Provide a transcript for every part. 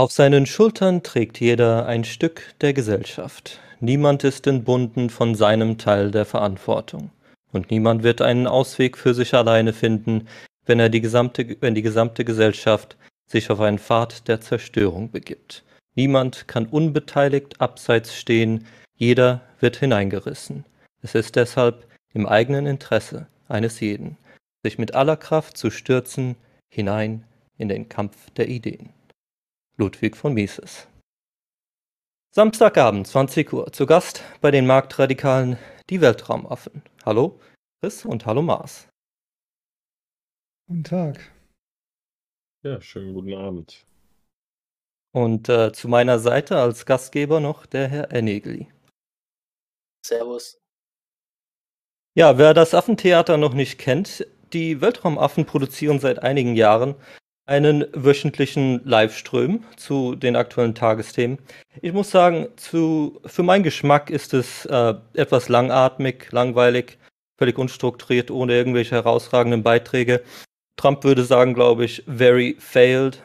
Auf seinen Schultern trägt jeder ein Stück der Gesellschaft. Niemand ist entbunden von seinem Teil der Verantwortung. Und niemand wird einen Ausweg für sich alleine finden, wenn, er die gesamte, wenn die gesamte Gesellschaft sich auf einen Pfad der Zerstörung begibt. Niemand kann unbeteiligt abseits stehen, jeder wird hineingerissen. Es ist deshalb im eigenen Interesse eines jeden, sich mit aller Kraft zu stürzen hinein in den Kampf der Ideen. Ludwig von Mises. Samstagabend, 20 Uhr. Zu Gast bei den Marktradikalen die Weltraumaffen. Hallo Chris und hallo Mars. Guten Tag. Ja, schönen guten Abend. Und äh, zu meiner Seite als Gastgeber noch der Herr Ennegli. Servus. Ja, wer das Affentheater noch nicht kennt, die Weltraumaffen produzieren seit einigen Jahren einen wöchentlichen Livestream zu den aktuellen Tagesthemen. Ich muss sagen, zu, für meinen Geschmack ist es äh, etwas langatmig, langweilig, völlig unstrukturiert, ohne irgendwelche herausragenden Beiträge. Trump würde sagen, glaube ich, very failed.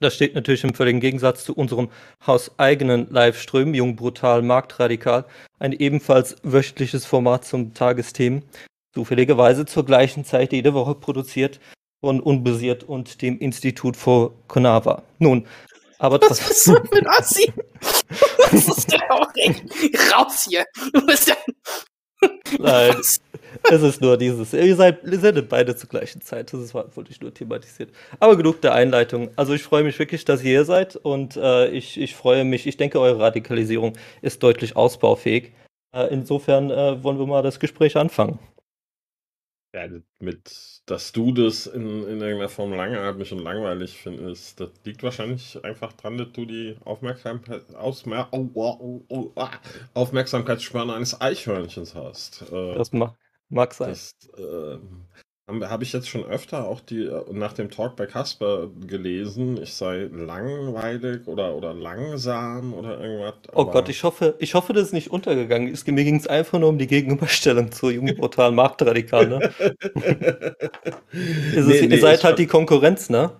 Das steht natürlich im völligen Gegensatz zu unserem hauseigenen Livestream, Jung, Brutal, Marktradikal, ein ebenfalls wöchentliches Format zum Tagesthemen, zufälligerweise zur gleichen Zeit jede Woche produziert von Unbesiert und dem Institut for Konava. Nun, aber Was bist du für ein Assi? Das ist echt raus hier. Du bist ja. Nein, Was? es ist nur dieses. Ihr seid, ihr sendet beide zur gleichen Zeit. Das ist, wollte ich nur thematisiert. Aber genug der Einleitung. Also ich freue mich wirklich, dass ihr hier seid und äh, ich, ich freue mich. Ich denke, eure Radikalisierung ist deutlich ausbaufähig. Äh, insofern äh, wollen wir mal das Gespräch anfangen. Ja, mit, dass du das in, in irgendeiner Form langatmig und langweilig findest, das liegt wahrscheinlich einfach dran, dass du die Aufmerksamkeit, Ausmer oh, oh, oh, Aufmerksamkeitsspanne eines Eichhörnchens hast. Äh, Das mag, mag sein. das äh, habe hab ich jetzt schon öfter auch die äh, nach dem Talk bei Casper gelesen, ich sei langweilig oder, oder langsam oder irgendwas. Oh Gott, ich hoffe, ich hoffe, das ist nicht untergegangen. Es, mir ging es einfach nur um die Gegenüberstellung zur jungen brutalen Marktradikal. Ne? Ist es, Nee, nee, ihr seid ich- halt die Konkurrenz, ne?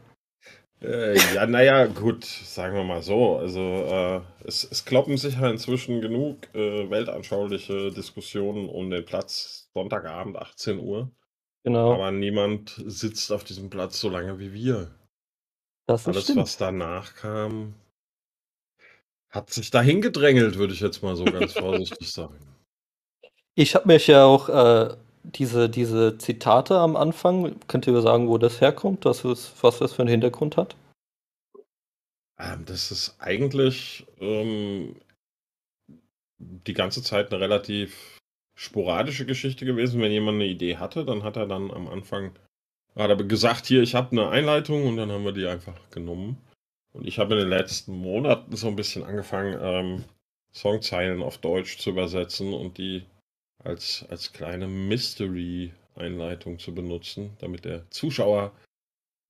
Äh, ja, naja, gut, sagen wir mal so. Also, äh, es, es kloppen sich ja inzwischen genug äh, weltanschauliche Diskussionen um den Platz Sonntagabend 18 Uhr. Genau. Aber niemand sitzt auf diesem Platz so lange wie wir. das ist Alles, stimmt. was danach kam, hat sich dahin gedrängelt, würde ich jetzt mal so ganz vorsichtig sagen. Ich habe mich ja auch äh, diese, diese Zitate am Anfang, könnt ihr mir sagen, wo das herkommt, das ist, was das für einen Hintergrund hat? Ähm, das ist eigentlich ähm, die ganze Zeit eine relativ sporadische Geschichte gewesen. Wenn jemand eine Idee hatte, dann hat er dann am Anfang hat er gesagt, hier, ich habe eine Einleitung und dann haben wir die einfach genommen. Und ich habe in den letzten Monaten so ein bisschen angefangen, ähm, Songzeilen auf Deutsch zu übersetzen und die als, als kleine Mystery-Einleitung zu benutzen, damit der Zuschauer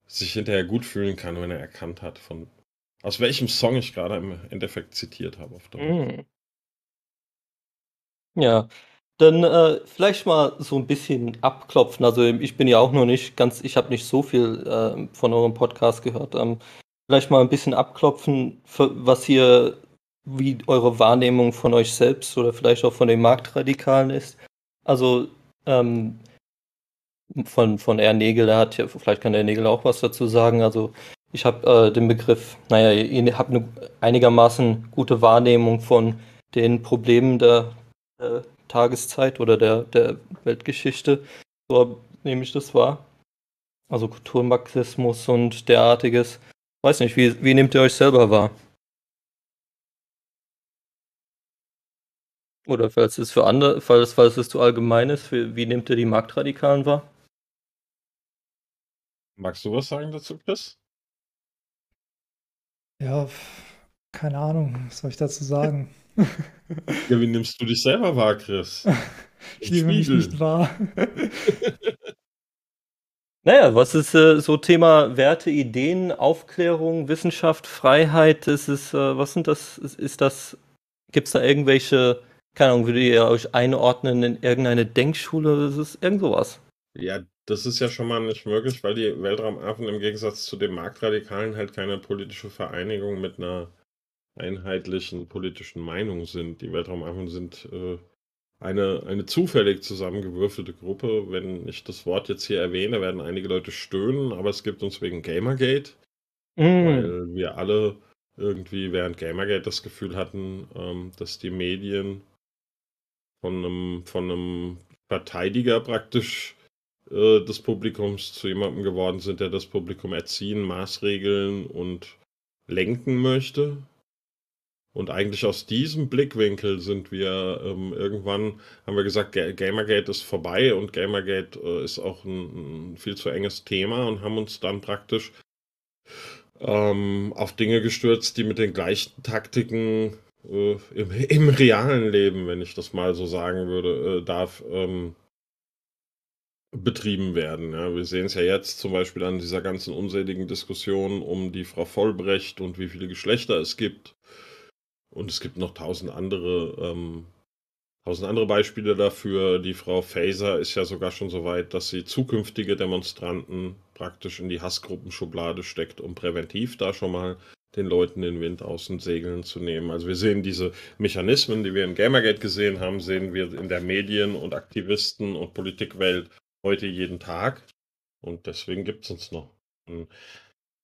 sich hinterher gut fühlen kann, wenn er erkannt hat, von aus welchem Song ich gerade im Endeffekt zitiert habe auf Deutsch. Ja, dann äh, vielleicht mal so ein bisschen abklopfen. Also ich bin ja auch noch nicht ganz, ich habe nicht so viel äh, von eurem Podcast gehört. Ähm, vielleicht mal ein bisschen abklopfen, was hier, wie eure Wahrnehmung von euch selbst oder vielleicht auch von den Marktradikalen ist. Also ähm, von, von R. Nägel, der hat ja, vielleicht kann der Nägel auch was dazu sagen. Also ich habe äh, den Begriff, naja, ihr habt eine einigermaßen gute Wahrnehmung von den Problemen der, der Tageszeit oder der, der Weltgeschichte. So nehme ich das wahr. Also Kulturmarxismus und derartiges. Weiß nicht, wie, wie nehmt ihr euch selber wahr? Oder falls es für andere, falls, falls es zu allgemein ist, wie, wie nehmt ihr die Marktradikalen wahr? Magst du was sagen dazu, Chris? Ja, keine Ahnung, was soll ich dazu sagen? Ja, wie nimmst du dich selber wahr, Chris? ich nehme mich Spiegel. nicht wahr. Naja, was ist äh, so Thema Werte, Ideen, Aufklärung, Wissenschaft, Freiheit? Ist es, äh, was sind das? Ist, ist das, gibt es da irgendwelche, keine Ahnung, würdet ihr euch einordnen in irgendeine Denkschule? Ist es irgend sowas? Ja, das ist ja schon mal nicht möglich, weil die Weltraumaffen im Gegensatz zu den Marktradikalen halt keine politische Vereinigung mit einer einheitlichen politischen Meinung sind. Die Weltraumaffen sind äh, eine, eine zufällig zusammengewürfelte Gruppe. Wenn ich das Wort jetzt hier erwähne, werden einige Leute stöhnen, aber es gibt uns wegen Gamergate, mm. weil wir alle irgendwie während Gamergate das Gefühl hatten, ähm, dass die Medien von einem, von einem Verteidiger praktisch äh, des Publikums zu jemandem geworden sind, der das Publikum erziehen, maßregeln und lenken möchte. Und eigentlich aus diesem Blickwinkel sind wir ähm, irgendwann, haben wir gesagt, Gamergate ist vorbei und Gamergate äh, ist auch ein, ein, viel zu enges Thema und haben uns dann praktisch ähm, auf Dinge gestürzt, die mit den gleichen Taktiken äh, im, im, realen Leben, wenn ich das mal so sagen würde, äh, darf, ähm, betrieben werden. Ja, wir sehen es ja jetzt zum Beispiel an dieser ganzen unseligen Diskussion um die Frau Vollbrecht und wie viele Geschlechter es gibt. Und es gibt noch tausend andere, ähm, tausend andere Beispiele dafür. Die Frau Faser ist ja sogar schon so weit, dass sie zukünftige Demonstranten praktisch in die Hassgruppenschublade steckt, um präventiv da schon mal den Leuten den Wind aus den Segeln zu nehmen. Also wir sehen diese Mechanismen, die wir in Gamergate gesehen haben, sehen wir in der Medien- und Aktivisten- und Politikwelt heute jeden Tag. Und deswegen gibt es uns noch. Und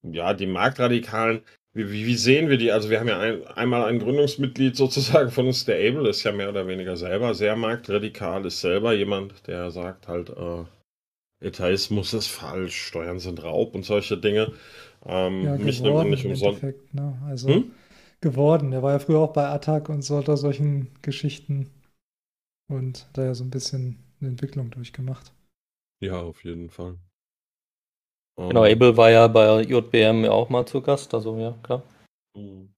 ja, die Marktradikalen, wie, wie, sehen wir die? Also wir haben ja ein, einmal ein Gründungsmitglied sozusagen von uns, der Abel ist ja mehr oder weniger selber sehr marktradikal, ist selber jemand, der sagt halt, äh, Etaismus ist falsch, Steuern sind Raub und solche Dinge. Ähm, ja, mich nimmt man nicht umsonst. Ne? Also hm? geworden. Der war ja früher auch bei Attack und so unter solchen Geschichten und da ja so ein bisschen eine Entwicklung durchgemacht. Ja, auf jeden Fall. Genau, ähm. Abel war ja bei JBM auch mal zu Gast, also ja, klar. Mhm.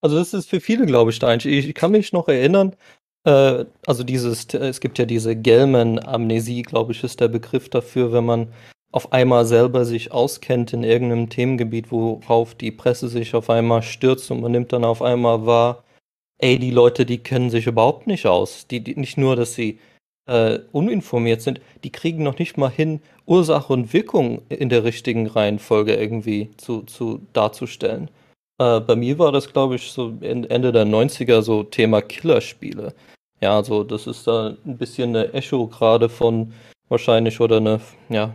Also das ist für viele, glaube ich, da Ich kann mich noch erinnern, äh, also dieses, es gibt ja diese Gelman-Amnesie, glaube ich, ist der Begriff dafür, wenn man auf einmal selber sich auskennt in irgendeinem Themengebiet, worauf die Presse sich auf einmal stürzt und man nimmt dann auf einmal wahr, ey, die Leute, die kennen sich überhaupt nicht aus. Die, die nicht nur, dass sie äh, uninformiert sind, die kriegen noch nicht mal hin, Ursache und Wirkung in der richtigen Reihenfolge irgendwie zu, zu darzustellen. Äh, bei mir war das, glaube ich, so Ende der 90er so Thema Killerspiele. Ja, also das ist da ein bisschen eine Echo gerade von wahrscheinlich oder eine, ja,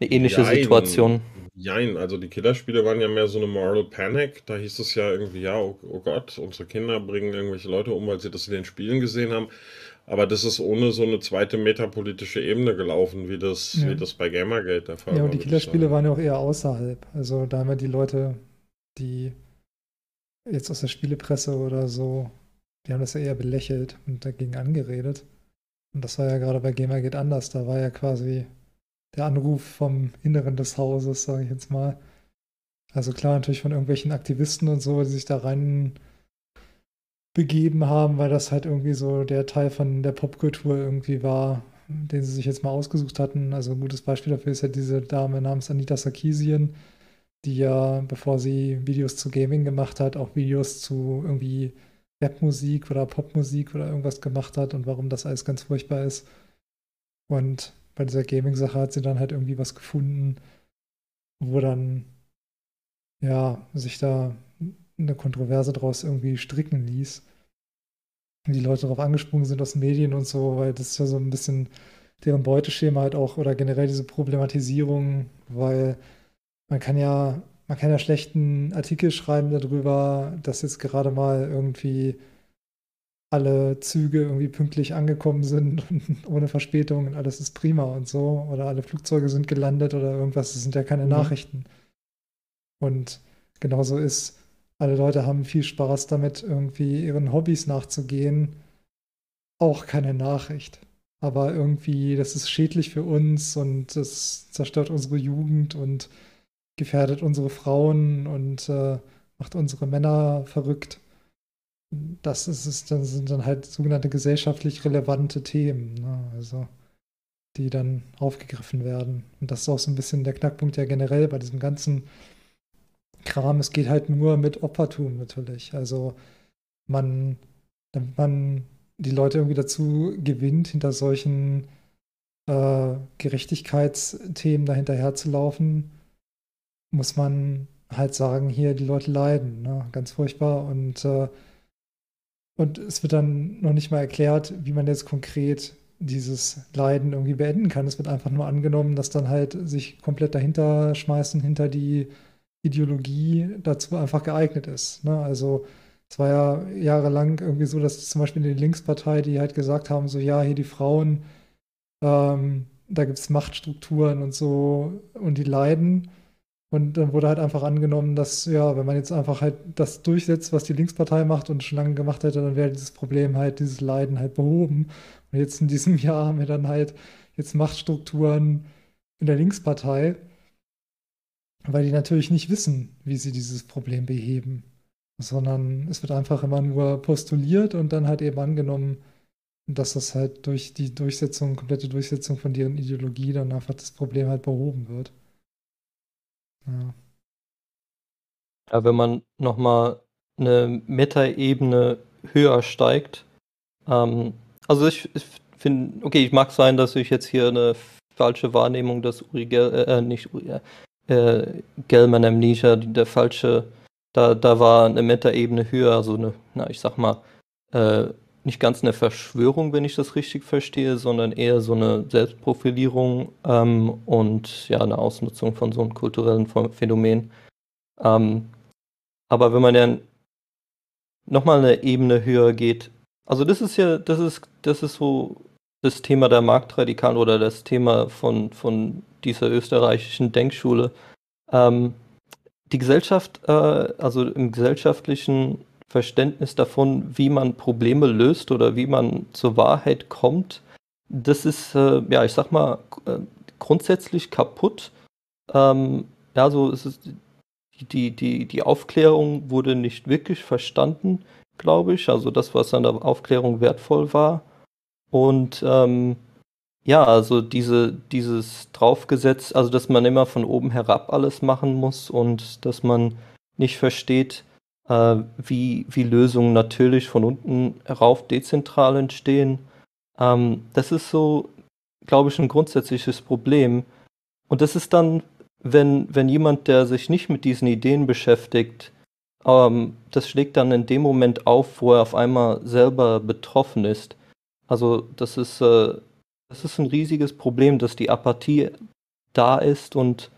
eine ähnliche Jein. Situation. Jein, also die Killerspiele waren ja mehr so eine Moral Panic. Da hieß es ja irgendwie, ja, oh, oh Gott, unsere Kinder bringen irgendwelche Leute um, weil sie das in den Spielen gesehen haben. Aber das ist ohne so eine zweite metapolitische Ebene gelaufen, wie das, ja. wie das bei Gamergate der Fall war. Ja, und die Killerspiele waren ja auch eher außerhalb. Also da haben wir die Leute, die jetzt aus der Spielepresse oder so, die haben das ja eher belächelt und dagegen angeredet. Und das war ja gerade bei Gamergate anders. Da war ja quasi der Anruf vom Inneren des Hauses, sage ich jetzt mal. Also klar, natürlich von irgendwelchen Aktivisten und so, die sich da rein begeben haben, weil das halt irgendwie so der Teil von der Popkultur irgendwie war, den sie sich jetzt mal ausgesucht hatten. Also ein gutes Beispiel dafür ist ja diese Dame namens Anita Sarkeesian, die ja, bevor sie Videos zu Gaming gemacht hat, auch Videos zu irgendwie Rapmusik oder Popmusik oder irgendwas gemacht hat und warum das alles ganz furchtbar ist. Und bei dieser Gaming-Sache hat sie dann halt irgendwie was gefunden, wo dann ja sich da eine Kontroverse daraus irgendwie stricken ließ. Die Leute darauf angesprungen sind aus den Medien und so, weil das ist ja so ein bisschen deren Beuteschema halt auch oder generell diese Problematisierung, weil man kann ja, man kann ja schlechten Artikel schreiben darüber, dass jetzt gerade mal irgendwie alle Züge irgendwie pünktlich angekommen sind und ohne Verspätung und alles ist prima und so. Oder alle Flugzeuge sind gelandet oder irgendwas. Das sind ja keine mhm. Nachrichten. Und genauso ist alle Leute haben viel Spaß damit, irgendwie ihren Hobbys nachzugehen. Auch keine Nachricht. Aber irgendwie, das ist schädlich für uns und das zerstört unsere Jugend und gefährdet unsere Frauen und äh, macht unsere Männer verrückt. Das, ist, das sind dann halt sogenannte gesellschaftlich relevante Themen, ne? also die dann aufgegriffen werden. Und das ist auch so ein bisschen der Knackpunkt ja generell bei diesem ganzen Kram. Es geht halt nur mit Opfertum natürlich. Also man, damit man die Leute irgendwie dazu gewinnt, hinter solchen äh, Gerechtigkeitsthemen dahinterher zu laufen, muss man halt sagen, hier, die Leute leiden, ne? ganz furchtbar. Und, äh, und es wird dann noch nicht mal erklärt, wie man jetzt konkret dieses Leiden irgendwie beenden kann. Es wird einfach nur angenommen, dass dann halt sich komplett dahinter schmeißen, hinter die Ideologie dazu einfach geeignet ist. Ne? Also es war ja jahrelang irgendwie so, dass zum Beispiel der Linkspartei, die halt gesagt haben, so ja, hier die Frauen, ähm, da gibt es Machtstrukturen und so und die leiden. Und dann wurde halt einfach angenommen, dass, ja, wenn man jetzt einfach halt das durchsetzt, was die Linkspartei macht und schon lange gemacht hätte, dann wäre dieses Problem halt, dieses Leiden halt behoben. Und jetzt in diesem Jahr haben wir dann halt jetzt Machtstrukturen in der Linkspartei, weil die natürlich nicht wissen, wie sie dieses Problem beheben, sondern es wird einfach immer nur postuliert und dann halt eben angenommen, dass das halt durch die Durchsetzung, komplette Durchsetzung von deren Ideologie dann einfach das Problem halt behoben wird. Ja. Ja, wenn man nochmal eine Metaebene höher steigt, ähm, also ich, ich finde, okay, ich mag sein, dass ich jetzt hier eine falsche Wahrnehmung des Uri Gel, äh, nicht Uri, äh, Gelman Amnesia, der falsche, da, da war eine Metaebene höher, also eine, na, ich sag mal, äh, nicht ganz eine Verschwörung, wenn ich das richtig verstehe, sondern eher so eine Selbstprofilierung ähm, und ja, eine Ausnutzung von so einem kulturellen Phänomen. Ähm, aber wenn man dann nochmal eine Ebene höher geht, also das ist ja, das ist, das ist so das Thema der Marktradikalen oder das Thema von, von dieser österreichischen Denkschule. Ähm, die Gesellschaft, äh, also im gesellschaftlichen Verständnis davon, wie man Probleme löst oder wie man zur Wahrheit kommt, das ist, äh, ja, ich sag mal, äh, grundsätzlich kaputt. Ähm, ja, so ist es, die, die, die Aufklärung wurde nicht wirklich verstanden, glaube ich. Also das, was an der Aufklärung wertvoll war. Und ähm, ja, also diese, dieses draufgesetzt, also dass man immer von oben herab alles machen muss und dass man nicht versteht, äh, wie, wie Lösungen natürlich von unten herauf dezentral entstehen. Ähm, das ist so, glaube ich, ein grundsätzliches Problem. Und das ist dann, wenn, wenn jemand, der sich nicht mit diesen Ideen beschäftigt, ähm, das schlägt dann in dem Moment auf, wo er auf einmal selber betroffen ist. Also das ist, äh, das ist ein riesiges Problem, dass die Apathie da ist und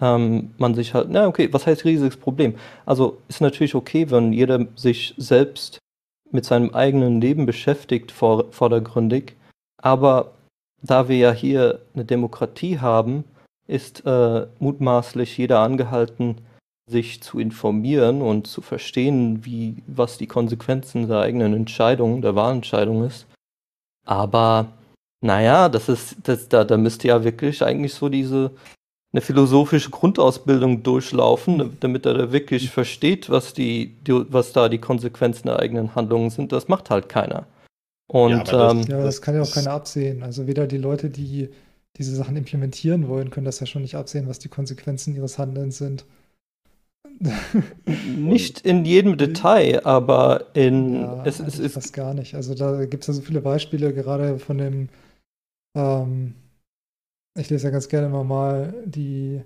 ähm, man sich halt, na okay, was heißt riesiges Problem? Also ist natürlich okay, wenn jeder sich selbst mit seinem eigenen Leben beschäftigt, vor, vordergründig, aber da wir ja hier eine Demokratie haben, ist äh, mutmaßlich jeder angehalten, sich zu informieren und zu verstehen, wie, was die Konsequenzen der eigenen Entscheidung, der Wahlentscheidung ist. Aber naja, das ist, das, da, da müsste ja wirklich eigentlich so diese eine philosophische Grundausbildung durchlaufen, damit er da wirklich mhm. versteht, was die, die, was da die Konsequenzen der eigenen Handlungen sind. Das macht halt keiner. Und ja, das, ähm, ja, das kann ja auch keiner absehen. Also weder die Leute, die diese Sachen implementieren wollen, können das ja schon nicht absehen, was die Konsequenzen ihres Handelns sind. Nicht in jedem Detail, aber in ja, es, es ist fast gar nicht. Also da gibt es ja so viele Beispiele, gerade von dem ähm, ich lese ja ganz gerne immer mal die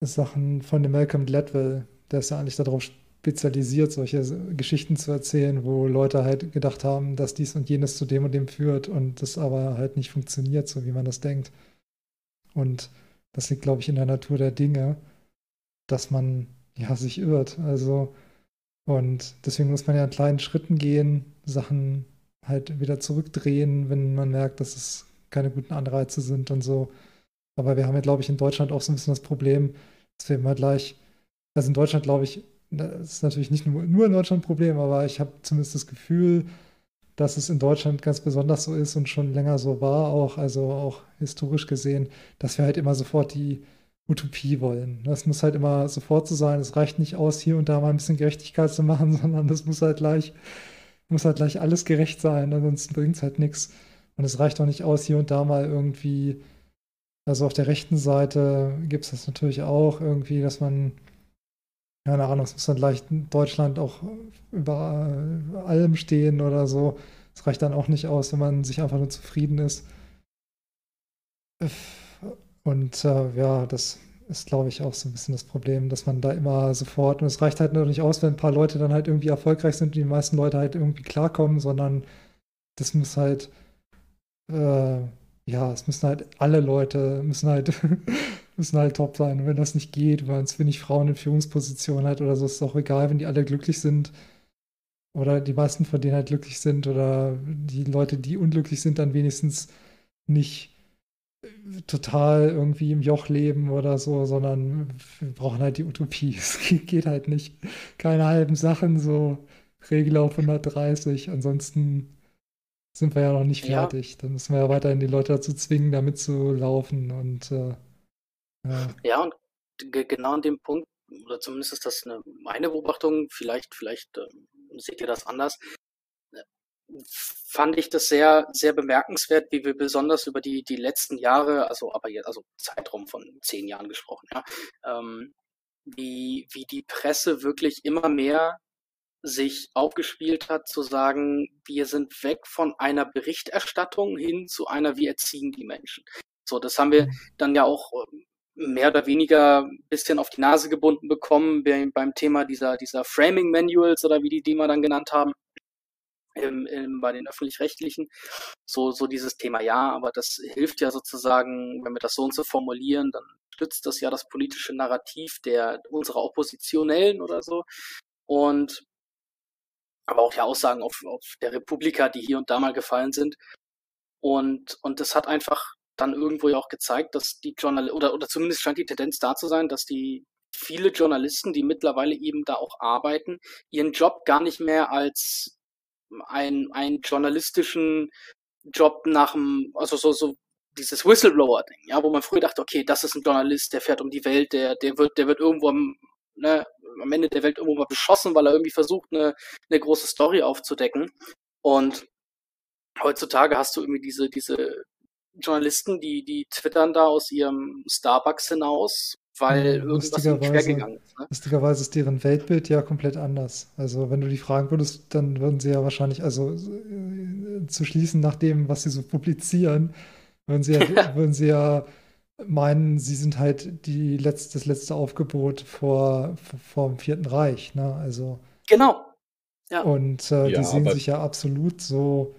Sachen von dem Malcolm Gladwell. Der ist ja eigentlich darauf spezialisiert, solche Geschichten zu erzählen, wo Leute halt gedacht haben, dass dies und jenes zu dem und dem führt und das aber halt nicht funktioniert, so wie man das denkt. Und das liegt, glaube ich, in der Natur der Dinge, dass man ja sich irrt. Also, und deswegen muss man ja in kleinen Schritten gehen, Sachen halt wieder zurückdrehen, wenn man merkt, dass es keine guten Anreize sind und so. Aber wir haben ja, glaube ich, in Deutschland auch so ein bisschen das Problem, dass wir immer gleich, also in Deutschland, glaube ich, das ist natürlich nicht nur, nur in Deutschland ein Problem, aber ich habe zumindest das Gefühl, dass es in Deutschland ganz besonders so ist und schon länger so war, auch, also auch historisch gesehen, dass wir halt immer sofort die Utopie wollen. Das muss halt immer sofort so sein. Es reicht nicht aus, hier und da mal ein bisschen Gerechtigkeit zu machen, sondern das muss halt gleich, muss halt gleich alles gerecht sein, ansonsten bringt es halt nichts. Und es reicht auch nicht aus, hier und da mal irgendwie, also auf der rechten Seite gibt es das natürlich auch irgendwie, dass man, keine Ahnung, es muss dann gleich Deutschland auch über allem stehen oder so. Es reicht dann auch nicht aus, wenn man sich einfach nur zufrieden ist. Und äh, ja, das ist, glaube ich, auch so ein bisschen das Problem, dass man da immer sofort, und es reicht halt nur nicht aus, wenn ein paar Leute dann halt irgendwie erfolgreich sind und die meisten Leute halt irgendwie klarkommen, sondern das muss halt, äh, ja, es müssen halt alle Leute, müssen halt, müssen halt top sein. Und wenn das nicht geht, weil es wenig Frauen in Führungspositionen hat oder so, ist es auch egal, wenn die alle glücklich sind oder die meisten von denen halt glücklich sind oder die Leute, die unglücklich sind, dann wenigstens nicht total irgendwie im Joch leben oder so, sondern wir brauchen halt die Utopie. Es geht halt nicht. Keine halben Sachen, so Regel auf 130. Ansonsten sind wir ja noch nicht fertig. Ja. Dann müssen wir ja weiterhin die Leute dazu zwingen, damit zu laufen. Und äh, ja. ja, und genau an dem Punkt, oder zumindest ist das eine, meine Beobachtung, vielleicht, vielleicht äh, seht ihr das anders, fand ich das sehr, sehr bemerkenswert, wie wir besonders über die, die letzten Jahre, also aber jetzt, also Zeitraum von zehn Jahren gesprochen, ja, ähm, wie, wie die Presse wirklich immer mehr sich aufgespielt hat, zu sagen, wir sind weg von einer Berichterstattung hin zu einer, wir erziehen die Menschen. So, das haben wir mhm. dann ja auch ähm, mehr oder weniger ein bisschen auf die Nase gebunden bekommen beim Thema dieser, dieser Framing Manuals oder wie die die wir dann genannt haben im, im, bei den öffentlich-rechtlichen. So, so dieses Thema, ja, aber das hilft ja sozusagen, wenn wir das so und so formulieren, dann stützt das ja das politische Narrativ der unserer Oppositionellen oder so. Und aber auch ja Aussagen auf, auf der Republika, die hier und da mal gefallen sind. Und, und das hat einfach dann irgendwo ja auch gezeigt, dass die Journalisten, oder, oder zumindest scheint die Tendenz da zu sein, dass die viele Journalisten, die mittlerweile eben da auch arbeiten, ihren Job gar nicht mehr als einen, einen journalistischen Job nach dem, also so, so dieses Whistleblower-Ding, ja, wo man früher dachte, okay, das ist ein Journalist, der fährt um die Welt, der, der wird, der wird irgendwo am, ne, am Ende der Welt irgendwo mal beschossen, weil er irgendwie versucht, eine, eine große Story aufzudecken. Und heutzutage hast du irgendwie diese, diese Journalisten, die, die twittern da aus ihrem Starbucks hinaus weil irgendwas schwer gegangen ist. Ne? Lustigerweise ist deren Weltbild ja komplett anders. Also wenn du die fragen würdest, dann würden sie ja wahrscheinlich, also äh, zu schließen nach dem, was sie so publizieren, würden sie ja, würden sie ja meinen, sie sind halt die letzte, das letzte Aufgebot vor, vor dem Vierten Reich. Ne? Also, genau. Ja. Und äh, ja, die sehen sich ja absolut so,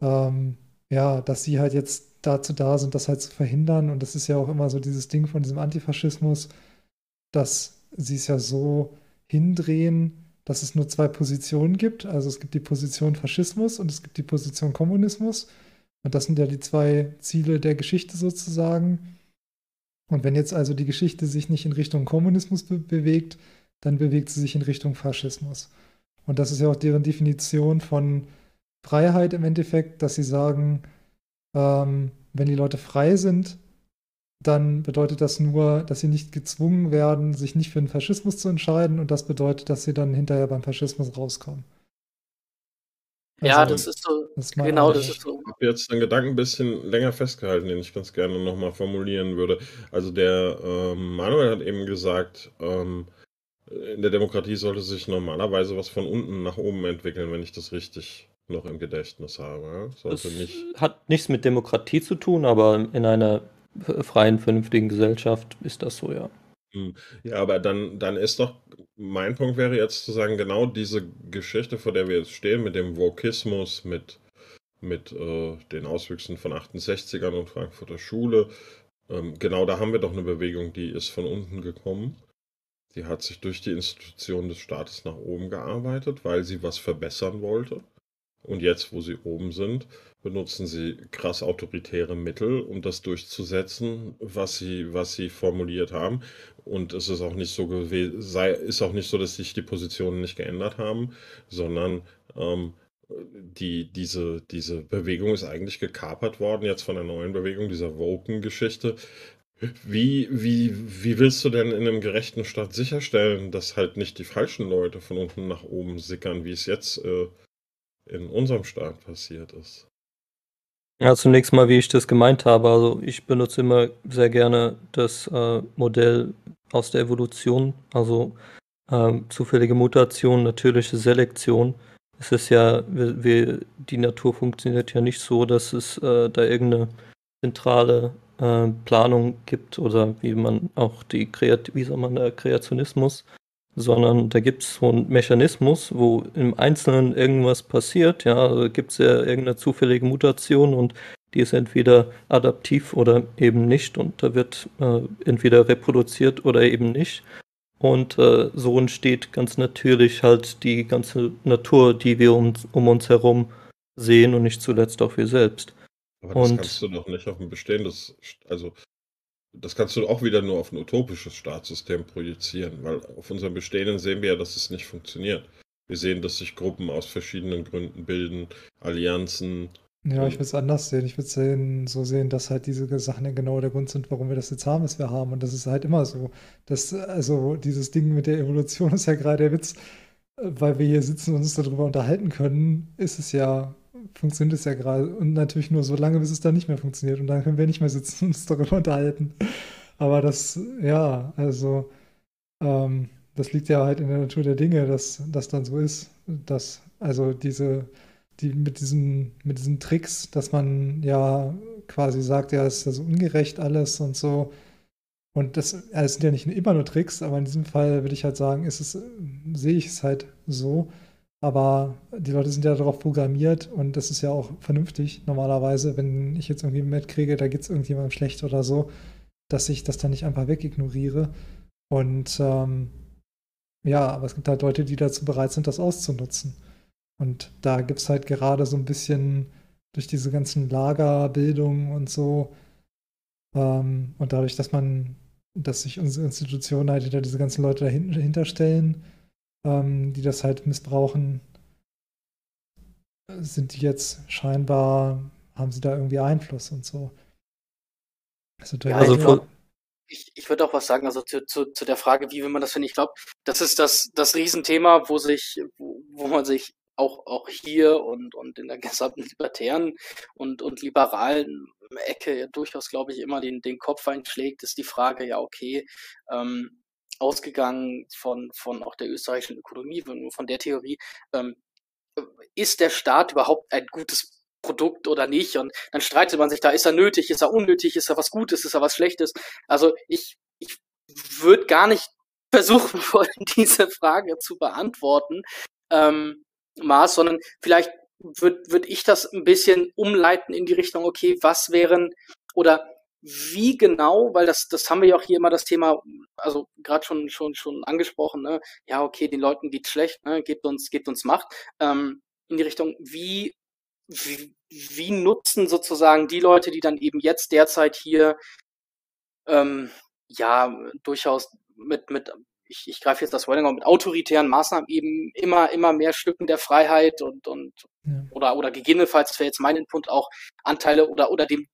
ähm, ja, dass sie halt jetzt dazu da sind, das halt zu verhindern. Und das ist ja auch immer so dieses Ding von diesem Antifaschismus, dass sie es ja so hindrehen, dass es nur zwei Positionen gibt. Also es gibt die Position Faschismus und es gibt die Position Kommunismus. Und das sind ja die zwei Ziele der Geschichte sozusagen. Und wenn jetzt also die Geschichte sich nicht in Richtung Kommunismus be bewegt, dann bewegt sie sich in Richtung Faschismus. Und das ist ja auch deren Definition von Freiheit im Endeffekt, dass sie sagen, ähm, wenn die Leute frei sind, dann bedeutet das nur, dass sie nicht gezwungen werden, sich nicht für den Faschismus zu entscheiden und das bedeutet, dass sie dann hinterher beim Faschismus rauskommen. Also, ja, das ist so. Das ist genau, das ist so. Ich habe jetzt einen Gedanken ein bisschen länger festgehalten, den ich ganz gerne nochmal formulieren würde. Also der ähm, Manuel hat eben gesagt, ähm, in der Demokratie sollte sich normalerweise was von unten nach oben entwickeln, wenn ich das richtig noch im Gedächtnis habe. Sollte das nicht hat nichts mit Demokratie zu tun, aber in einer freien, vernünftigen Gesellschaft ist das so, ja. Hm. Ja, aber dann, dann ist doch, mein Punkt wäre jetzt zu sagen, genau diese Geschichte, vor der wir jetzt stehen, mit dem Vokismus, mit, mit äh, den Auswüchsen von 68ern und Frankfurter Schule, ähm, genau da haben wir doch eine Bewegung, die ist von unten gekommen. Die hat sich durch die Institutionen des Staates nach oben gearbeitet, weil sie was verbessern wollte. Und jetzt, wo sie oben sind, benutzen sie krass autoritäre Mittel, um das durchzusetzen, was sie, was sie formuliert haben. Und es ist auch nicht so gewesen, ist auch nicht so, dass sich die Positionen nicht geändert haben, sondern ähm, die, diese, diese Bewegung ist eigentlich gekapert worden, jetzt von der neuen Bewegung, dieser Woken-Geschichte. Wie, wie, wie willst du denn in einem gerechten Staat sicherstellen, dass halt nicht die falschen Leute von unten nach oben sickern, wie es jetzt äh, in unserem Staat passiert ist. Ja, zunächst mal, wie ich das gemeint habe. Also ich benutze immer sehr gerne das äh, Modell aus der Evolution, also äh, zufällige Mutation, natürliche Selektion. Es ist ja, wie, die Natur funktioniert ja nicht so, dass es äh, da irgendeine zentrale äh, Planung gibt oder wie man auch die Kreat wie soll man der Kreationismus, sondern da gibt es so einen Mechanismus, wo im Einzelnen irgendwas passiert, ja, also gibt es ja irgendeine zufällige Mutation und die ist entweder adaptiv oder eben nicht und da wird äh, entweder reproduziert oder eben nicht. Und äh, so entsteht ganz natürlich halt die ganze Natur, die wir um, um uns herum sehen und nicht zuletzt auch wir selbst. Aber das und, kannst du doch nicht auf ein bestehendes, also das kannst du auch wieder nur auf ein utopisches Staatssystem projizieren, weil auf unserem Bestehenden sehen wir ja, dass es nicht funktioniert. Wir sehen, dass sich Gruppen aus verschiedenen Gründen bilden, Allianzen, ja, ich würde es anders sehen. Ich würde es so sehen, dass halt diese Sachen genau der Grund sind, warum wir das jetzt haben, was wir haben. Und das ist halt immer so. Das, also dieses Ding mit der Evolution ist ja gerade der Witz, weil wir hier sitzen und uns darüber unterhalten können, ist es ja, funktioniert es ja gerade. Und natürlich nur so lange, bis es dann nicht mehr funktioniert. Und dann können wir nicht mehr sitzen und uns darüber unterhalten. Aber das, ja, also, ähm, das liegt ja halt in der Natur der Dinge, dass das dann so ist. Dass, also diese die mit diesen, mit diesen Tricks, dass man ja quasi sagt, ja, ist ja so ungerecht alles und so. Und das, es sind ja nicht immer nur Tricks, aber in diesem Fall würde ich halt sagen, ist es, sehe ich es halt so. Aber die Leute sind ja darauf programmiert und das ist ja auch vernünftig normalerweise, wenn ich jetzt irgendwie mitkriege, da geht es irgendjemandem schlecht oder so, dass ich das dann nicht einfach wegignoriere. Und ähm, ja, aber es gibt halt Leute, die dazu bereit sind, das auszunutzen. Und da gibt es halt gerade so ein bisschen durch diese ganzen Lagerbildungen und so ähm, und dadurch, dass man, dass sich unsere Institutionen halt hinter diese ganzen Leute dahinter stellen, ähm, die das halt missbrauchen, sind die jetzt scheinbar, haben sie da irgendwie Einfluss und so. Also, ja, also von, ich, ich würde auch was sagen, also zu, zu, zu der Frage, wie will man das finden. Ich glaube, das ist das, das Riesenthema, wo sich, wo, wo man sich auch, auch hier und, und in der gesamten libertären und, und liberalen Ecke durchaus, glaube ich, immer den, den Kopf einschlägt, ist die Frage, ja, okay, ähm, ausgegangen von, von auch der österreichischen Ökonomie, von der Theorie, ähm, ist der Staat überhaupt ein gutes Produkt oder nicht? Und dann streitet man sich da, ist er nötig, ist er unnötig, ist er was Gutes, ist er was Schlechtes? Also ich, ich würde gar nicht versuchen wollen, diese Frage zu beantworten. Ähm, Maß, sondern vielleicht würde würd ich das ein bisschen umleiten in die Richtung, okay, was wären oder wie genau, weil das, das haben wir ja auch hier immer das Thema, also gerade schon, schon, schon angesprochen, ne? ja, okay, den Leuten geht's schlecht, ne? gebt uns, gebt uns Macht, ähm, in die Richtung, wie, wie, wie nutzen sozusagen die Leute, die dann eben jetzt derzeit hier ähm, ja durchaus mit, mit ich, ich greife jetzt das Wording mit autoritären Maßnahmen eben immer, immer mehr Stücken der Freiheit und, und ja. oder, oder gegebenenfalls, wäre jetzt mein Input, auch Anteile oder, oder dem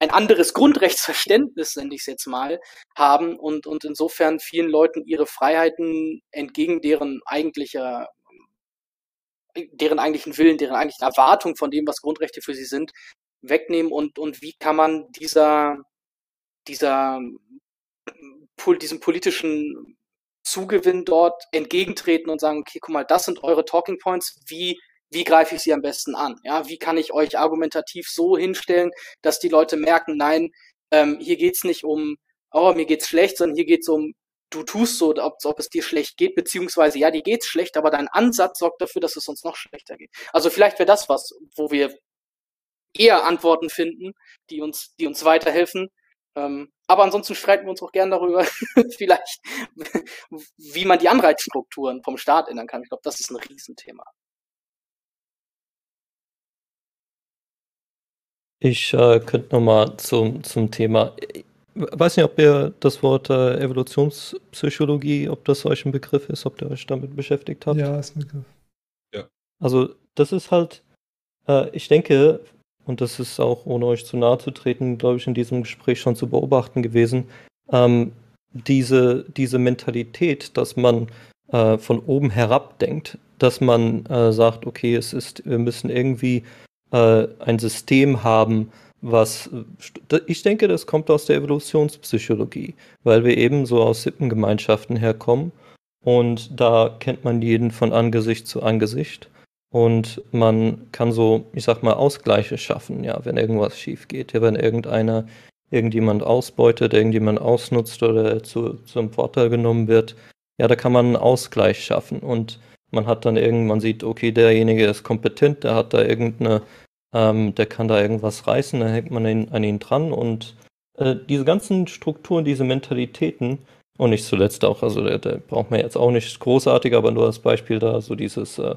ein anderes Grundrechtsverständnis, nenne ich es jetzt mal, haben und, und insofern vielen Leuten ihre Freiheiten entgegen deren eigentlicher, deren eigentlichen Willen, deren eigentlichen Erwartung von dem, was Grundrechte für sie sind, wegnehmen und, und wie kann man dieser, dieser, diesem politischen Zugewinn dort entgegentreten und sagen, okay, guck mal, das sind eure Talking Points, wie, wie greife ich sie am besten an? Ja, wie kann ich euch argumentativ so hinstellen, dass die Leute merken, nein, ähm, hier geht's nicht um, oh, mir geht's schlecht, sondern hier geht's um, du tust so, ob, ob es dir schlecht geht, beziehungsweise ja, dir geht's schlecht, aber dein Ansatz sorgt dafür, dass es uns noch schlechter geht. Also vielleicht wäre das was, wo wir eher Antworten finden, die uns, die uns weiterhelfen, ähm, aber ansonsten streiten wir uns auch gern darüber, vielleicht, wie man die Anreizstrukturen vom Staat ändern kann. Ich glaube, das ist ein Riesenthema. Ich äh, könnte nochmal zum, zum Thema. Ich weiß nicht, ob ihr das Wort äh, Evolutionspsychologie, ob das euch ein Begriff ist, ob ihr euch damit beschäftigt habt. Ja, ist ein Begriff. Ja. Also, das ist halt, äh, ich denke, und das ist auch, ohne euch zu nahe zu treten, glaube ich, in diesem Gespräch schon zu beobachten gewesen, ähm, diese, diese Mentalität, dass man äh, von oben herab denkt, dass man äh, sagt, okay, es ist, wir müssen irgendwie äh, ein System haben, was ich denke, das kommt aus der Evolutionspsychologie, weil wir eben so aus Sippengemeinschaften herkommen und da kennt man jeden von Angesicht zu Angesicht und man kann so, ich sag mal, Ausgleiche schaffen, ja, wenn irgendwas schief geht, ja, wenn irgendeiner irgendjemand ausbeutet, irgendjemand ausnutzt oder zu, zum Vorteil genommen wird, ja, da kann man einen Ausgleich schaffen und man hat dann irgendwann sieht, okay, derjenige ist kompetent, der hat da irgendeine, ähm, der kann da irgendwas reißen, dann hängt man ihn, an ihn dran und äh, diese ganzen Strukturen, diese Mentalitäten und nicht zuletzt auch, also der, der braucht man jetzt auch nicht großartig, aber nur als Beispiel da so dieses, äh,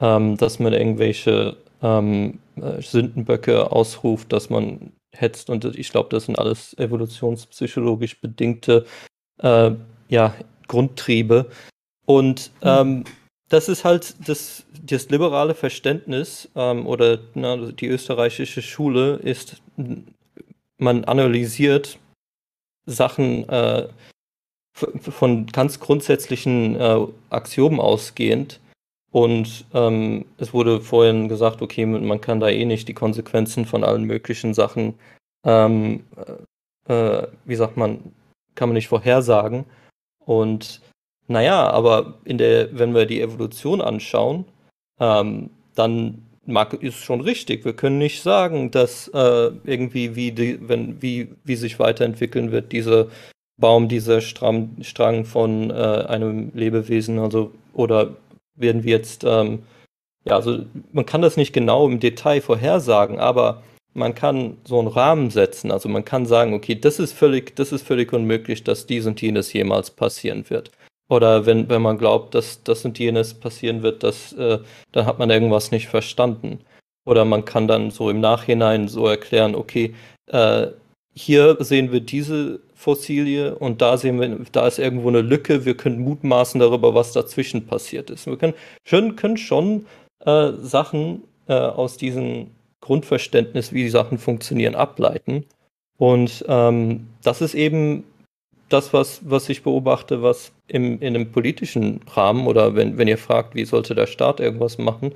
ähm, dass man irgendwelche ähm, äh, Sündenböcke ausruft, dass man hetzt und ich glaube, das sind alles evolutionspsychologisch bedingte äh, ja, Grundtriebe und mhm. ähm, das ist halt das, das liberale Verständnis ähm, oder na, die österreichische Schule ist, man analysiert Sachen äh, von ganz grundsätzlichen äh, Axiomen ausgehend. Und ähm, es wurde vorhin gesagt, okay, man kann da eh nicht die Konsequenzen von allen möglichen Sachen, ähm, äh, äh wie sagt man, kann man nicht vorhersagen. Und naja, aber in der, wenn wir die Evolution anschauen, ähm, dann mag, ist schon richtig. Wir können nicht sagen, dass äh, irgendwie, wie, die, wenn, wie, wie sich weiterentwickeln wird, dieser Baum, dieser Stram, Strang von äh, einem Lebewesen, also, oder werden wir jetzt, ähm, ja, also man kann das nicht genau im Detail vorhersagen, aber man kann so einen Rahmen setzen. Also man kann sagen, okay, das ist völlig, das ist völlig unmöglich, dass dies und jenes jemals passieren wird. Oder wenn, wenn man glaubt, dass das und jenes passieren wird, das, äh, dann hat man irgendwas nicht verstanden. Oder man kann dann so im Nachhinein so erklären, okay, äh, hier sehen wir diese Fossilie und da sehen wir, da ist irgendwo eine Lücke, wir können mutmaßen darüber, was dazwischen passiert ist. Wir können schon, können schon äh, Sachen äh, aus diesem Grundverständnis, wie die Sachen funktionieren, ableiten. Und ähm, das ist eben das, was, was ich beobachte, was im, in einem politischen Rahmen oder wenn, wenn ihr fragt, wie sollte der Staat irgendwas machen,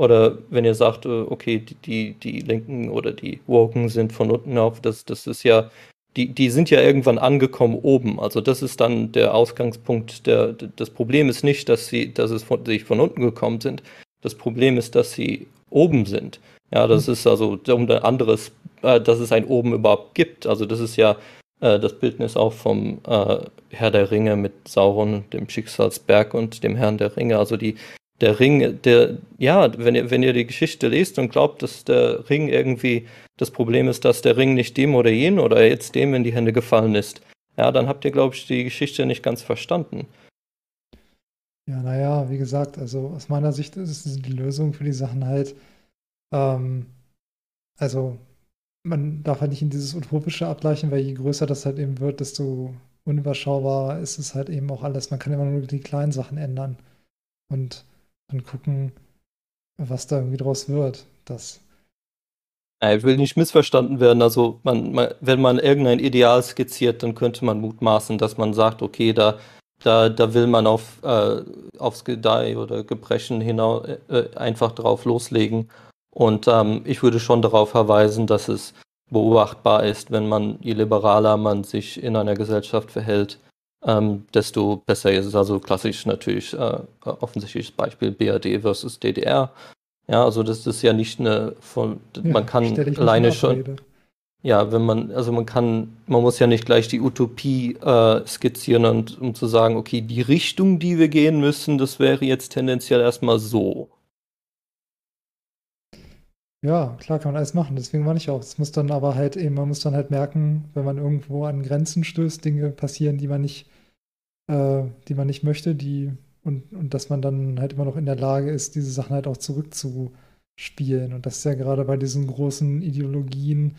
oder wenn ihr sagt, äh, okay, die, die, die Linken oder die Woken sind von unten auf, das, das ist ja, die, die sind ja irgendwann angekommen oben. Also das ist dann der Ausgangspunkt. Der, das Problem ist nicht, dass sie, dass es von, sich von unten gekommen sind. Das Problem ist, dass sie oben sind. Ja, das mhm. ist also um ein anderes, äh, dass es ein oben überhaupt gibt. Also das ist ja das Bildnis auch vom äh, Herr der Ringe mit Sauron, dem Schicksalsberg und dem Herrn der Ringe. Also die, der Ring, der, ja, wenn ihr, wenn ihr die Geschichte lest und glaubt, dass der Ring irgendwie das Problem ist, dass der Ring nicht dem oder jenen oder jetzt dem in die Hände gefallen ist, ja, dann habt ihr, glaube ich, die Geschichte nicht ganz verstanden. Ja, naja, wie gesagt, also aus meiner Sicht ist die Lösung für die Sachen halt, ähm, also man darf halt nicht in dieses Utopische abgleichen, weil je größer das halt eben wird, desto unüberschaubar ist es halt eben auch alles. Man kann immer nur die kleinen Sachen ändern und dann gucken, was da irgendwie draus wird. Das ich will nicht missverstanden werden. Also, man, man, wenn man irgendein Ideal skizziert, dann könnte man mutmaßen, dass man sagt, okay, da, da, da will man auf, äh, aufs Gedeih oder Gebrechen hinaus äh, einfach drauf loslegen. Und ähm, ich würde schon darauf verweisen, dass es beobachtbar ist, wenn man, je liberaler man sich in einer Gesellschaft verhält, ähm, desto besser ist es. Also klassisch natürlich äh, offensichtliches Beispiel BRD versus DDR. Ja, also das ist ja nicht eine von, ja, man kann alleine schon. Ja, wenn man, also man kann, man muss ja nicht gleich die Utopie äh, skizzieren und um zu sagen, okay, die Richtung, die wir gehen müssen, das wäre jetzt tendenziell erstmal so. Ja, klar kann man alles machen. Deswegen meine ich auch. Es muss dann aber halt eben, man muss dann halt merken, wenn man irgendwo an Grenzen stößt, Dinge passieren, die man nicht, äh, die man nicht möchte, die und, und dass man dann halt immer noch in der Lage ist, diese Sachen halt auch zurückzuspielen. Und das ist ja gerade bei diesen großen Ideologien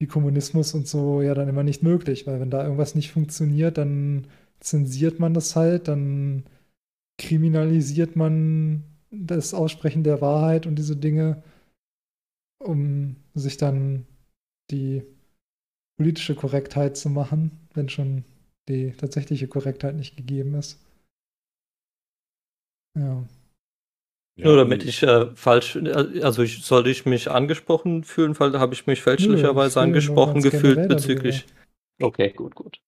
wie Kommunismus und so ja dann immer nicht möglich, weil wenn da irgendwas nicht funktioniert, dann zensiert man das halt, dann kriminalisiert man das Aussprechen der Wahrheit und diese Dinge um sich dann die politische Korrektheit zu machen, wenn schon die tatsächliche Korrektheit nicht gegeben ist. Ja. Nur damit ich äh, falsch, also ich, sollte ich mich angesprochen fühlen, weil habe ich mich fälschlicherweise angesprochen gefühlt bezüglich. Okay, gut, gut.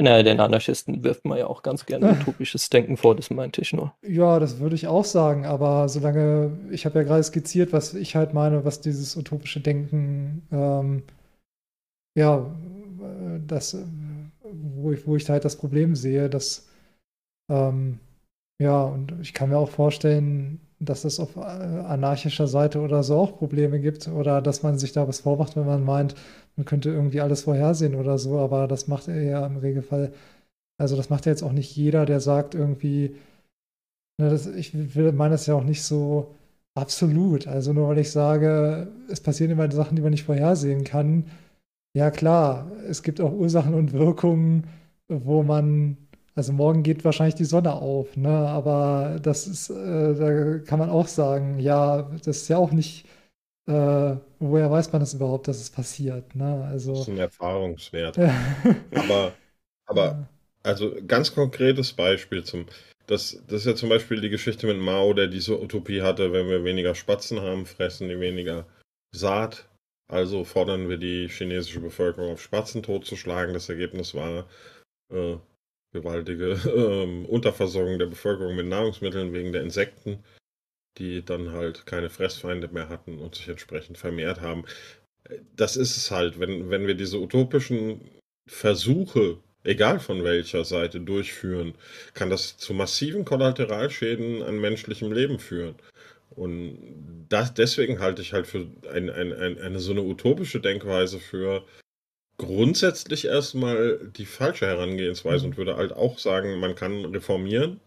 Naja, den Anarchisten wirft man ja auch ganz gerne utopisches Denken vor, das meinte ich nur. Ja, das würde ich auch sagen, aber solange, ich habe ja gerade skizziert, was ich halt meine, was dieses utopische Denken, ähm, ja, das, wo ich, wo ich halt das Problem sehe, dass ähm, ja, und ich kann mir auch vorstellen, dass es auf äh, anarchischer Seite oder so auch Probleme gibt oder dass man sich da was vormacht, wenn man meint, man könnte irgendwie alles vorhersehen oder so, aber das macht er ja im Regelfall, also das macht ja jetzt auch nicht jeder, der sagt irgendwie, ne, das, ich meine das ja auch nicht so absolut, also nur weil ich sage, es passieren immer Sachen, die man nicht vorhersehen kann, ja klar, es gibt auch Ursachen und Wirkungen, wo man also morgen geht wahrscheinlich die Sonne auf, ne? Aber das ist, äh, da kann man auch sagen, ja, das ist ja auch nicht, äh, woher weiß man das überhaupt, dass es passiert, ne? Also. Das ist ein Erfahrungswert. aber, aber, also ganz konkretes Beispiel zum, das, das ist ja zum Beispiel die Geschichte mit Mao, der diese Utopie hatte, wenn wir weniger Spatzen haben, fressen die weniger Saat. Also fordern wir die chinesische Bevölkerung auf Spatzen totzuschlagen. Das Ergebnis war äh, gewaltige ähm, Unterversorgung der Bevölkerung mit Nahrungsmitteln wegen der Insekten, die dann halt keine Fressfeinde mehr hatten und sich entsprechend vermehrt haben. Das ist es halt, wenn, wenn wir diese utopischen Versuche, egal von welcher Seite, durchführen, kann das zu massiven Kollateralschäden an menschlichem Leben führen. Und das, deswegen halte ich halt für ein, ein, ein, eine so eine utopische Denkweise für grundsätzlich erstmal die falsche Herangehensweise und würde halt auch sagen, man kann reformieren.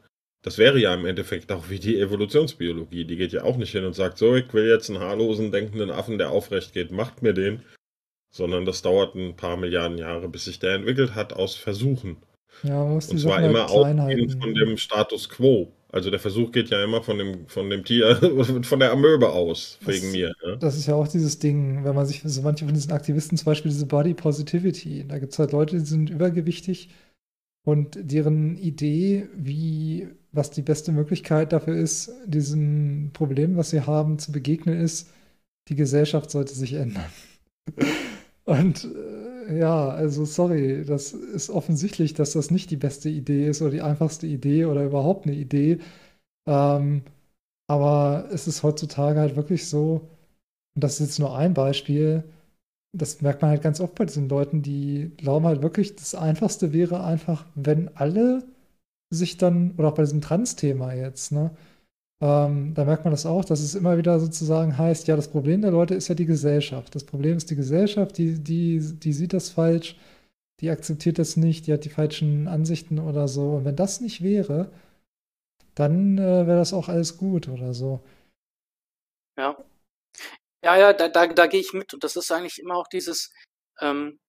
Das wäre ja im Endeffekt auch wie die Evolutionsbiologie. Die geht ja auch nicht hin und sagt, so, ich will jetzt einen haarlosen, denkenden Affen, der aufrecht geht, macht mir den. Sondern das dauert ein paar Milliarden Jahre, bis sich der entwickelt hat aus Versuchen. Ja, und zwar immer ausgehend von dem Status quo. Also der Versuch geht ja immer von dem, von dem Tier, von der Amöbe aus, wegen das, mir. Ne? Das ist ja auch dieses Ding, wenn man sich, so manche von diesen Aktivisten, zum Beispiel diese Body Positivity, da gibt es halt Leute, die sind übergewichtig und deren Idee, wie, was die beste Möglichkeit dafür ist, diesem Problem, was sie haben, zu begegnen, ist, die Gesellschaft sollte sich ändern. und äh, ja, also sorry, das ist offensichtlich, dass das nicht die beste Idee ist oder die einfachste Idee oder überhaupt eine Idee. Ähm, aber es ist heutzutage halt wirklich so, und das ist jetzt nur ein Beispiel, das merkt man halt ganz oft bei diesen Leuten, die glauben halt wirklich, das Einfachste wäre einfach, wenn alle sich dann, oder auch bei diesem Trans-Thema jetzt, ne, ähm, da merkt man das auch, dass es immer wieder sozusagen heißt, ja, das Problem der Leute ist ja die Gesellschaft. Das Problem ist die Gesellschaft, die, die, die sieht das falsch, die akzeptiert das nicht, die hat die falschen Ansichten oder so. Und wenn das nicht wäre, dann äh, wäre das auch alles gut oder so. Ja. Ja, ja, da, da, da gehe ich mit. Und das ist eigentlich immer auch dieses, ähm,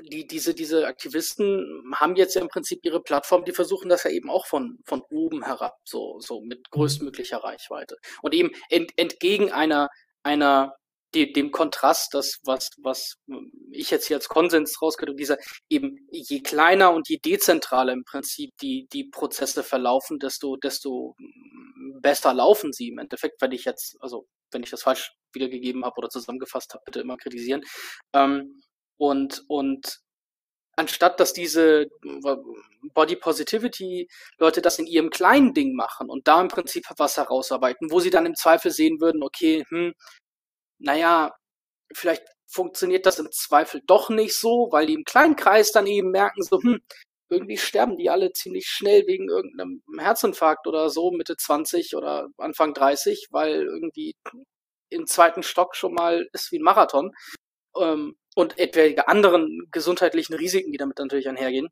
die, diese, diese Aktivisten haben jetzt ja im Prinzip ihre Plattform, die versuchen das ja eben auch von, von oben herab, so, so mit mhm. größtmöglicher Reichweite. Und eben ent, entgegen einer, einer, die, dem Kontrast, das, was, was ich jetzt hier als Konsens rausgehört dieser eben je kleiner und je dezentraler im Prinzip die, die Prozesse verlaufen, desto, desto besser laufen sie im Endeffekt, wenn ich jetzt, also wenn ich das falsch wiedergegeben habe oder zusammengefasst habe, bitte immer kritisieren. Ähm, und, und anstatt dass diese Body Positivity Leute das in ihrem kleinen Ding machen und da im Prinzip was herausarbeiten, wo sie dann im Zweifel sehen würden, okay, hm, naja, vielleicht funktioniert das im Zweifel doch nicht so, weil die im kleinen Kreis dann eben merken, so, hm, irgendwie sterben die alle ziemlich schnell wegen irgendeinem Herzinfarkt oder so, Mitte 20 oder Anfang 30, weil irgendwie im zweiten Stock schon mal ist wie ein Marathon. Ähm, und etwaige anderen gesundheitlichen Risiken, die damit natürlich einhergehen,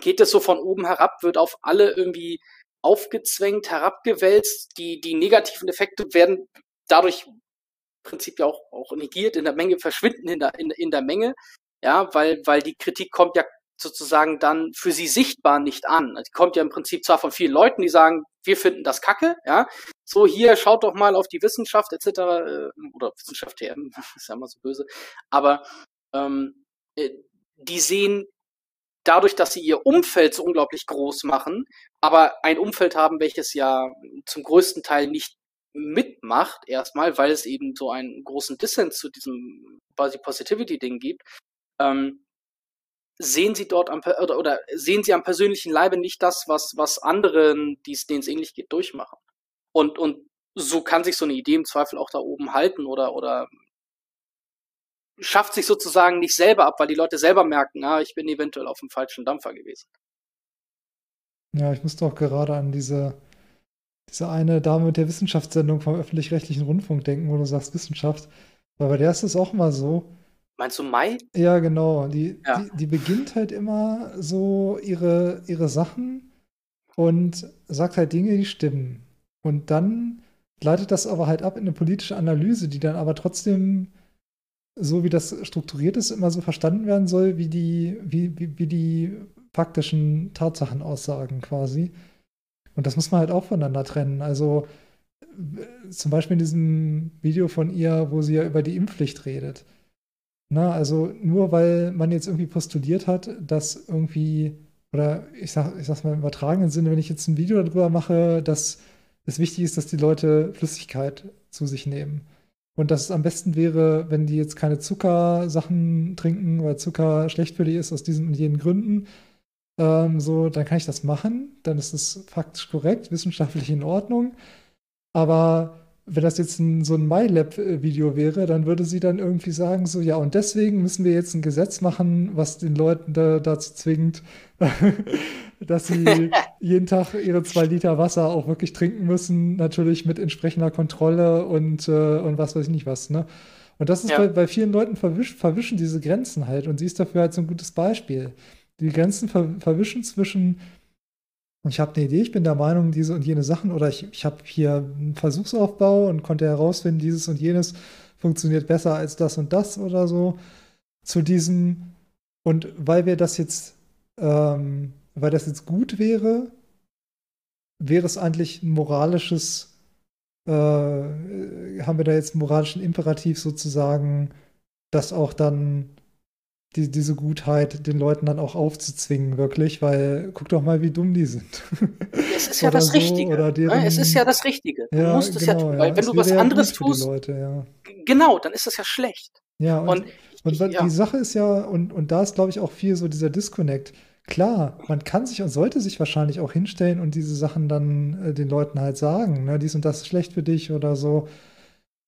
geht es so von oben herab, wird auf alle irgendwie aufgezwängt, herabgewälzt. Die, die negativen Effekte werden dadurch im Prinzip ja auch, auch negiert, in der Menge verschwinden in der, in, in der Menge. Ja, weil, weil die Kritik kommt ja sozusagen dann für sie sichtbar nicht an. Die kommt ja im Prinzip zwar von vielen Leuten, die sagen, wir finden das kacke, ja. So, hier, schaut doch mal auf die Wissenschaft etc. Äh, oder Wissenschaft TM, ist ja immer so böse. Aber ähm, äh, die sehen dadurch, dass sie ihr Umfeld so unglaublich groß machen, aber ein Umfeld haben, welches ja zum größten Teil nicht mitmacht, erstmal, weil es eben so einen großen Dissens zu diesem Body Positivity Ding gibt, ähm, sehen sie dort am, oder, oder sehen sie am persönlichen Leibe nicht das, was, was anderen, denen es ähnlich geht, durchmachen. Und, und so kann sich so eine Idee im Zweifel auch da oben halten oder, oder schafft sich sozusagen nicht selber ab, weil die Leute selber merken, na, ich bin eventuell auf dem falschen Dampfer gewesen. Ja, ich musste auch gerade an diese, diese eine Dame mit der Wissenschaftssendung vom öffentlich-rechtlichen Rundfunk denken, wo du sagst Wissenschaft. Weil bei der ist es auch mal so. Meinst du Mai? Ja, genau. Die, ja. die, die beginnt halt immer so ihre, ihre Sachen und sagt halt Dinge, die stimmen. Und dann leitet das aber halt ab in eine politische Analyse, die dann aber trotzdem, so wie das strukturiert ist, immer so verstanden werden soll, wie die, wie, wie, wie die faktischen Tatsachenaussagen quasi. Und das muss man halt auch voneinander trennen. Also zum Beispiel in diesem Video von ihr, wo sie ja über die Impfpflicht redet. Na, also nur weil man jetzt irgendwie postuliert hat, dass irgendwie, oder ich sag, ich sag's mal im übertragenen Sinne, wenn ich jetzt ein Video darüber mache, dass es wichtig ist, dass die Leute Flüssigkeit zu sich nehmen. Und dass es am besten wäre, wenn die jetzt keine Zuckersachen trinken, weil Zucker schlecht für die ist aus diesen und jenen Gründen. Ähm, so, dann kann ich das machen. Dann ist es faktisch korrekt, wissenschaftlich in Ordnung. Aber wenn das jetzt ein, so ein MyLab-Video wäre, dann würde sie dann irgendwie sagen, so, ja, und deswegen müssen wir jetzt ein Gesetz machen, was den Leuten da, dazu zwingt, dass sie jeden Tag ihre zwei Liter Wasser auch wirklich trinken müssen, natürlich mit entsprechender Kontrolle und, äh, und was weiß ich nicht was, ne? Und das ist ja. bei, bei vielen Leuten verwisch, verwischen diese Grenzen halt und sie ist dafür halt so ein gutes Beispiel. Die Grenzen ver, verwischen zwischen ich habe eine Idee, ich bin der Meinung, diese und jene Sachen, oder ich, ich habe hier einen Versuchsaufbau und konnte herausfinden, dieses und jenes funktioniert besser als das und das oder so. Zu diesem, und weil wir das jetzt, ähm, weil das jetzt gut wäre, wäre es eigentlich ein moralisches, äh, haben wir da jetzt einen moralischen Imperativ sozusagen, das auch dann die, diese Gutheit den Leuten dann auch aufzuzwingen, wirklich, weil guck doch mal, wie dumm die sind. Es ist ja das so, Richtige. Ne? Deren, es ist ja das Richtige. Du ja, musst es genau, ja tun, weil ja. wenn du was anderes tust, Leute, ja. genau, dann ist das ja schlecht. Ja, und, und, ich, und die Sache ist ja, und, und da ist, glaube ich, auch viel so dieser Disconnect. Klar, man kann sich und sollte sich wahrscheinlich auch hinstellen und diese Sachen dann äh, den Leuten halt sagen, ne, dies und das ist schlecht für dich oder so.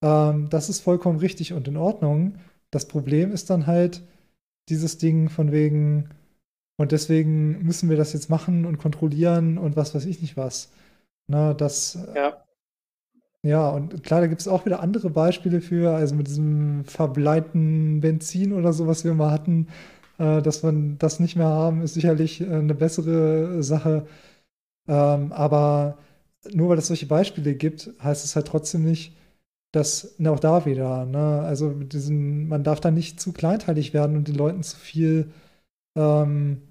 Ähm, das ist vollkommen richtig und in Ordnung. Das Problem ist dann halt, dieses Ding von wegen, und deswegen müssen wir das jetzt machen und kontrollieren und was weiß ich nicht was. Na, das. Ja. Ja, und klar, da gibt es auch wieder andere Beispiele für, also mit diesem verbleiten Benzin oder so, was wir mal hatten, äh, dass wir das nicht mehr haben, ist sicherlich äh, eine bessere Sache. Ähm, aber nur weil es solche Beispiele gibt, heißt es halt trotzdem nicht, das auch da wieder, ne? Also diesen, man darf da nicht zu kleinteilig werden und den Leuten zu viel ähm,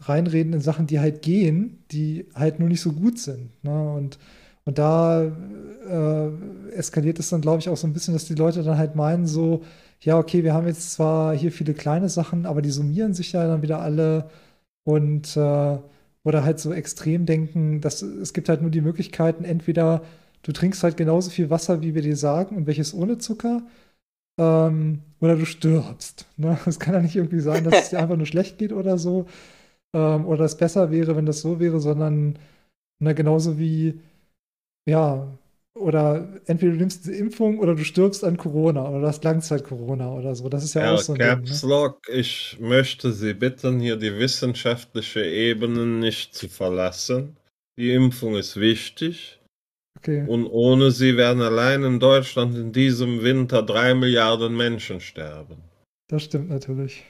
reinreden in Sachen, die halt gehen, die halt nur nicht so gut sind. Ne? Und, und da äh, eskaliert es dann, glaube ich, auch so ein bisschen, dass die Leute dann halt meinen, so, ja, okay, wir haben jetzt zwar hier viele kleine Sachen, aber die summieren sich ja dann wieder alle und äh, oder halt so extrem denken, dass es gibt halt nur die Möglichkeiten, entweder du trinkst halt genauso viel Wasser, wie wir dir sagen, und welches ohne Zucker. Ähm, oder du stirbst. Ne? Es kann ja nicht irgendwie sein, dass es dir einfach nur schlecht geht oder so. Ähm, oder es besser wäre, wenn das so wäre, sondern na, genauso wie, ja, oder entweder du nimmst diese Impfung oder du stirbst an Corona oder du hast Langzeit-Corona oder so. Das ist ja, ja auch so ein Caps Ding, ne? ich möchte Sie bitten, hier die wissenschaftliche Ebene nicht zu verlassen. Die Impfung ist wichtig. Okay. Und ohne sie werden allein in Deutschland in diesem Winter drei Milliarden Menschen sterben. Das stimmt natürlich.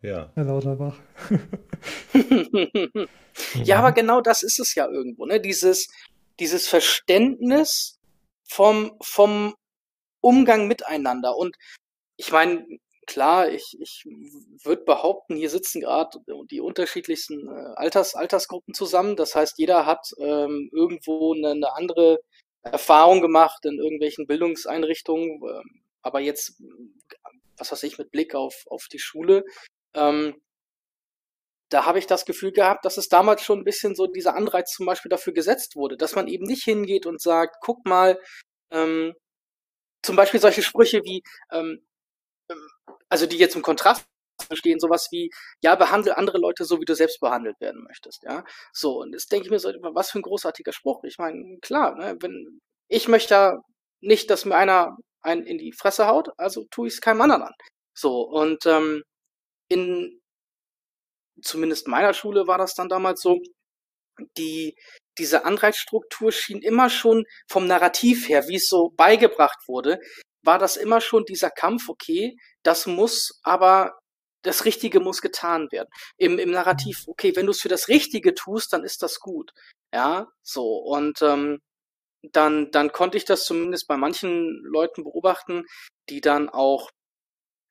Ja. Herr Lauterbach. ja, aber genau das ist es ja irgendwo, ne? Dieses, dieses Verständnis vom, vom Umgang miteinander. Und ich meine, klar, ich, ich würde behaupten, hier sitzen gerade die unterschiedlichsten äh, Alters, Altersgruppen zusammen. Das heißt, jeder hat ähm, irgendwo eine, eine andere Erfahrung gemacht in irgendwelchen Bildungseinrichtungen, ähm, aber jetzt, was weiß ich, mit Blick auf, auf die Schule, ähm, da habe ich das Gefühl gehabt, dass es damals schon ein bisschen so dieser Anreiz zum Beispiel dafür gesetzt wurde, dass man eben nicht hingeht und sagt, guck mal, ähm, zum Beispiel solche Sprüche wie, ähm, ähm also die jetzt im Kontrast stehen, sowas wie, ja, behandle andere Leute so, wie du selbst behandelt werden möchtest, ja. So, und das denke ich mir so, was für ein großartiger Spruch. Ich meine, klar, ne, wenn, ich möchte nicht, dass mir einer einen in die Fresse haut, also tue ich es keinem anderen an. So, und ähm, in zumindest meiner Schule war das dann damals so, die, diese Anreizstruktur schien immer schon vom Narrativ her, wie es so beigebracht wurde, war das immer schon dieser Kampf, okay, das muss aber, das Richtige muss getan werden. Im, im Narrativ, okay, wenn du es für das Richtige tust, dann ist das gut. Ja, so. Und ähm, dann, dann konnte ich das zumindest bei manchen Leuten beobachten, die dann auch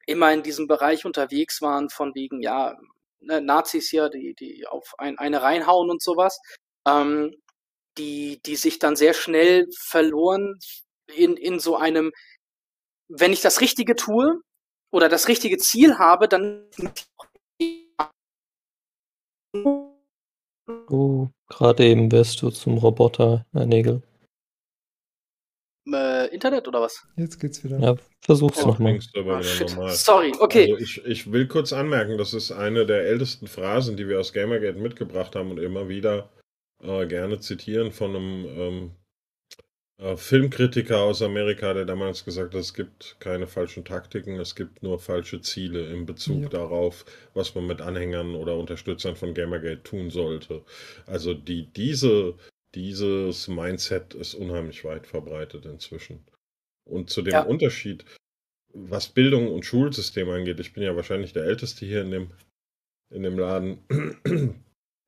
immer in diesem Bereich unterwegs waren, von wegen, ja, ne, Nazis hier, die, die auf ein, eine reinhauen und sowas, ähm, die, die sich dann sehr schnell verloren in, in so einem, wenn ich das Richtige tue oder das richtige Ziel habe, dann. Oh, gerade eben wärst du zum Roboter, Herr Nägel. Äh, Internet oder was? Jetzt geht's wieder. Ja, versuch's Oh, nochmal. Ah. Sorry, okay. Also ich, ich will kurz anmerken, das ist eine der ältesten Phrasen, die wir aus Gamergate mitgebracht haben und immer wieder äh, gerne zitieren von einem ähm, äh, Filmkritiker aus Amerika, der damals gesagt hat, es gibt keine falschen Taktiken, es gibt nur falsche Ziele in Bezug Ja. darauf, was man mit Anhängern oder Unterstützern von Gamergate tun sollte. Also die, diese, dieses Mindset ist unheimlich weit verbreitet inzwischen. Und zu dem Ja. Unterschied, was Bildung und Schulsystem angeht, ich bin ja wahrscheinlich der Älteste hier in dem, in dem Laden.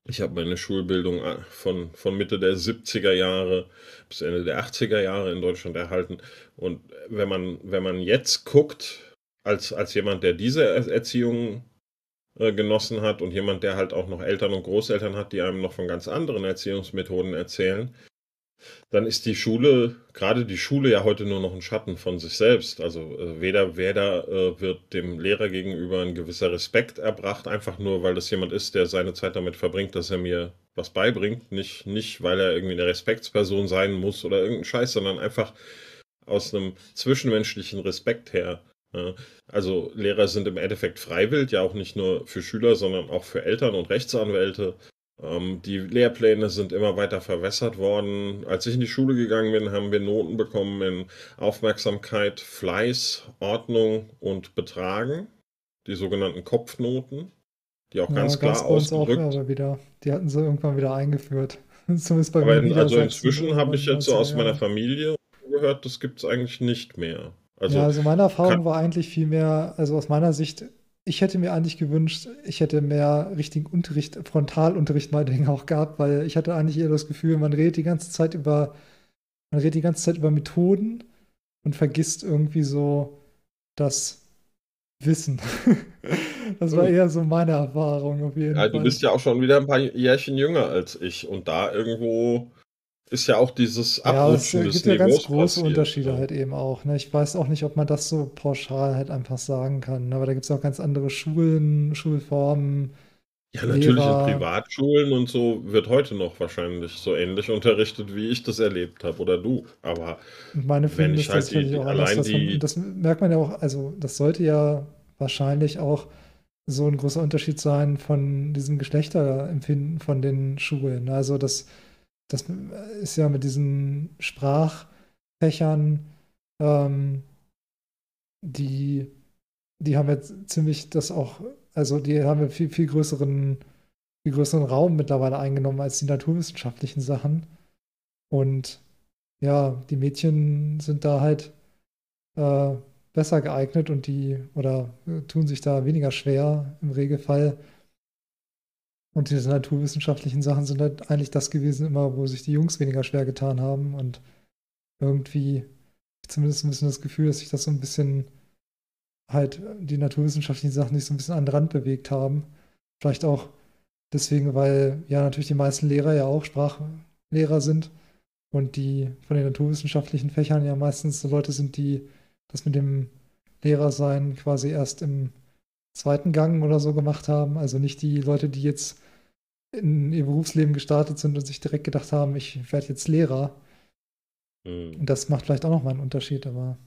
Ich habe meine Schulbildung äh, von, von Mitte der 70er Jahre bis Ende der 80er Jahre in Deutschland erhalten. Und wenn man, wenn man jetzt guckt, als, als jemand, der diese Er- Erziehung äh, genossen hat und jemand, der halt auch noch Eltern und Großeltern hat, die einem noch von ganz anderen Erziehungsmethoden erzählen, dann ist die Schule, gerade die Schule ja heute nur noch ein Schatten von sich selbst. Also äh, weder, weder äh, wird dem Lehrer gegenüber ein gewisser Respekt erbracht, einfach nur, weil das jemand ist, der seine Zeit damit verbringt, dass er mir was beibringt. Nicht, nicht weil er irgendwie eine Respektsperson sein muss oder irgendein Scheiß, sondern einfach aus einem zwischenmenschlichen Respekt her. Also Lehrer sind im Endeffekt freiwillig, ja auch nicht nur für Schüler, sondern auch für Eltern und Rechtsanwälte. Ähm, die Lehrpläne sind immer weiter verwässert worden. Als ich in die Schule gegangen bin, haben wir Noten bekommen in Aufmerksamkeit, Fleiß, Ordnung und Betragen. Die sogenannten Kopfnoten, die auch Ja, ganz klar auch ausgedrückt. aber wieder. Die hatten sie irgendwann wieder eingeführt. Zumindest bei Aber mir in, also inzwischen habe ich jetzt so aus 90er meiner. Familie gehört, das gibt es eigentlich nicht mehr. Also ja, also meine Erfahrung war eigentlich viel mehr, also aus meiner Sicht, ich hätte mir eigentlich gewünscht, ich hätte mehr richtigen Unterricht, Frontalunterricht meinetwegen auch gehabt, weil ich hatte eigentlich eher das Gefühl, man redet die ganze Zeit über, man redet die ganze Zeit über Methoden und vergisst irgendwie so das Wissen. Das war Hm. eher so meine Erfahrung auf jeden Ja, du Fall. bist ja auch schon wieder ein paar Jährchen jünger als ich. Und da irgendwo ist ja auch dieses Ja, es Abrutschen äh, des gibt ja ganz große passiert. Unterschiede ja. halt eben auch. Ne? Ich weiß auch nicht, ob man das so pauschal halt einfach sagen kann. Aber da gibt es auch ganz andere Schulen, Schulformen. Ja, natürlich in Lehrer. Privatschulen und so wird heute noch wahrscheinlich so ähnlich unterrichtet, wie ich das erlebt habe oder du. Aber meine Wenn ich halt die- auch anders. allein man, die- und das merkt man ja auch, also das sollte ja wahrscheinlich auch so ein großer Unterschied sein von diesem Geschlechterempfinden von den Schulen. Also das, das ist ja mit diesen Sprachfächern, ähm, die, die haben jetzt ziemlich das auch, also die haben viel, viel größeren, viel größeren Raum mittlerweile eingenommen als die naturwissenschaftlichen Sachen. Und ja, die Mädchen sind da halt äh, besser geeignet und die oder äh, tun sich da weniger schwer im Regelfall. Und diese naturwissenschaftlichen Sachen sind halt eigentlich das gewesen immer, wo sich die Jungs weniger schwer getan haben. Und irgendwie zumindest ein bisschen das Gefühl, dass sich das so ein bisschen halt die naturwissenschaftlichen Sachen sich so ein bisschen an den Rand bewegt haben. Vielleicht auch deswegen, weil ja natürlich die meisten Lehrer ja auch Sprachlehrer sind und die von den naturwissenschaftlichen Fächern ja meistens Leute sind, die das mit dem Lehrersein quasi erst im zweiten Gang oder so gemacht haben. Also nicht die Leute, die jetzt in ihr Berufsleben gestartet sind und sich direkt gedacht haben, ich werde jetzt Lehrer. hm, Und das macht vielleicht auch nochmal einen Unterschied, aber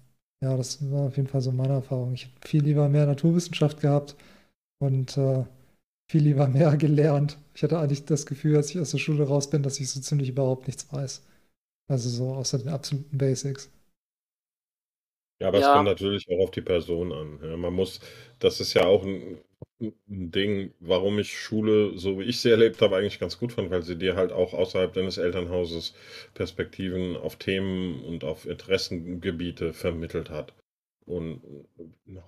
ja, das war auf jeden Fall so meine Erfahrung. Ich hätte viel lieber mehr Naturwissenschaft gehabt und äh, viel lieber mehr gelernt. Ich hatte eigentlich das Gefühl, als ich aus der Schule raus bin, dass ich so ziemlich überhaupt nichts weiß. Also so außer den absoluten Basics. Ja, aber es Ja. kommt natürlich auch auf die Person an. Ja, man muss, das ist ja auch ein, ein Ding, warum ich Schule, so wie ich sie erlebt habe, eigentlich ganz gut fand, weil sie dir halt auch außerhalb deines Elternhauses Perspektiven auf Themen und auf Interessengebiete vermittelt hat. Und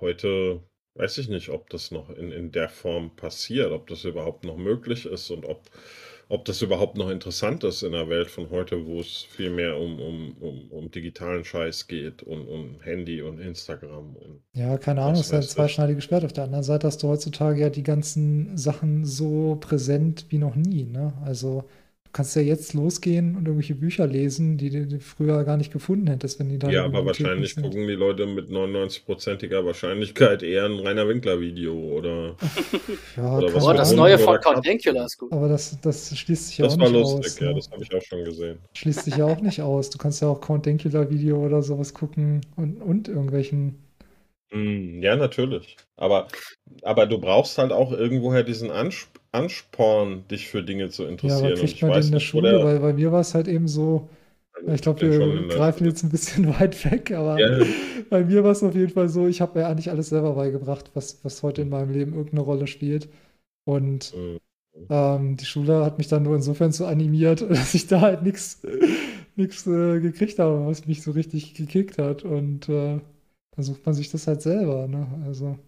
heute weiß ich nicht, ob das noch in, in der Form passiert, ob das überhaupt noch möglich ist und ob, ob das überhaupt noch interessant ist in der Welt von heute, wo es viel mehr um, um, um, um digitalen Scheiß geht und um Handy und Instagram. Und Ja, keine Ahnung, ist ja ein zweischneidiges Schwert. Auf der anderen Seite hast du heutzutage ja die ganzen Sachen so präsent wie noch nie, ne? Also kannst ja jetzt losgehen und irgendwelche Bücher lesen, die du früher gar nicht gefunden hättest, wenn die da ja, aber wahrscheinlich sind. gucken die Leute mit 99%iger Wahrscheinlichkeit eher ein Rainer Winkler-Video oder. Ja, Oder was Oh, das neue von Cut. Condancula ist gut. Aber das, das schließt sich ja Das auch war nicht lustig, aus. ja, Ne? das habe ich auch schon gesehen. Schließt sich ja auch nicht aus. Du kannst ja auch Count Dankula Video oder sowas gucken und, und irgendwelchen. Mm, Ja, natürlich. Aber, aber du brauchst halt auch irgendwoher diesen Ansp Ansporn, dich für Dinge zu Ja, aber interessieren. Und kriegt ich man den weiß in der nicht, wo Schule? der. Weil bei mir war es halt eben so, ich glaube, bin schon wir in der greifen Schule. jetzt ein bisschen weit weg, aber Ja, bei mir war es auf jeden Fall so, ich habe mir eigentlich alles selber beigebracht, was, was heute in meinem Leben irgendeine Rolle spielt. Und mm, ähm, die Schule hat mich dann nur insofern so animiert, dass ich da halt nichts nichts äh, gekriegt habe, was mich so richtig gekickt hat. Und äh, dann sucht man sich das halt selber, ne? Also,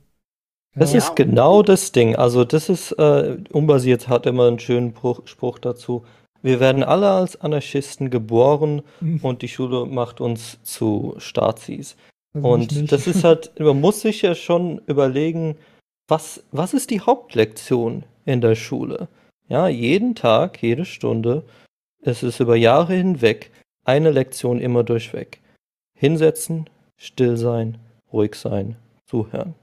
Das ja. ist genau das Ding. Also, das ist, äh, Unbasiert hat immer einen schönen Bruch, Spruch dazu. Wir werden alle als Anarchisten geboren Hm, und die Schule macht uns zu Stazis. also Und das ist halt, man muss sich ja schon überlegen, was, was ist die Hauptlektion in der Schule? Ja, jeden Tag, jede Stunde, es ist über Jahre hinweg eine Lektion immer durchweg. Hinsetzen, still sein, ruhig sein, zuhören.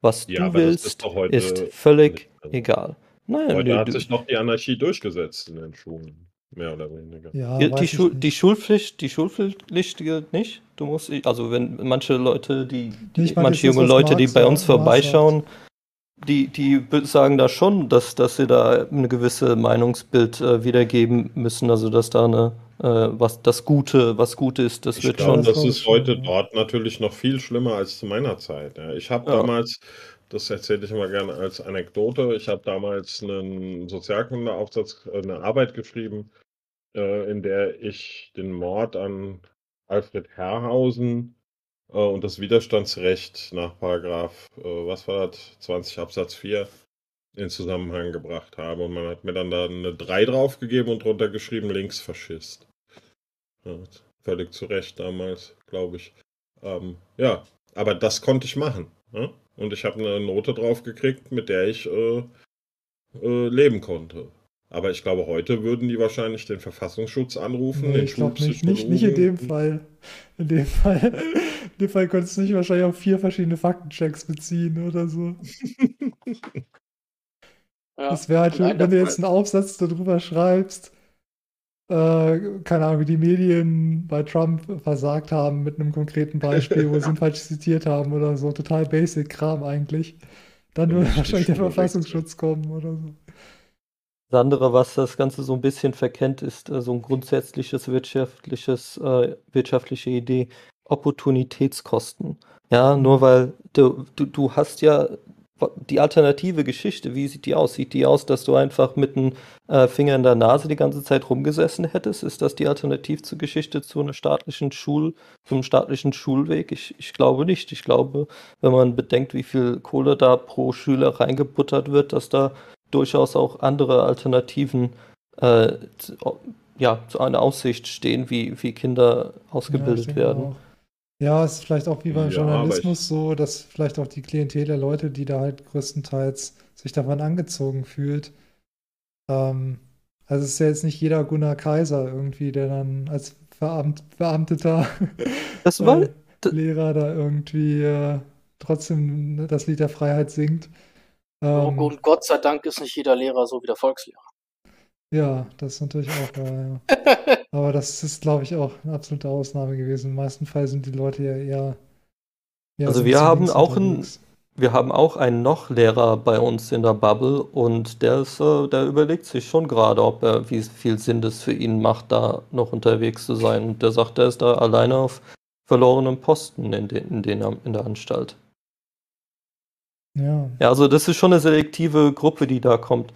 Was Ja, du willst, ist doch heute ist völlig nicht. Egal. Naja, heute nö, hat du, sich noch die Anarchie durchgesetzt in den Schulen. Mehr oder weniger. Ja, die, die, Schul die. Schulpflicht, die Schulpflicht gilt nicht. Du musst, also wenn manche Leute, die, Nee, die manche junge Leute, die bei uns vorbeischauen, die, die sagen da schon, dass, dass sie da ein gewisses Meinungsbild äh, wiedergeben müssen, also dass da eine, was das Gute, was gut ist, das Ich wird glaube, schon. das ist heute dort natürlich noch viel schlimmer als zu meiner Zeit. Ja. Ich habe Ja. damals, das erzähle ich immer gerne als Anekdote, ich habe damals einen Sozialkundeaufsatz, äh, eine Arbeit geschrieben, äh, in der ich den Mord an Alfred Herrhausen äh, und das Widerstandsrecht nach Paragraph, äh, was war das, 20 Absatz 4 in Zusammenhang gebracht habe. Und man hat mir dann da eine 3 draufgegeben und drunter geschrieben, Linksfaschist. Ja, völlig zu Recht damals, glaube ich. Ähm, ja, aber das konnte ich machen. Ne? Und ich habe eine Note drauf gekriegt, mit der ich äh, äh, leben konnte. Aber ich glaube, heute würden die wahrscheinlich den Verfassungsschutz anrufen, Nee, den ich glaube nicht. Nicht, nicht in dem Fall. In dem Fall, in dem Fall konntest du dich wahrscheinlich auf vier verschiedene Faktenchecks beziehen oder so. Ja. Das wäre halt, wenn du jetzt einen Aufsatz darüber schreibst, äh, keine Ahnung, wie die Medien bei Trump versagt haben mit einem konkreten Beispiel, wo sie ihn falsch zitiert haben oder so. Total basic Kram eigentlich. Dann würde wahrscheinlich der Verfassungsschutz kommen oder so. Das andere, was das Ganze so ein bisschen verkennt, ist äh, so ein grundsätzliches wirtschaftliches, äh, wirtschaftliche Idee, Opportunitätskosten. Ja, nur weil du, du, du hast ja die alternative Geschichte, wie sieht die aus? Sieht die aus, dass du einfach mit einem äh, Finger in der Nase die ganze Zeit rumgesessen hättest? Ist das die Alternativ zur Geschichte zu einer staatlichen Schul, zum staatlichen Schulweg? Ich, ich glaube nicht. Ich glaube, wenn man bedenkt, wie viel Kohle da pro Schüler reingebuttert wird, dass da durchaus auch andere Alternativen äh, zu, ja, zu einer Aussicht stehen, wie, wie Kinder Ja, ausgebildet denke werden. auch. Ja, es ist vielleicht auch wie beim Ja, aber Journalismus so, dass vielleicht auch die Klientel der Leute, die da halt größtenteils sich davon angezogen fühlt. Ähm, also es ist ja jetzt nicht jeder Gunnar Kaiser irgendwie, der dann als Beamt, Beamteter Das war, äh, Lehrer da irgendwie äh, trotzdem das Lied der Freiheit singt. Ähm, Und Gott sei Dank ist nicht jeder Lehrer so wie der Volkslehrer. Ja, das ist natürlich auch wahr, ja. Aber das ist, glaube ich, auch eine absolute Ausnahme gewesen. Im meisten Fall sind die Leute ja eher, eher Also so ein wir haben auch einen, unterwegs. wir haben auch einen Noch-Lehrer bei uns in der Bubble und der ist, äh, der überlegt sich schon gerade, ob er, wie viel Sinn das für ihn macht, da noch unterwegs zu sein. Und der sagt, er ist da alleine auf verlorenen Posten in, den, in, den, in der Anstalt. Ja. Ja, also das ist schon eine selektive Gruppe, die da kommt.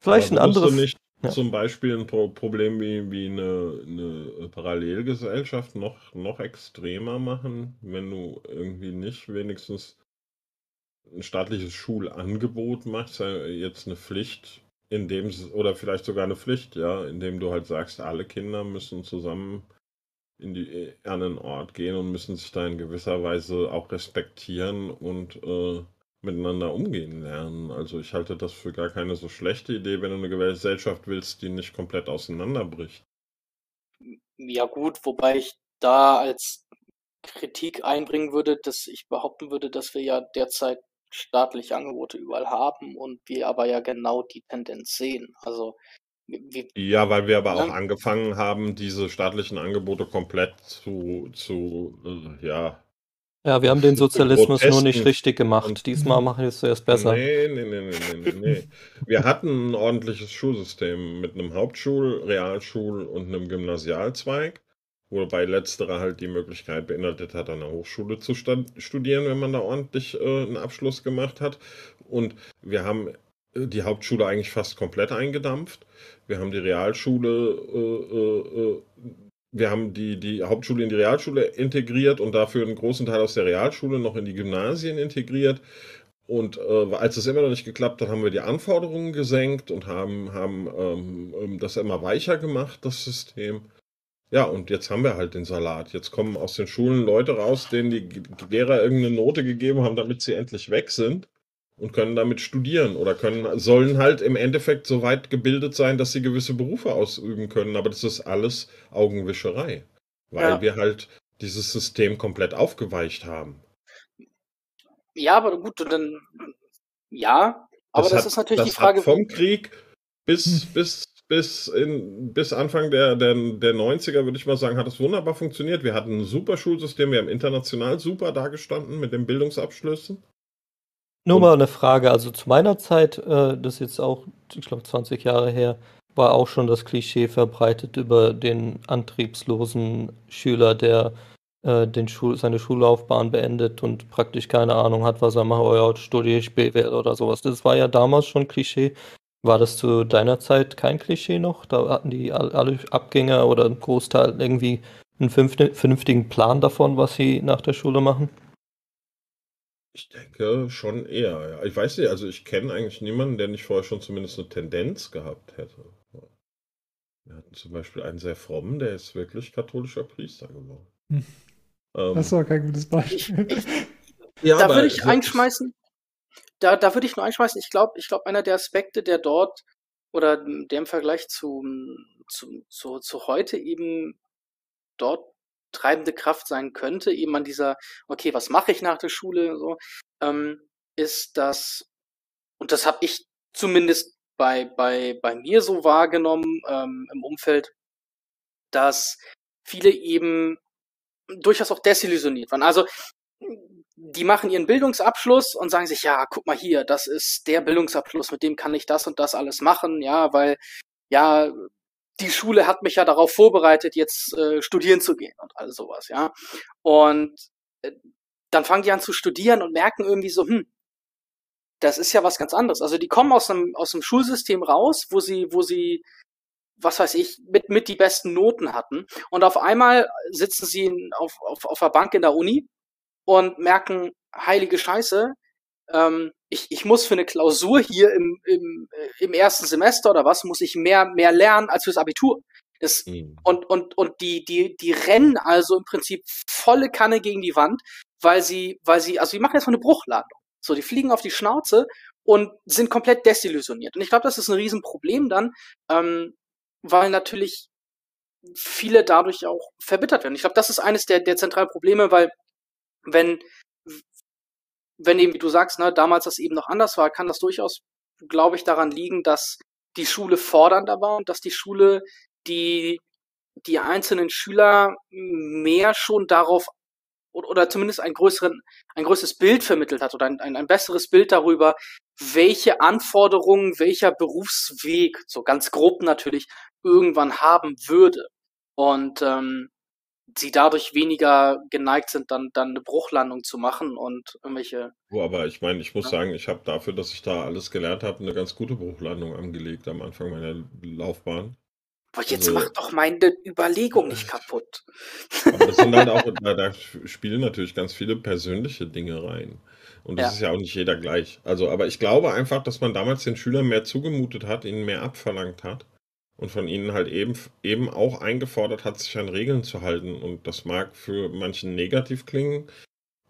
Vielleicht Aber ein anderes. nicht Ja. zum Beispiel ein Pro Problem wie, wie eine, eine Parallelgesellschaft noch, noch extremer machen, wenn du irgendwie nicht wenigstens ein staatliches Schulangebot machst, äh, jetzt eine Pflicht, in dem oder vielleicht sogar eine Pflicht, ja, indem du halt sagst, alle Kinder müssen zusammen in die, äh, an einen Ort gehen und müssen sich da in gewisser Weise auch respektieren und äh, miteinander umgehen lernen. Also ich halte das für gar keine so schlechte Idee, wenn du eine Gesellschaft willst, die nicht komplett auseinanderbricht. Ja gut, wobei ich da als Kritik einbringen würde, dass ich behaupten würde, dass wir ja derzeit staatliche Angebote überall haben und wir aber ja genau die Tendenz sehen. Also wie, Ja, weil wir aber auch Ja. angefangen haben, diese staatlichen Angebote komplett zu, zu äh, ja. Ja, wir haben den Sozialismus nur nicht richtig gemacht. und- Diesmal machen wir es zuerst besser. Nee, nee, nee, nee, nee, nee. Wir hatten ein ordentliches Schulsystem mit einem Hauptschul-, Realschul- und einem Gymnasialzweig, wobei letzterer halt die Möglichkeit beinhaltet hat, an der Hochschule zu studieren, wenn man da ordentlich äh, einen Abschluss gemacht hat. Und wir haben äh, die Hauptschule eigentlich fast komplett eingedampft. Wir haben die Realschule äh, äh, äh, wir haben die, die Hauptschule in die Realschule integriert und dafür einen großen Teil aus der Realschule noch in die Gymnasien integriert. Und äh, als es immer noch nicht geklappt hat, haben wir die Anforderungen gesenkt und haben, haben ähm, ähm, das immer weicher gemacht, das System. Ja, und jetzt haben wir halt den Salat. Jetzt kommen aus den Schulen Leute raus, denen die Lehrer irgendeine Note gegeben haben, damit sie endlich weg sind und können damit studieren oder können, sollen halt im Endeffekt so weit gebildet sein, dass sie gewisse Berufe ausüben können. Aber das ist alles Augenwischerei, weil Ja. wir halt dieses System komplett aufgeweicht haben. ja, aber gut, dann ja, aber das, hat, ist natürlich das die Frage. Vom Krieg bis, bis, bis, in, bis Anfang der, der, der 90er, würde ich mal sagen, hat es wunderbar funktioniert. Wir hatten ein super Schulsystem, wir haben international super dagestanden mit den Bildungsabschlüssen. Nur mal eine Frage, also zu meiner Zeit, äh, das ist jetzt auch, ich glaube, 20 Jahre her, war auch schon das Klischee verbreitet über den antriebslosen Schüler, der äh, den Schul seine Schullaufbahn beendet und praktisch keine Ahnung hat, was er macht, oh ja, studiere ich BWL oder sowas. Das war ja damals schon Klischee. War das zu deiner Zeit kein Klischee noch? Da hatten die all- alle Abgänger oder ein Großteil irgendwie einen vernünftigen Plan davon, was sie nach der Schule machen? Ich denke schon eher. Ja. Ich weiß nicht, also ich kenne eigentlich niemanden, der nicht vorher schon zumindest eine Tendenz gehabt hätte. Wir hatten zum Beispiel einen sehr frommen, der ist wirklich katholischer Priester geworden. Hm. Ähm, Das war kein gutes Beispiel. ja, da aber würde ich so- einschmeißen, da, da würde ich nur einschmeißen, ich glaube, ich glaube, einer der Aspekte, der dort oder der im Vergleich zu, zu, zu, zu heute eben dort treibende Kraft sein könnte, eben an dieser, okay, was mache ich nach der Schule, so, ähm, ist das, und das habe ich zumindest bei, bei, bei mir so wahrgenommen ähm, im Umfeld, dass viele eben durchaus auch desillusioniert waren. Also die machen ihren Bildungsabschluss und sagen sich, ja, guck mal hier, das ist der Bildungsabschluss, mit dem kann ich das und das alles machen, ja, weil ja, die Schule hat mich ja darauf vorbereitet, jetzt äh, studieren zu gehen und all sowas, ja. Und äh, dann fangen die an zu studieren und merken irgendwie so, hm, das ist ja was ganz anderes. Also die kommen aus einem aus einem Schulsystem raus, wo sie wo sie was weiß ich, mit, mit die besten Noten hatten. Und auf einmal sitzen sie in, auf, auf, auf der Bank in der Uni und merken, heilige Scheiße, ähm, ich, ich muss für eine Klausur hier im, im, äh, im ersten Semester oder was, muss ich mehr, mehr lernen als fürs Abitur. Das, Hm. und, und, und die, die, die rennen also im Prinzip volle Kanne gegen die Wand, weil sie, weil sie, also die machen jetzt mal eine Bruchlandung. So, die fliegen auf die Schnauze und sind komplett desillusioniert. Und ich glaube, das ist ein Riesenproblem dann, ähm, weil natürlich viele dadurch auch verbittert werden. Ich glaube, das ist eines der, der zentralen Probleme, weil wenn, wenn eben, wie du sagst, ne, damals das eben noch anders war, kann das durchaus, glaube ich, daran liegen, dass die Schule fordernder war und dass die Schule die, die einzelnen Schüler mehr schon darauf oder zumindest ein, größeren, ein größeres Bild vermittelt hat oder ein, ein, ein besseres Bild darüber, welche Anforderungen welcher Berufsweg, so ganz grob natürlich, irgendwann haben würde. Und ähm, sie dadurch weniger geneigt sind, dann, dann eine Bruchlandung zu machen und irgendwelche. Oh, aber ich meine, ich muss ja. sagen, ich habe dafür, dass ich da alles gelernt habe, eine ganz gute Bruchlandung angelegt am Anfang meiner Laufbahn. Boah, jetzt also, mach doch meine Überlegung nicht kaputt. Aber das sind halt auch, da, da spielen natürlich ganz viele persönliche Dinge rein. Und das ja. ist ja auch nicht jeder gleich. Also, aber ich glaube einfach, dass man damals den Schülern mehr zugemutet hat, ihnen mehr abverlangt hat und von ihnen halt eben, eben auch eingefordert hat, sich an Regeln zu halten. Und das mag für manchen negativ klingen,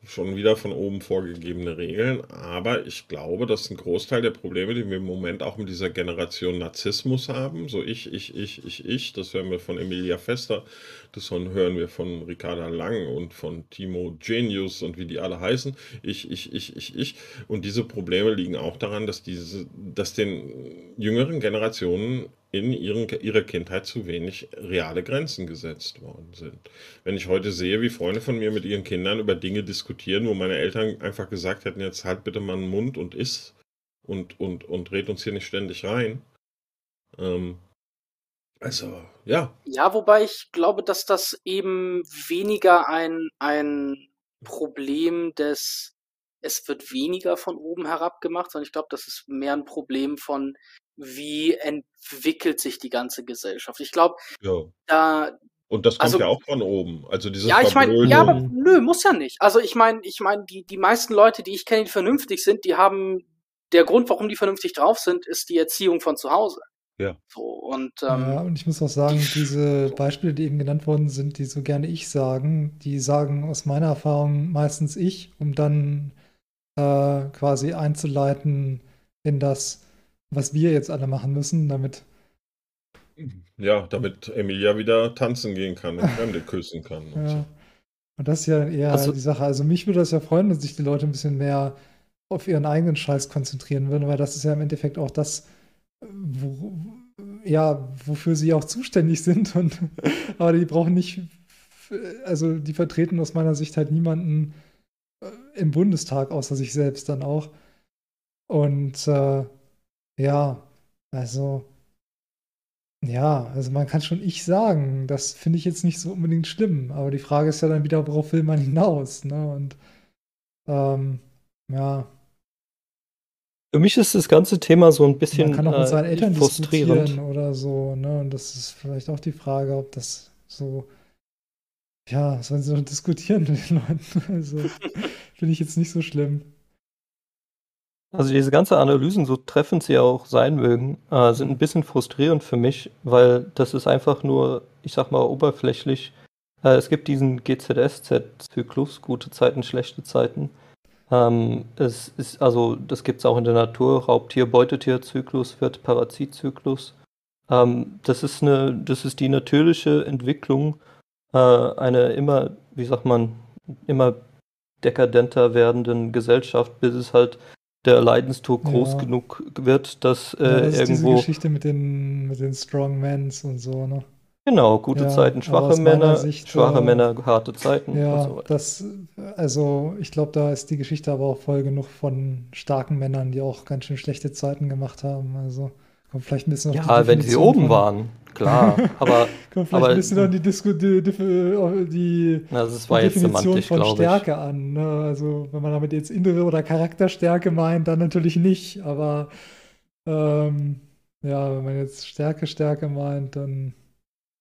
schon wieder von oben vorgegebene Regeln, aber ich glaube, dass ein Großteil der Probleme, die wir im Moment auch mit dieser Generation Narzissmus haben, so ich, ich, ich, ich, ich, das hören wir von Emilia Fester, das hören wir von Ricarda Lang und von Timo Genius und wie die alle heißen, ich, ich, ich, ich, ich. Und diese Probleme liegen auch daran, dass diese, dass den jüngeren Generationen in ihren, ihrer Kindheit zu wenig reale Grenzen gesetzt worden sind. Wenn ich heute sehe, wie Freunde von mir mit ihren Kindern über Dinge diskutieren, wo meine Eltern einfach gesagt hätten, jetzt halt bitte mal einen Mund und iss und, und, und red uns hier nicht ständig rein. Ähm, also, ja. Ja, wobei ich glaube, dass das eben weniger ein, ein Problem des, es wird weniger von oben herab gemacht, sondern ich glaube, das ist mehr ein Problem von, wie entwickelt sich die ganze Gesellschaft. Ich glaube, ja. da. Und das kommt also, ja auch von oben. Also dieses Ja, ich meine, ja, aber nö, muss ja nicht. Also ich meine, ich meine, die, die meisten Leute, die ich kenne, die vernünftig sind, die haben der Grund, warum die vernünftig drauf sind, ist die Erziehung von zu Hause. Ja. So, und, ähm, ja, und ich muss auch sagen, diese Beispiele, die eben genannt worden sind, die so gerne ich sagen, die sagen aus meiner Erfahrung meistens ich, um dann äh, quasi einzuleiten in das, was wir jetzt alle machen müssen, damit. Ja, damit Emilia wieder tanzen gehen kann und Fremde küssen kann. Und, ja. so. und das ist ja eher also, die Sache. Also mich würde das ja freuen, wenn sich die Leute ein bisschen mehr auf ihren eigenen Scheiß konzentrieren würden, weil das ist ja im Endeffekt auch das, wo, ja, wofür sie auch zuständig sind. Und, aber die brauchen nicht, also die vertreten aus meiner Sicht halt niemanden äh, im Bundestag, außer sich selbst dann auch. Und äh, ja, also, ja, also man kann schon ich sagen. Das finde ich jetzt nicht so unbedingt schlimm. Aber die Frage ist ja dann wieder, worauf will man hinaus? Ne? Und ähm, ja. Für mich ist das ganze Thema so ein bisschen man kann auch mit seinen äh, Eltern frustrierend diskutieren oder so. Ne? Und das ist vielleicht auch die Frage, ob das so ja, sollen sie doch diskutieren mit den Leuten. Also, finde ich jetzt nicht so schlimm. Also diese ganze Analysen, so treffend sie auch sein mögen, äh, sind ein bisschen frustrierend für mich, weil das ist einfach nur, ich sag mal, oberflächlich. Äh, es gibt diesen GZSZ-Zyklus, gute Zeiten, schlechte Zeiten. Ähm, es ist, also, das gibt es auch in der Natur, Raubtier-Beutetier-Zyklus, Wirt-Parazit-Zyklus. Ähm, das ist eine, das ist die natürliche Entwicklung, äh, einer immer, wie sagt man, immer dekadenter werdenden Gesellschaft, bis es halt der Leidensdruck groß genug wird, dass äh, ja, das ist irgendwo. Diese Geschichte mit den, mit den Strong Mans und so, ne? Genau, gute ja, Zeiten, schwache Männer, Sicht, schwache äh, Männer, harte Zeiten. Ja, so das, also ich glaube, da ist die Geschichte aber auch voll genug von starken Männern, die auch ganz schön schlechte Zeiten gemacht haben. Also kommt vielleicht ein bisschen auf Ja, wenn sie oben von, waren, klar. Aber kommt vielleicht aber, ein bisschen an die, Disku, die, die, die, na, die Definition von Stärke an. Ne? Also wenn man damit jetzt innere oder Charakterstärke meint, dann natürlich nicht. Aber ähm, ja, wenn man jetzt Stärke, Stärke meint, dann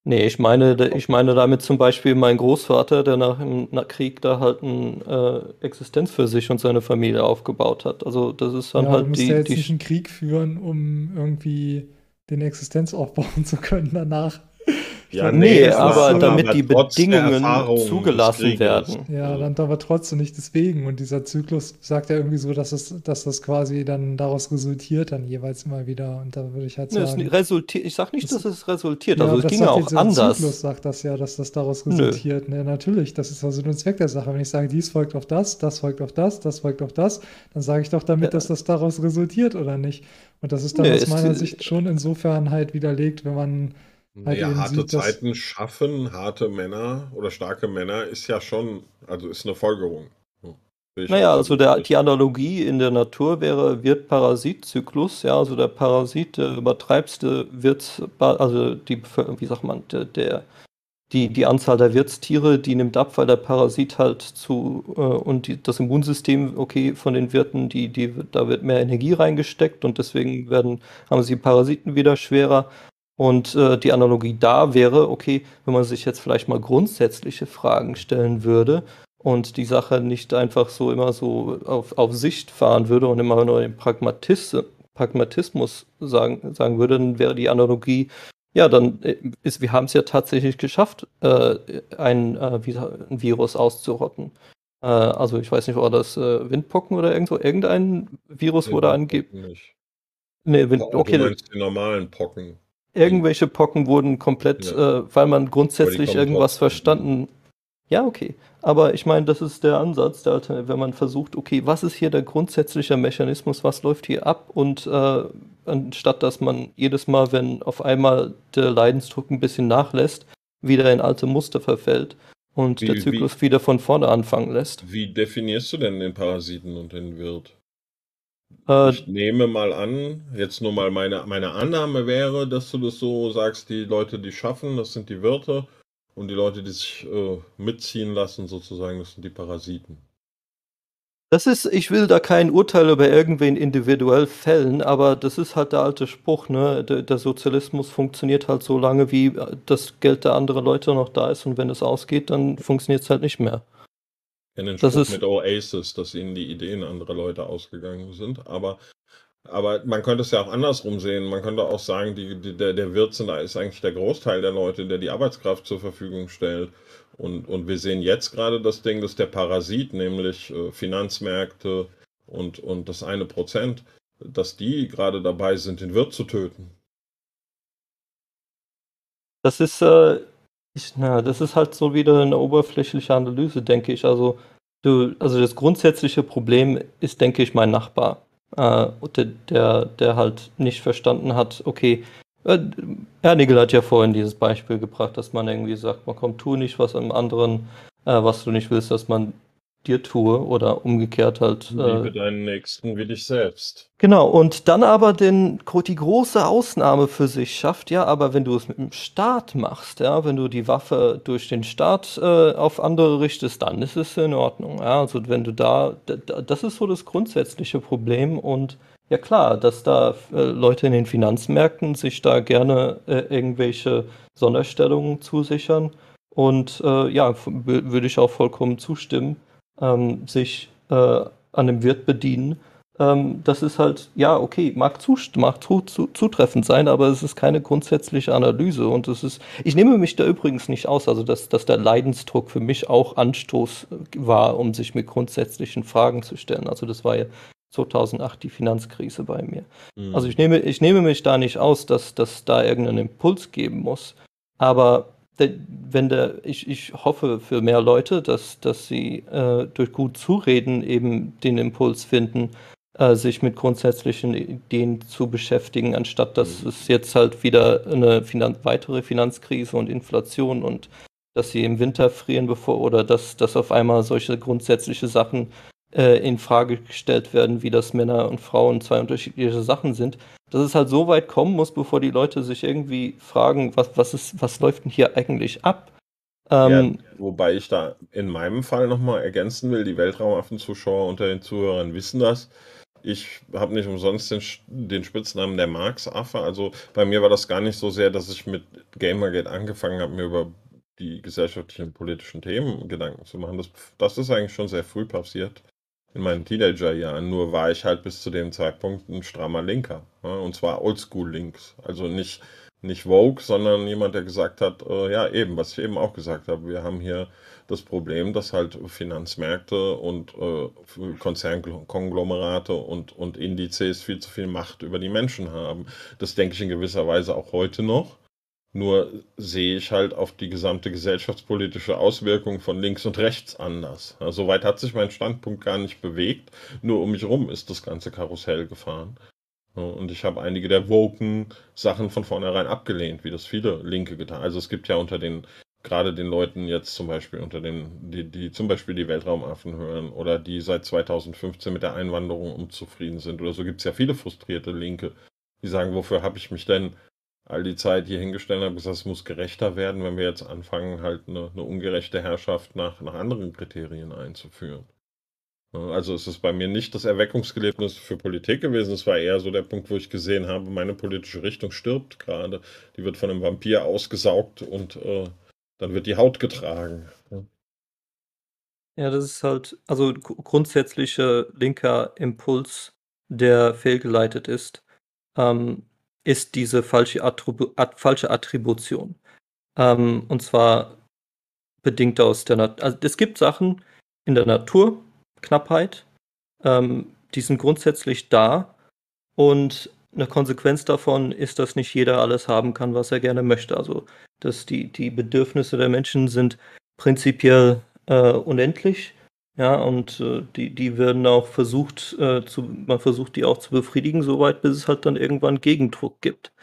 Nee, ich meine, ich meine damit zum Beispiel mein Großvater, der nach dem Krieg da halt eine äh, Existenz für sich und seine Familie aufgebaut hat. Also das ist dann ja, halt du musst die. Ja jetzt die nicht einen Krieg führen, um irgendwie den Existenz aufbauen zu können danach. Ja, nee, nee aber so, damit die Bedingungen zugelassen werden. Ja, dann aber trotzdem nicht deswegen. Und dieser Zyklus sagt ja irgendwie so, dass, es, dass das quasi dann daraus resultiert, dann jeweils immer wieder. Und da würde ich halt sagen. Nee, resultiert, ich sage nicht, dass es resultiert. Ja, also es ging ja auch anders. Zyklus sagt das ja, dass das daraus resultiert. Nee, natürlich, das ist also der Zweck der Sache. Wenn ich sage, dies folgt auf das, das folgt auf das, das folgt auf das, dann sage ich doch damit, ja. dass das daraus resultiert oder nicht. Und das ist dann nee, aus meiner Sicht schon insofern halt widerlegt, wenn man Halt ja, harte sieht, Zeiten schaffen, harte Männer oder starke Männer ist ja schon, also ist eine Folgerung. Hm. Naja, also der, die Analogie in der Natur wäre Wirt-Parasit-Zyklus. Ja, also der Parasit, der übertreibste Wirt, also die, wie sagt man, der, der die, die Anzahl der Wirtstiere, die nimmt ab, weil der Parasit halt zu äh, und die, das Immunsystem, okay, von den Wirten, die, die, da wird mehr Energie reingesteckt und deswegen werden, haben sie Parasiten wieder schwerer. Und äh, die Analogie da wäre, okay, wenn man sich jetzt vielleicht mal grundsätzliche Fragen stellen würde und die Sache nicht einfach so immer so auf, auf Sicht fahren würde und immer nur den Pragmatis Pragmatismus sagen, sagen würde, dann wäre die Analogie, ja, dann äh, ist, wir haben es ja tatsächlich geschafft, äh, ein, äh, ein, Virus auszurotten. Äh, also ich weiß nicht, war das äh, Windpocken oder irgendwo, irgendein Virus nee, wurde angegeben. Nee, Wind, okay. Du meinst die normalen Pocken. Irgendwelche Pocken wurden komplett, ja. äh, weil man grundsätzlich irgendwas verstanden. Ja, okay. Aber ich meine, das ist der Ansatz, der, wenn man versucht, okay, was ist hier der grundsätzliche Mechanismus, was läuft hier ab und äh, anstatt dass man jedes Mal, wenn auf einmal der Leidensdruck ein bisschen nachlässt, wieder in alte Muster verfällt und wie, der Zyklus wie, wieder von vorne anfangen lässt. Wie definierst du denn den Parasiten und den Wirt? Äh, ich nehme mal an, jetzt nur mal meine, meine Annahme wäre, dass du das so sagst, die Leute, die schaffen, das sind die Wirte und die Leute, die sich äh, mitziehen lassen, sozusagen, das sind die Parasiten. Das ist, ich will da kein Urteil über irgendwen individuell fällen, aber das ist halt der alte Spruch, ne? Der, der Sozialismus funktioniert halt so lange, wie das Geld der anderen Leute noch da ist und wenn es ausgeht, dann funktioniert es halt nicht mehr. Ja, den Spruch das ist mit Oasis, dass ihnen die Ideen anderer Leute ausgegangen sind, aber aber man könnte es ja auch andersrum sehen. Man könnte auch sagen, die, die, der, der Wirt sind, ist eigentlich der Großteil der Leute, der die Arbeitskraft zur Verfügung stellt. Und, und wir sehen jetzt gerade das Ding, dass der Parasit, nämlich äh, Finanzmärkte und, und das eine Prozent, dass die gerade dabei sind, den Wirt zu töten. Das ist, äh, ich, na, das ist halt so wieder eine oberflächliche Analyse, denke ich. Also, du, also das grundsätzliche Problem ist, denke ich, mein Nachbar äh, der, der halt nicht verstanden hat, okay, äh, Herr Nigel hat ja vorhin dieses Beispiel gebracht, dass man irgendwie sagt, man kommt, tu nicht was am anderen, äh, was du nicht willst, dass man dir tue oder umgekehrt halt. Äh, Liebe deinen Nächsten wie dich selbst. Genau, und dann aber den, die große Ausnahme für sich schafft, ja, aber wenn du es mit dem Staat machst, ja, wenn du die Waffe durch den Staat äh, auf andere richtest, dann ist es in Ordnung. Ja, also wenn du da, da das ist so das grundsätzliche Problem und ja klar, dass da äh, Leute in den Finanzmärkten sich da gerne äh, irgendwelche Sonderstellungen zusichern. Und äh, ja, würde ich auch vollkommen zustimmen ähm, sich äh, an dem Wirt bedienen. Ähm, das ist halt, ja, okay, mag, zu, mag zu, zu, zutreffend sein, aber es ist keine grundsätzliche Analyse. Und es ist, ich nehme mich da übrigens nicht aus, also dass, dass der Leidensdruck für mich auch Anstoß war, um sich mit grundsätzlichen Fragen zu stellen. Also das war ja 2008 die Finanzkrise bei mir. Mhm. Also ich nehme, ich nehme mich da nicht aus, dass das da irgendeinen Impuls geben muss. Aber wenn der, ich, ich hoffe für mehr Leute, dass, dass sie äh, durch gut Zureden eben den Impuls finden, äh, sich mit grundsätzlichen Ideen zu beschäftigen, anstatt dass mhm. es jetzt halt wieder eine Finan weitere Finanzkrise und Inflation und dass sie im Winter frieren bevor oder dass, dass auf einmal solche grundsätzliche Sachen äh, in Frage gestellt werden, wie das Männer und Frauen zwei unterschiedliche Sachen sind, dass es halt so weit kommen muss, bevor die Leute sich irgendwie fragen, was, was, ist, was läuft denn hier eigentlich ab? Ähm, ja, wobei ich da in meinem Fall nochmal ergänzen will, die Weltraumaffenzuschauer unter den Zuhörern wissen das. Ich habe nicht umsonst den, den Spitznamen der Marx-Affe. Also bei mir war das gar nicht so sehr, dass ich mit Gamergate angefangen habe, mir über die gesellschaftlichen und politischen Themen Gedanken zu machen. Das, das ist eigentlich schon sehr früh passiert in meinen Teenagerjahren. Nur war ich halt bis zu dem Zeitpunkt ein strammer Linker. Ja, und zwar Oldschool-Links. Also nicht, nicht Vogue, sondern jemand, der gesagt hat, äh, ja, eben, was ich eben auch gesagt habe, wir haben hier das Problem, dass halt Finanzmärkte und äh, Konzernkonglomerate und, und Indizes viel zu viel Macht über die Menschen haben. Das denke ich in gewisser Weise auch heute noch. Nur sehe ich halt auf die gesamte gesellschaftspolitische Auswirkung von links und rechts anders. Soweit hat sich mein Standpunkt gar nicht bewegt. Nur um mich rum ist das ganze Karussell gefahren. Und ich habe einige der woken Sachen von vornherein abgelehnt, wie das viele Linke getan. Also es gibt ja unter den, gerade den Leuten jetzt zum Beispiel unter den, die, die zum Beispiel die Weltraumaffen hören oder die seit 2015 mit der Einwanderung unzufrieden sind oder so, gibt es ja viele frustrierte Linke, die sagen, wofür habe ich mich denn all die Zeit hier hingestellt habe gesagt, es muss gerechter werden, wenn wir jetzt anfangen, halt eine, eine ungerechte Herrschaft nach, nach anderen Kriterien einzuführen. Also es ist bei mir nicht das Erweckungsgelebnis für Politik gewesen. Es war eher so der Punkt, wo ich gesehen habe, meine politische Richtung stirbt gerade. Die wird von einem Vampir ausgesaugt und äh, dann wird die Haut getragen. Ja, das ist halt, also grundsätzlicher linker Impuls, der fehlgeleitet ist, ähm, ist diese falsche, Attribu At falsche Attribution. Ähm, und zwar bedingt aus der Natur. Also es gibt Sachen in der Natur, Knappheit, ähm, die sind grundsätzlich da und eine Konsequenz davon ist, dass nicht jeder alles haben kann, was er gerne möchte. Also, dass die, die Bedürfnisse der Menschen sind prinzipiell äh, unendlich. Ja, und äh, die, die werden auch versucht, äh, zu, man versucht die auch zu befriedigen, soweit bis es halt dann irgendwann Gegendruck gibt.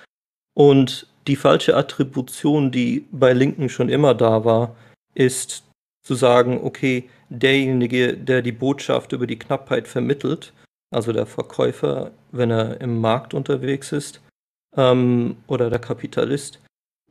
Und die falsche Attribution, die bei Linken schon immer da war, ist zu sagen, okay, derjenige, der die Botschaft über die Knappheit vermittelt, also der Verkäufer, wenn er im Markt unterwegs ist, ähm, oder der Kapitalist,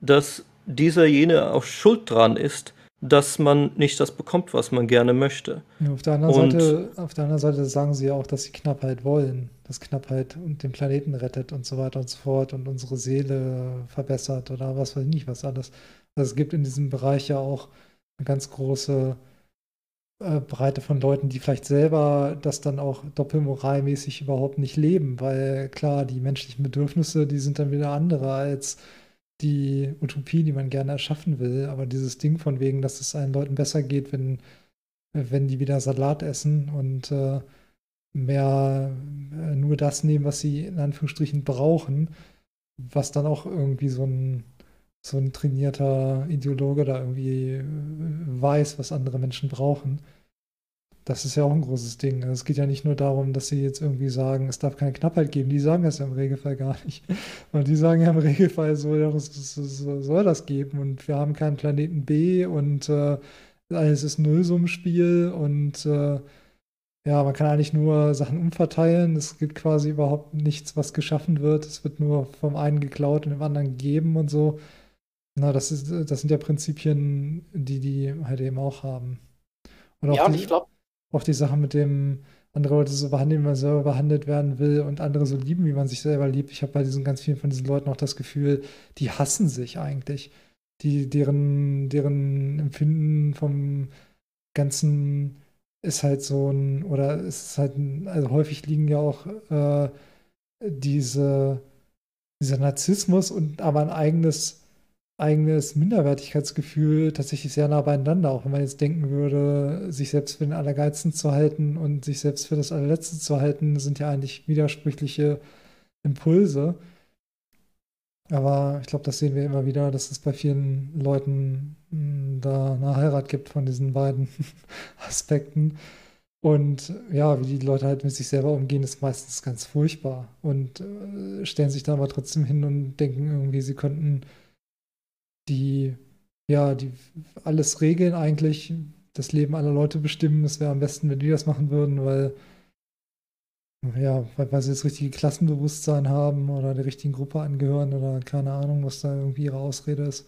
dass dieser jene auch schuld dran ist, dass man nicht das bekommt, was man gerne möchte. Ja, auf, der anderen Seite, auf der anderen Seite sagen sie auch, dass sie Knappheit wollen, dass Knappheit den Planeten rettet und so weiter und so fort und unsere Seele verbessert oder was weiß ich nicht, was alles. Also es gibt in diesem Bereich ja auch eine ganz große äh, Breite von Leuten, die vielleicht selber das dann auch doppelmoralmäßig überhaupt nicht leben, weil klar, die menschlichen Bedürfnisse, die sind dann wieder andere als die Utopie, die man gerne erschaffen will. Aber dieses Ding von wegen, dass es allen Leuten besser geht, wenn, wenn die wieder Salat essen und äh, mehr äh, nur das nehmen, was sie in Anführungsstrichen brauchen, was dann auch irgendwie so ein so ein trainierter Ideologe da irgendwie äh, weiß, was andere Menschen brauchen. Das ist ja auch ein großes Ding. Es geht ja nicht nur darum, dass sie jetzt irgendwie sagen, es darf keine Knappheit geben. Die sagen das ja im Regelfall gar nicht. Und die sagen ja im Regelfall, so, es, soll das geben. Und wir haben keinen Planeten B und äh, alles ist Nullsummenspiel und äh, ja, man kann eigentlich nur Sachen umverteilen. Es gibt quasi überhaupt nichts, was geschaffen wird. Es wird nur vom einen geklaut und dem anderen gegeben und so. Na, das, ist, das sind ja Prinzipien, die die halt eben auch haben. Und auch ja, und die, ich glaube. Auch die Sache mit dem, andere Leute so behandeln, wie man selber behandelt werden will und andere so lieben, wie man sich selber liebt. Ich habe bei diesen ganz vielen von diesen Leuten auch das Gefühl, die hassen sich eigentlich. Die, deren, deren Empfinden vom Ganzen ist halt so ein, oder ist halt, ein, also häufig liegen ja auch äh, diese, dieser Narzissmus und aber ein eigenes eigenes Minderwertigkeitsgefühl tatsächlich sehr nah beieinander, auch wenn man jetzt denken würde, sich selbst für den Allergeilsten zu halten und sich selbst für das Allerletzte zu halten, sind ja eigentlich widersprüchliche Impulse. Aber ich glaube, das sehen wir immer wieder, dass es bei vielen Leuten hm, da eine Heirat gibt von diesen beiden Aspekten. Und ja, wie die Leute halt mit sich selber umgehen, ist meistens ganz furchtbar. Und äh, stellen sich da aber trotzdem hin und denken irgendwie, sie könnten die, ja, die alles regeln eigentlich, das Leben aller Leute bestimmen. Es wäre am besten, wenn die das machen würden, weil, ja, weil, weil sie das richtige Klassenbewusstsein haben oder der richtigen Gruppe angehören oder keine Ahnung, was da irgendwie ihre Ausrede ist.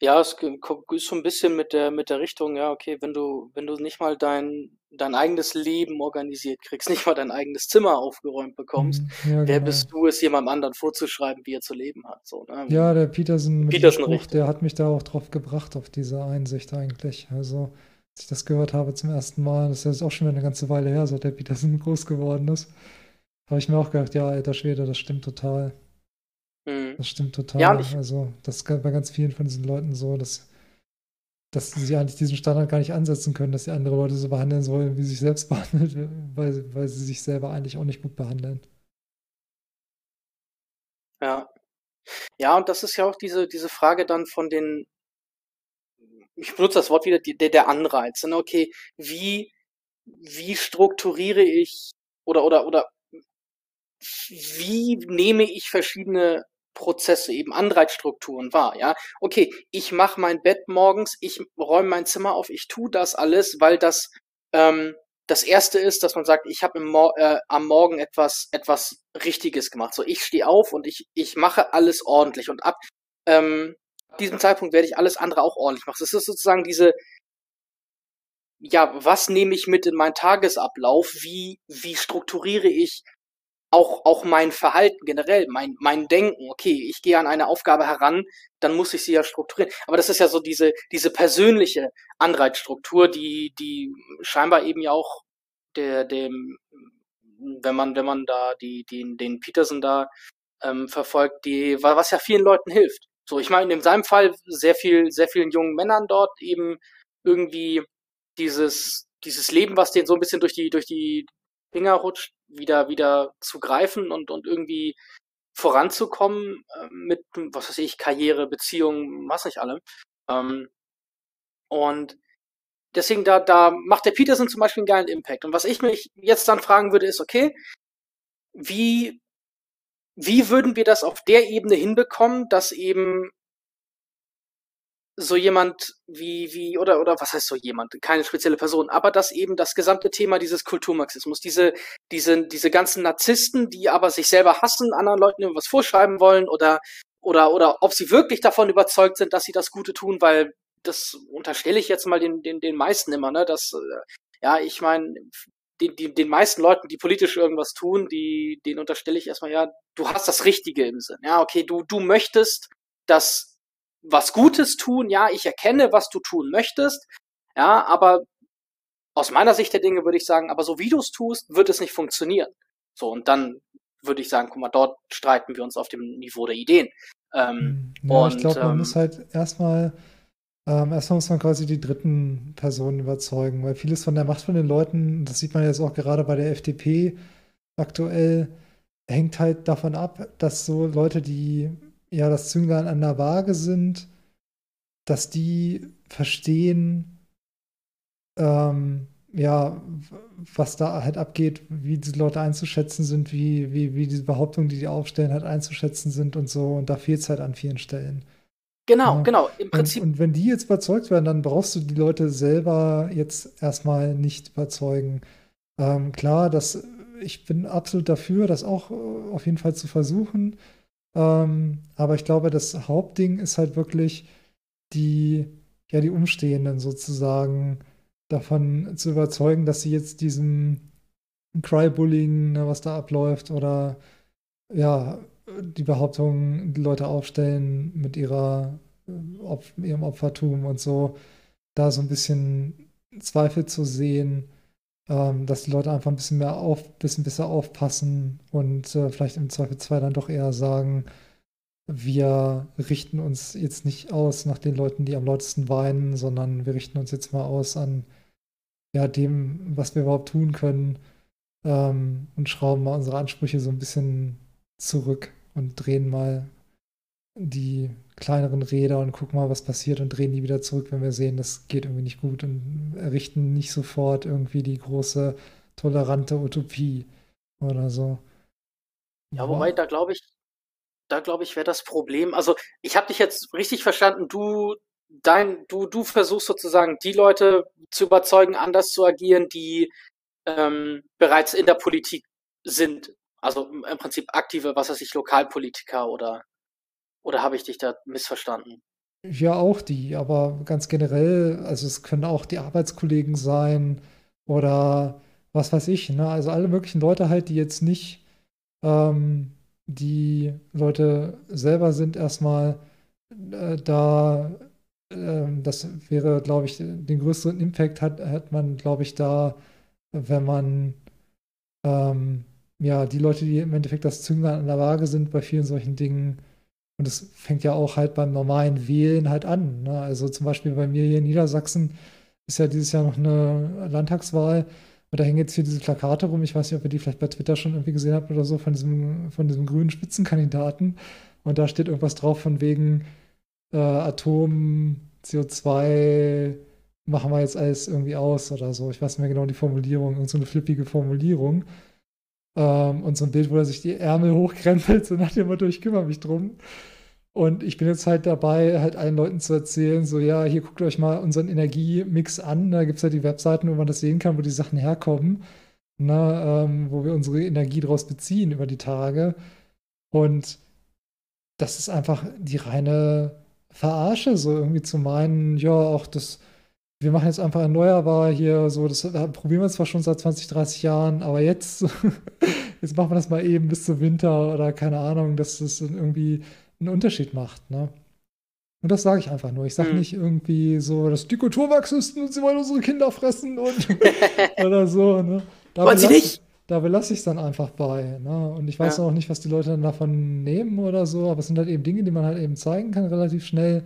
Ja, es ist so ein bisschen mit der, mit der Richtung, ja, okay, wenn du, wenn du nicht mal dein, dein eigenes Leben organisiert kriegst, nicht mal dein eigenes Zimmer aufgeräumt bekommst, mhm, ja, wer genau. bist du, es jemandem anderen vorzuschreiben, wie er zu leben hat? So, ne? Ja, der Peterson mit Peterson Spruch, der hat mich da auch drauf gebracht, auf diese Einsicht eigentlich. Also, als ich das gehört habe zum ersten Mal, das ist jetzt auch schon eine ganze Weile her, seit der Peterson groß geworden ist, habe ich mir auch gedacht, ja, alter Schwede, das stimmt total. Mhm. Das stimmt total. Ja, also, das ist bei ganz vielen von diesen Leuten so, dass, dass sie eigentlich diesen Standard gar nicht ansetzen können, dass sie andere Leute so behandeln sollen, wie sie sich selbst behandelt, weil, weil sie sich selber eigentlich auch nicht gut behandeln. Ja. Ja, und das ist ja auch diese, diese Frage dann von den, ich benutze das Wort wieder, der, der Anreiz. Ne? Okay, wie, wie strukturiere ich oder, oder, oder wie nehme ich verschiedene Prozesse, eben Anreizstrukturen wahr, ja. Okay, ich mache mein Bett morgens, ich räume mein Zimmer auf, ich tue das alles, weil das ähm, das erste ist, dass man sagt, ich habe Mor äh, am Morgen etwas, etwas Richtiges gemacht. So, ich stehe auf und ich, ich mache alles ordentlich. Und ab ähm, diesem Zeitpunkt werde ich alles andere auch ordentlich machen. Es ist sozusagen diese, ja, was nehme ich mit in meinen Tagesablauf? Wie, wie strukturiere ich auch, auch mein Verhalten generell, mein, mein Denken, okay, ich gehe an eine Aufgabe heran, dann muss ich sie ja strukturieren. Aber das ist ja so diese, diese persönliche Anreizstruktur, die, die scheinbar eben ja auch der, dem, wenn man, wenn man da die, die, den Peterson da ähm, verfolgt, die, was ja vielen Leuten hilft. So, ich meine, in seinem Fall sehr viel, sehr vielen jungen Männern dort eben irgendwie dieses, dieses Leben, was denen so ein bisschen durch die, durch die Finger rutscht, wieder, wieder zu greifen und, und irgendwie voranzukommen äh, mit, was weiß ich, Karriere, Beziehungen, was nicht alle. Ähm, und deswegen, da, da macht der Peterson zum Beispiel einen geilen Impact. Und was ich mich jetzt dann fragen würde, ist, okay, wie, wie würden wir das auf der Ebene hinbekommen, dass eben so jemand wie, wie, oder, oder was heißt so jemand? Keine spezielle Person, aber dass eben das gesamte Thema dieses Kulturmarxismus, diese, diese, diese ganzen Narzissten, die aber sich selber hassen, anderen Leuten irgendwas vorschreiben wollen oder, oder, oder ob sie wirklich davon überzeugt sind, dass sie das Gute tun, weil das unterstelle ich jetzt mal den, den, den meisten immer, ne, dass, äh, ja, ich meine, den, den, den meisten Leuten, die politisch irgendwas tun, die, denen unterstelle ich erstmal, ja, du hast das Richtige im Sinn. Ja, okay, du, du möchtest, dass was Gutes tun, ja, ich erkenne, was du tun möchtest, ja, aber aus meiner Sicht der Dinge würde ich sagen, aber so wie du es tust, wird es nicht funktionieren. So, und dann würde ich sagen, guck mal, dort streiten wir uns auf dem Niveau der Ideen. Ähm, hm, ja, und, ich glaube, man ähm, muss halt erstmal, ähm, erstmal muss man quasi die dritten Personen überzeugen, weil vieles von der Macht von den Leuten, das sieht man jetzt auch gerade bei der FDP aktuell, hängt halt davon ab, dass so Leute, die ja das Zünglein an der Waage sind, dass die verstehen, ähm, ja, was da halt abgeht, wie diese Leute einzuschätzen sind, wie, wie, wie diese Behauptungen, die die aufstellen, halt einzuschätzen sind und so. Und da fehlt es halt an vielen Stellen. Genau, ja. genau. Im Prinzip. Und, und, wenn die jetzt überzeugt werden, dann brauchst du die Leute selber jetzt erstmal nicht überzeugen. Ähm, klar, das, ich bin absolut dafür, das auch äh, auf jeden Fall zu versuchen. Ähm, aber ich glaube, das Hauptding ist halt wirklich die, ja, die Umstehenden sozusagen davon zu überzeugen, dass sie jetzt diesem Cry-Bullying, ne, was da abläuft, oder ja, die Behauptung, die Leute aufstellen mit ihrer, Opf ihrem Opfertum und so, da so ein bisschen Zweifel zu sehen ähm, dass die Leute einfach ein bisschen mehr auf, bisschen besser aufpassen und äh, vielleicht im Zweifelsfall dann doch eher sagen, wir richten uns jetzt nicht aus nach den Leuten, die am lautesten weinen, sondern wir richten uns jetzt mal aus an ja, dem, was wir überhaupt tun können ähm, und schrauben mal unsere Ansprüche so ein bisschen zurück und drehen mal die kleineren Räder und gucken mal, was passiert und drehen die wieder zurück, wenn wir sehen, das geht irgendwie nicht gut und errichten nicht sofort irgendwie die große, tolerante Utopie oder so. Ja, wobei, da glaube ich, da glaube ich, wäre das Problem. Also, ich habe dich jetzt richtig verstanden. Du, dein, du, du versuchst sozusagen, die Leute zu überzeugen, anders zu agieren, die ähm, bereits in der Politik sind. Also im Prinzip aktive, was weiß ich, Lokalpolitiker oder oder habe ich dich da missverstanden? Ja, auch die, aber ganz generell, also es können auch die Arbeitskollegen sein oder was weiß ich, ne? Also alle möglichen Leute halt, die jetzt nicht ähm, die Leute selber sind erstmal äh, da, äh, das wäre, glaube ich, den größeren Impact hat, hat man, glaube ich, da, wenn man ähm, ja, die Leute, die im Endeffekt das Zünglein an der Waage sind bei vielen solchen Dingen, und das fängt ja auch halt beim normalen Wählen halt an. Ne? Also zum Beispiel bei mir hier in Niedersachsen ist ja dieses Jahr noch eine Landtagswahl. Und da hängen jetzt hier diese Plakate rum. Ich weiß nicht, ob ihr die vielleicht bei Twitter schon irgendwie gesehen habt oder so, von diesem, von diesem grünen Spitzenkandidaten. Und da steht irgendwas drauf von wegen äh, Atom, CO2 machen wir jetzt alles irgendwie aus oder so. Ich weiß nicht mehr genau die Formulierung, irgend so eine flippige Formulierung. Ähm, und so ein Bild, wo er sich die Ärmel hochkrempelt, so nach dem Motto, ich kümmere mich drum. Und ich bin jetzt halt dabei, halt allen Leuten zu erzählen, so ja, hier guckt euch mal unseren Energiemix an. Da gibt es ja die Webseiten, wo man das sehen kann, wo die Sachen herkommen, ne, ähm, wo wir unsere Energie draus beziehen über die Tage. Und das ist einfach die reine Verarsche, so irgendwie zu meinen, ja, auch das, wir machen jetzt einfach erneuerbar hier, so, das probieren wir zwar schon seit 20, 30 Jahren, aber jetzt, jetzt machen wir das mal eben bis zum Winter oder keine Ahnung, dass das irgendwie einen Unterschied macht, ne? Und das sage ich einfach nur. Ich sage mhm. nicht irgendwie so, dass die Kulturmarxisten und sie wollen unsere Kinder fressen und oder so, ne? Da Wollen sie nicht? Da belasse ich es dann einfach bei. Ne? Und ich weiß ja. auch nicht, was die Leute dann davon nehmen oder so, aber es sind halt eben Dinge, die man halt eben zeigen kann, relativ schnell.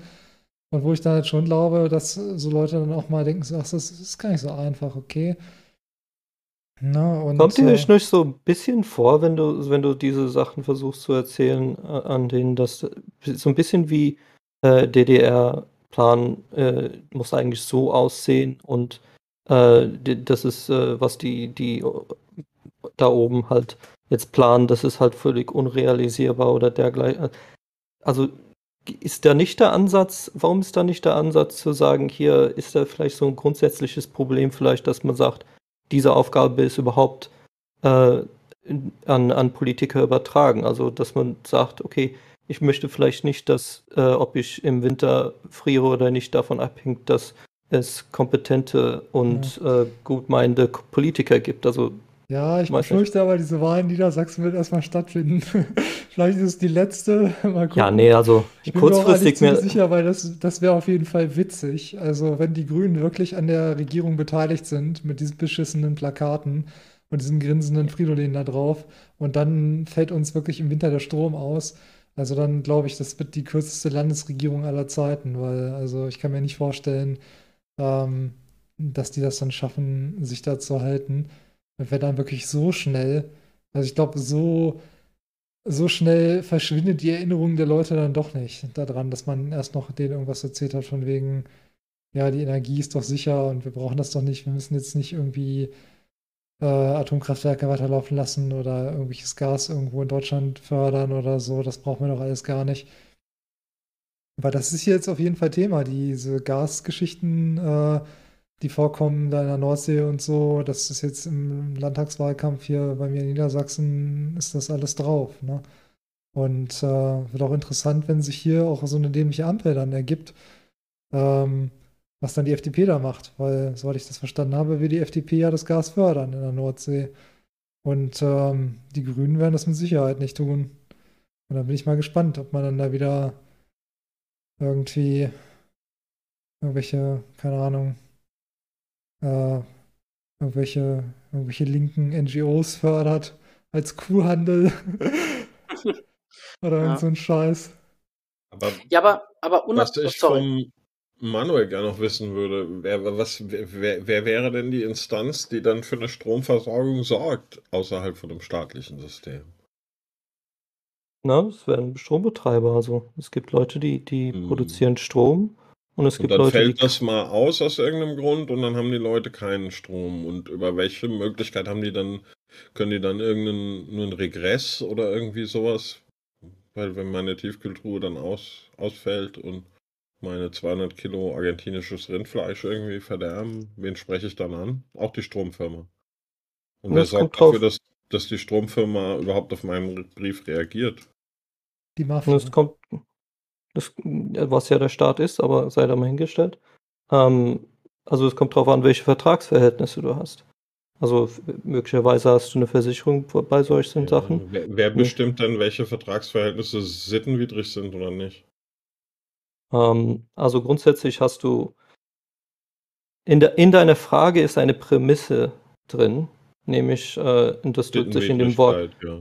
Und wo ich dann halt schon glaube, dass so Leute dann auch mal denken, ach, das ist gar nicht so einfach, okay. Na, und, Kommt dir nicht äh, so ein bisschen vor, wenn du, wenn du diese Sachen versuchst zu erzählen, äh, an denen das so ein bisschen wie äh, DDR-Plan äh, muss eigentlich so aussehen und äh, das ist, äh, was die, die da oben halt jetzt planen, das ist halt völlig unrealisierbar oder dergleichen. Also ist da nicht der Ansatz, warum ist da nicht der Ansatz zu sagen, hier ist da vielleicht so ein grundsätzliches Problem, vielleicht, dass man sagt, diese Aufgabe ist überhaupt äh, an, an Politiker übertragen. Also, dass man sagt, okay, ich möchte vielleicht nicht, dass, äh, ob ich im Winter friere oder nicht, davon abhängt, dass es kompetente und ja. äh, gutmeinende Politiker gibt. Also ja, ich befürchte aber, diese Wahl in Niedersachsen wird erstmal stattfinden. Vielleicht ist es die letzte. Mal gucken. Ja, nee, also ich bin kurzfristig mir auch sicher, weil das, das wäre auf jeden Fall witzig. Also, wenn die Grünen wirklich an der Regierung beteiligt sind, mit diesen beschissenen Plakaten und diesem grinsenden Fridolin da drauf, und dann fällt uns wirklich im Winter der Strom aus. Also, dann glaube ich, das wird die kürzeste Landesregierung aller Zeiten, weil, also, ich kann mir nicht vorstellen, ähm, dass die das dann schaffen, sich da zu halten. Wenn dann wirklich so schnell, also ich glaube, so, so schnell verschwindet die Erinnerung der Leute dann doch nicht daran, dass man erst noch denen irgendwas erzählt hat, von wegen, ja, die Energie ist doch sicher und wir brauchen das doch nicht, wir müssen jetzt nicht irgendwie äh, Atomkraftwerke weiterlaufen lassen oder irgendwelches Gas irgendwo in Deutschland fördern oder so, das brauchen wir doch alles gar nicht. Weil das ist jetzt auf jeden Fall Thema, diese Gasgeschichten, äh, die vorkommen da in der Nordsee und so, das ist jetzt im Landtagswahlkampf hier bei mir in Niedersachsen, ist das alles drauf. Ne? Und äh, wird auch interessant, wenn sich hier auch so eine dämliche Ampel dann ergibt, ähm, was dann die FDP da macht, weil, soweit ich das verstanden habe, will die FDP ja das Gas fördern in der Nordsee. Und ähm, die Grünen werden das mit Sicherheit nicht tun. Und da bin ich mal gespannt, ob man dann da wieder irgendwie irgendwelche, keine Ahnung, äh, irgendwelche, irgendwelche linken NGOs fördert als Kuhhandel oder ja. so ein Scheiß. Aber ja, aber, aber was ich sorry. vom Manuel gerne noch wissen würde, wer, was, wer, wer wäre denn die Instanz, die dann für eine Stromversorgung sorgt, außerhalb von dem staatlichen System? Na, es werden Strombetreiber. Also es gibt Leute, die, die hm. produzieren Strom und es gibt und dann Leute, fällt das mal aus aus irgendeinem Grund und dann haben die Leute keinen Strom. Und über welche Möglichkeit haben die dann, können die dann irgendeinen Regress oder irgendwie sowas? Weil wenn meine Tiefkühltruhe dann aus, ausfällt und meine 200 Kilo argentinisches Rindfleisch irgendwie verderben, wen spreche ich dann an? Auch die Stromfirma. Und wer sorgt dafür, dass, dass die Stromfirma überhaupt auf meinen Brief reagiert? Die Mafia. Das kommt, das, was ja der Staat ist, aber sei da mal hingestellt. Ähm, also es kommt darauf an, welche Vertragsverhältnisse du hast. Also möglicherweise hast du eine Versicherung bei solchen ja, Sachen. Wer, wer bestimmt denn, welche Vertragsverhältnisse sittenwidrig sind oder nicht? Ähm, also grundsätzlich hast du in, der, in deiner Frage ist eine Prämisse drin, nämlich äh, das drückt sich in dem Wort. Ja.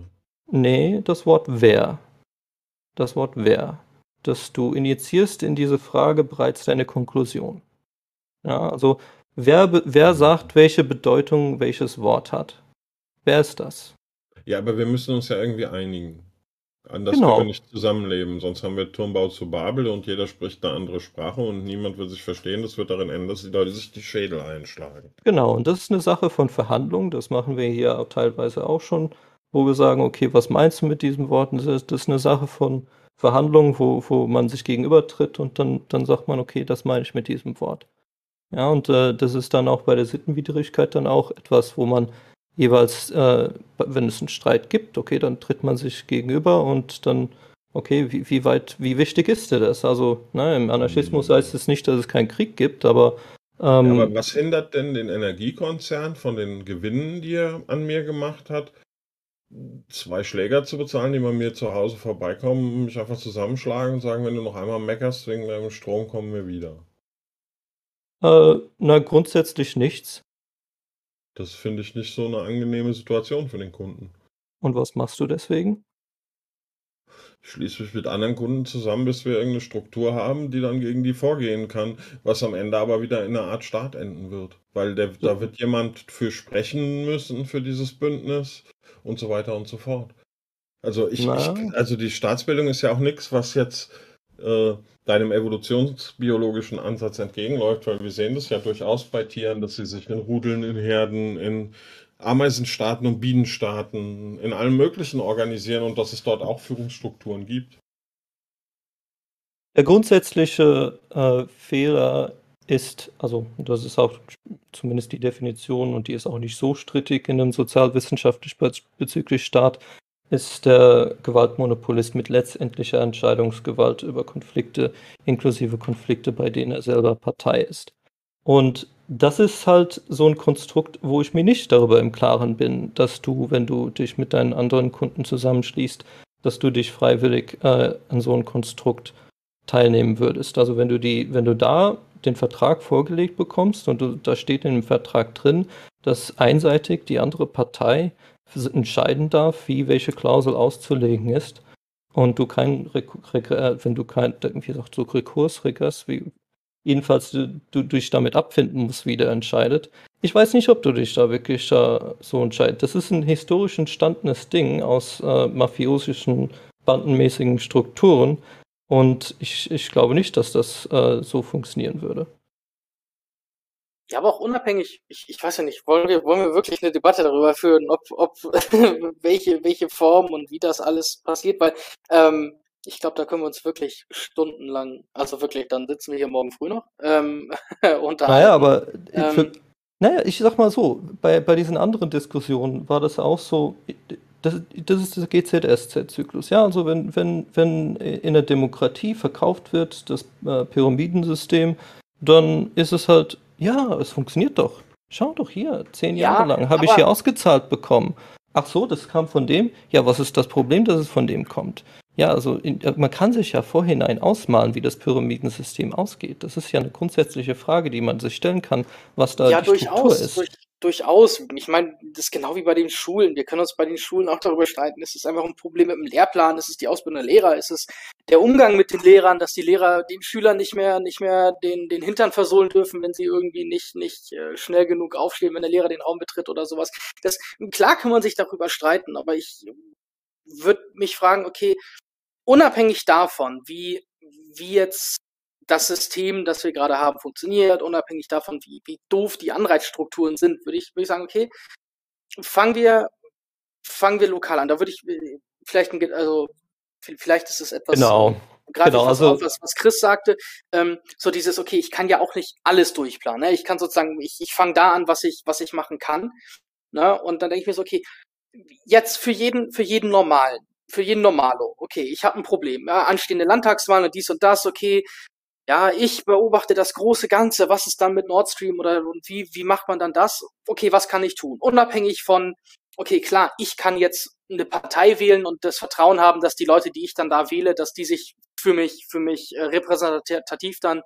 Nee, das Wort wer. Das Wort wer dass du injizierst in diese Frage bereits deine Konklusion. Ja, also wer, wer sagt, welche Bedeutung welches Wort hat? Wer ist das? Ja, aber wir müssen uns ja irgendwie einigen. Anders genau. können wir nicht zusammenleben, sonst haben wir Turmbau zu Babel und jeder spricht eine andere Sprache und niemand wird sich verstehen. Das wird darin enden, dass die Leute sich die Schädel einschlagen. Genau, und das ist eine Sache von Verhandlungen. Das machen wir hier teilweise auch schon, wo wir sagen, okay, was meinst du mit diesen Worten? Das ist, das ist eine Sache von Verhandlungen, wo, wo man sich gegenübertritt und dann, dann sagt man, okay, das meine ich mit diesem Wort. Ja, und äh, das ist dann auch bei der Sittenwidrigkeit dann auch etwas, wo man jeweils, äh, wenn es einen Streit gibt, okay, dann tritt man sich gegenüber und dann, okay, wie, wie weit, wie wichtig ist dir das? Also, ne, im Anarchismus heißt es nicht, dass es keinen Krieg gibt, aber ähm, ja, aber was hindert denn den Energiekonzern von den Gewinnen, die er an mir gemacht hat, zwei Schläger zu bezahlen, die bei mir zu Hause vorbeikommen, mich einfach zusammenschlagen und sagen, wenn du noch einmal meckerst wegen deinem Strom, kommen wir wieder? Äh, na, grundsätzlich nichts. Das finde ich nicht so eine angenehme Situation für den Kunden. Und was machst du deswegen? Ich schließe mich mit anderen Kunden zusammen, bis wir irgendeine Struktur haben, die dann gegen die vorgehen kann, was am Ende aber wieder in einer Art Staat enden wird. Weil der, da wird jemand für sprechen müssen für dieses Bündnis und so weiter und so fort. Also ich, ich also die Staatsbildung ist ja auch nichts, was jetzt äh, deinem evolutionsbiologischen Ansatz entgegenläuft, weil wir sehen das ja durchaus bei Tieren, dass sie sich in Rudeln, in Herden, in Ameisenstaaten und Bienenstaaten, in allem Möglichen organisieren und dass es dort auch Führungsstrukturen gibt. Der grundsätzliche äh, Fehler ist, also das ist auch zumindest die Definition und die ist auch nicht so strittig in dem sozialwissenschaftlich bezüglich Staat, ist der Gewaltmonopolist mit letztendlicher Entscheidungsgewalt über Konflikte, inklusive Konflikte, bei denen er selber Partei ist. Und das ist halt so ein Konstrukt, wo ich mir nicht darüber im Klaren bin, dass du, wenn du dich mit deinen anderen Kunden zusammenschließt, dass du dich freiwillig äh, an so ein Konstrukt teilnehmen würdest. Also wenn du die, wenn du da den Vertrag vorgelegt bekommst und du, da steht in dem Vertrag drin, dass einseitig die andere Partei entscheiden darf, wie welche Klausel auszulegen ist und du kein, äh, wenn du kein, wie gesagt, so Rekurs, Rekurs, wie, jedenfalls du, du dich damit abfinden musst, wie der entscheidet. Ich weiß nicht, ob du dich da wirklich äh, so entscheidest. Das ist ein historisch entstandenes Ding aus äh, mafiosischen, bandenmäßigen Strukturen. Und ich, ich glaube nicht, dass das äh, so funktionieren würde. Ja, aber auch unabhängig, ich, ich weiß ja nicht, wollen wir, wollen wir wirklich eine Debatte darüber führen, ob, ob welche, welche Form und wie das alles passiert, weil ähm, ich glaube, da können wir uns wirklich stundenlang, also wirklich, dann sitzen wir hier morgen früh noch ähm. Naja, aber ähm, für, naja, ich sag mal so, bei, bei diesen anderen Diskussionen war das auch so, das, das ist der GZSZ-Zyklus. Ja, also wenn, wenn, wenn in der Demokratie verkauft wird, das äh, Pyramidensystem, dann ist es halt, ja, es funktioniert doch. Schau doch hier, zehn ja, Jahre lang habe ich hier ausgezahlt bekommen. Ach so, das kam von dem? Ja, was ist das Problem, dass es von dem kommt? Ja, also in, äh, man kann sich ja vorhinein ausmalen, wie das Pyramidensystem ausgeht. Das ist ja eine grundsätzliche Frage, die man sich stellen kann, was da ja, die durchaus, Struktur ist. Durch, durchaus. Ich meine, das ist genau wie bei den Schulen. Wir können uns bei den Schulen auch darüber streiten. Ist es einfach ein Problem mit dem Lehrplan? Ist es die Ausbildung der Lehrer? Ist es der Umgang mit den Lehrern, dass die Lehrer den Schülern nicht mehr, nicht mehr den, den Hintern versohlen dürfen, wenn sie irgendwie nicht, nicht äh, schnell genug aufstehen, wenn der Lehrer den Raum betritt oder sowas? Das, klar kann man sich darüber streiten, aber ich würde mich fragen, okay, unabhängig davon, wie, wie jetzt das System, das wir gerade haben, funktioniert, unabhängig davon, wie, wie doof die Anreizstrukturen sind, würde ich, würde ich sagen, okay, fangen wir, fangen wir lokal an. Da würde ich vielleicht, also vielleicht ist es etwas, genau. gerade genau, also, auf, was, was Chris sagte, ähm, so dieses, okay, ich kann ja auch nicht alles durchplanen. Ne? Ich kann sozusagen, ich, ich fange da an, was ich, was ich machen kann. Ne? Und dann denke ich mir so, okay, jetzt für jeden, für jeden Normalen, für jeden Normalo, okay, ich habe ein Problem, ja, anstehende Landtagswahlen und dies und das, okay, ja, ich beobachte das große Ganze, was ist dann mit Nord Stream oder und wie, wie macht man dann das? Okay, was kann ich tun? Unabhängig von, okay, klar, ich kann jetzt eine Partei wählen und das Vertrauen haben, dass die Leute, die ich dann da wähle, dass die sich für mich, für mich äh, repräsentativ dann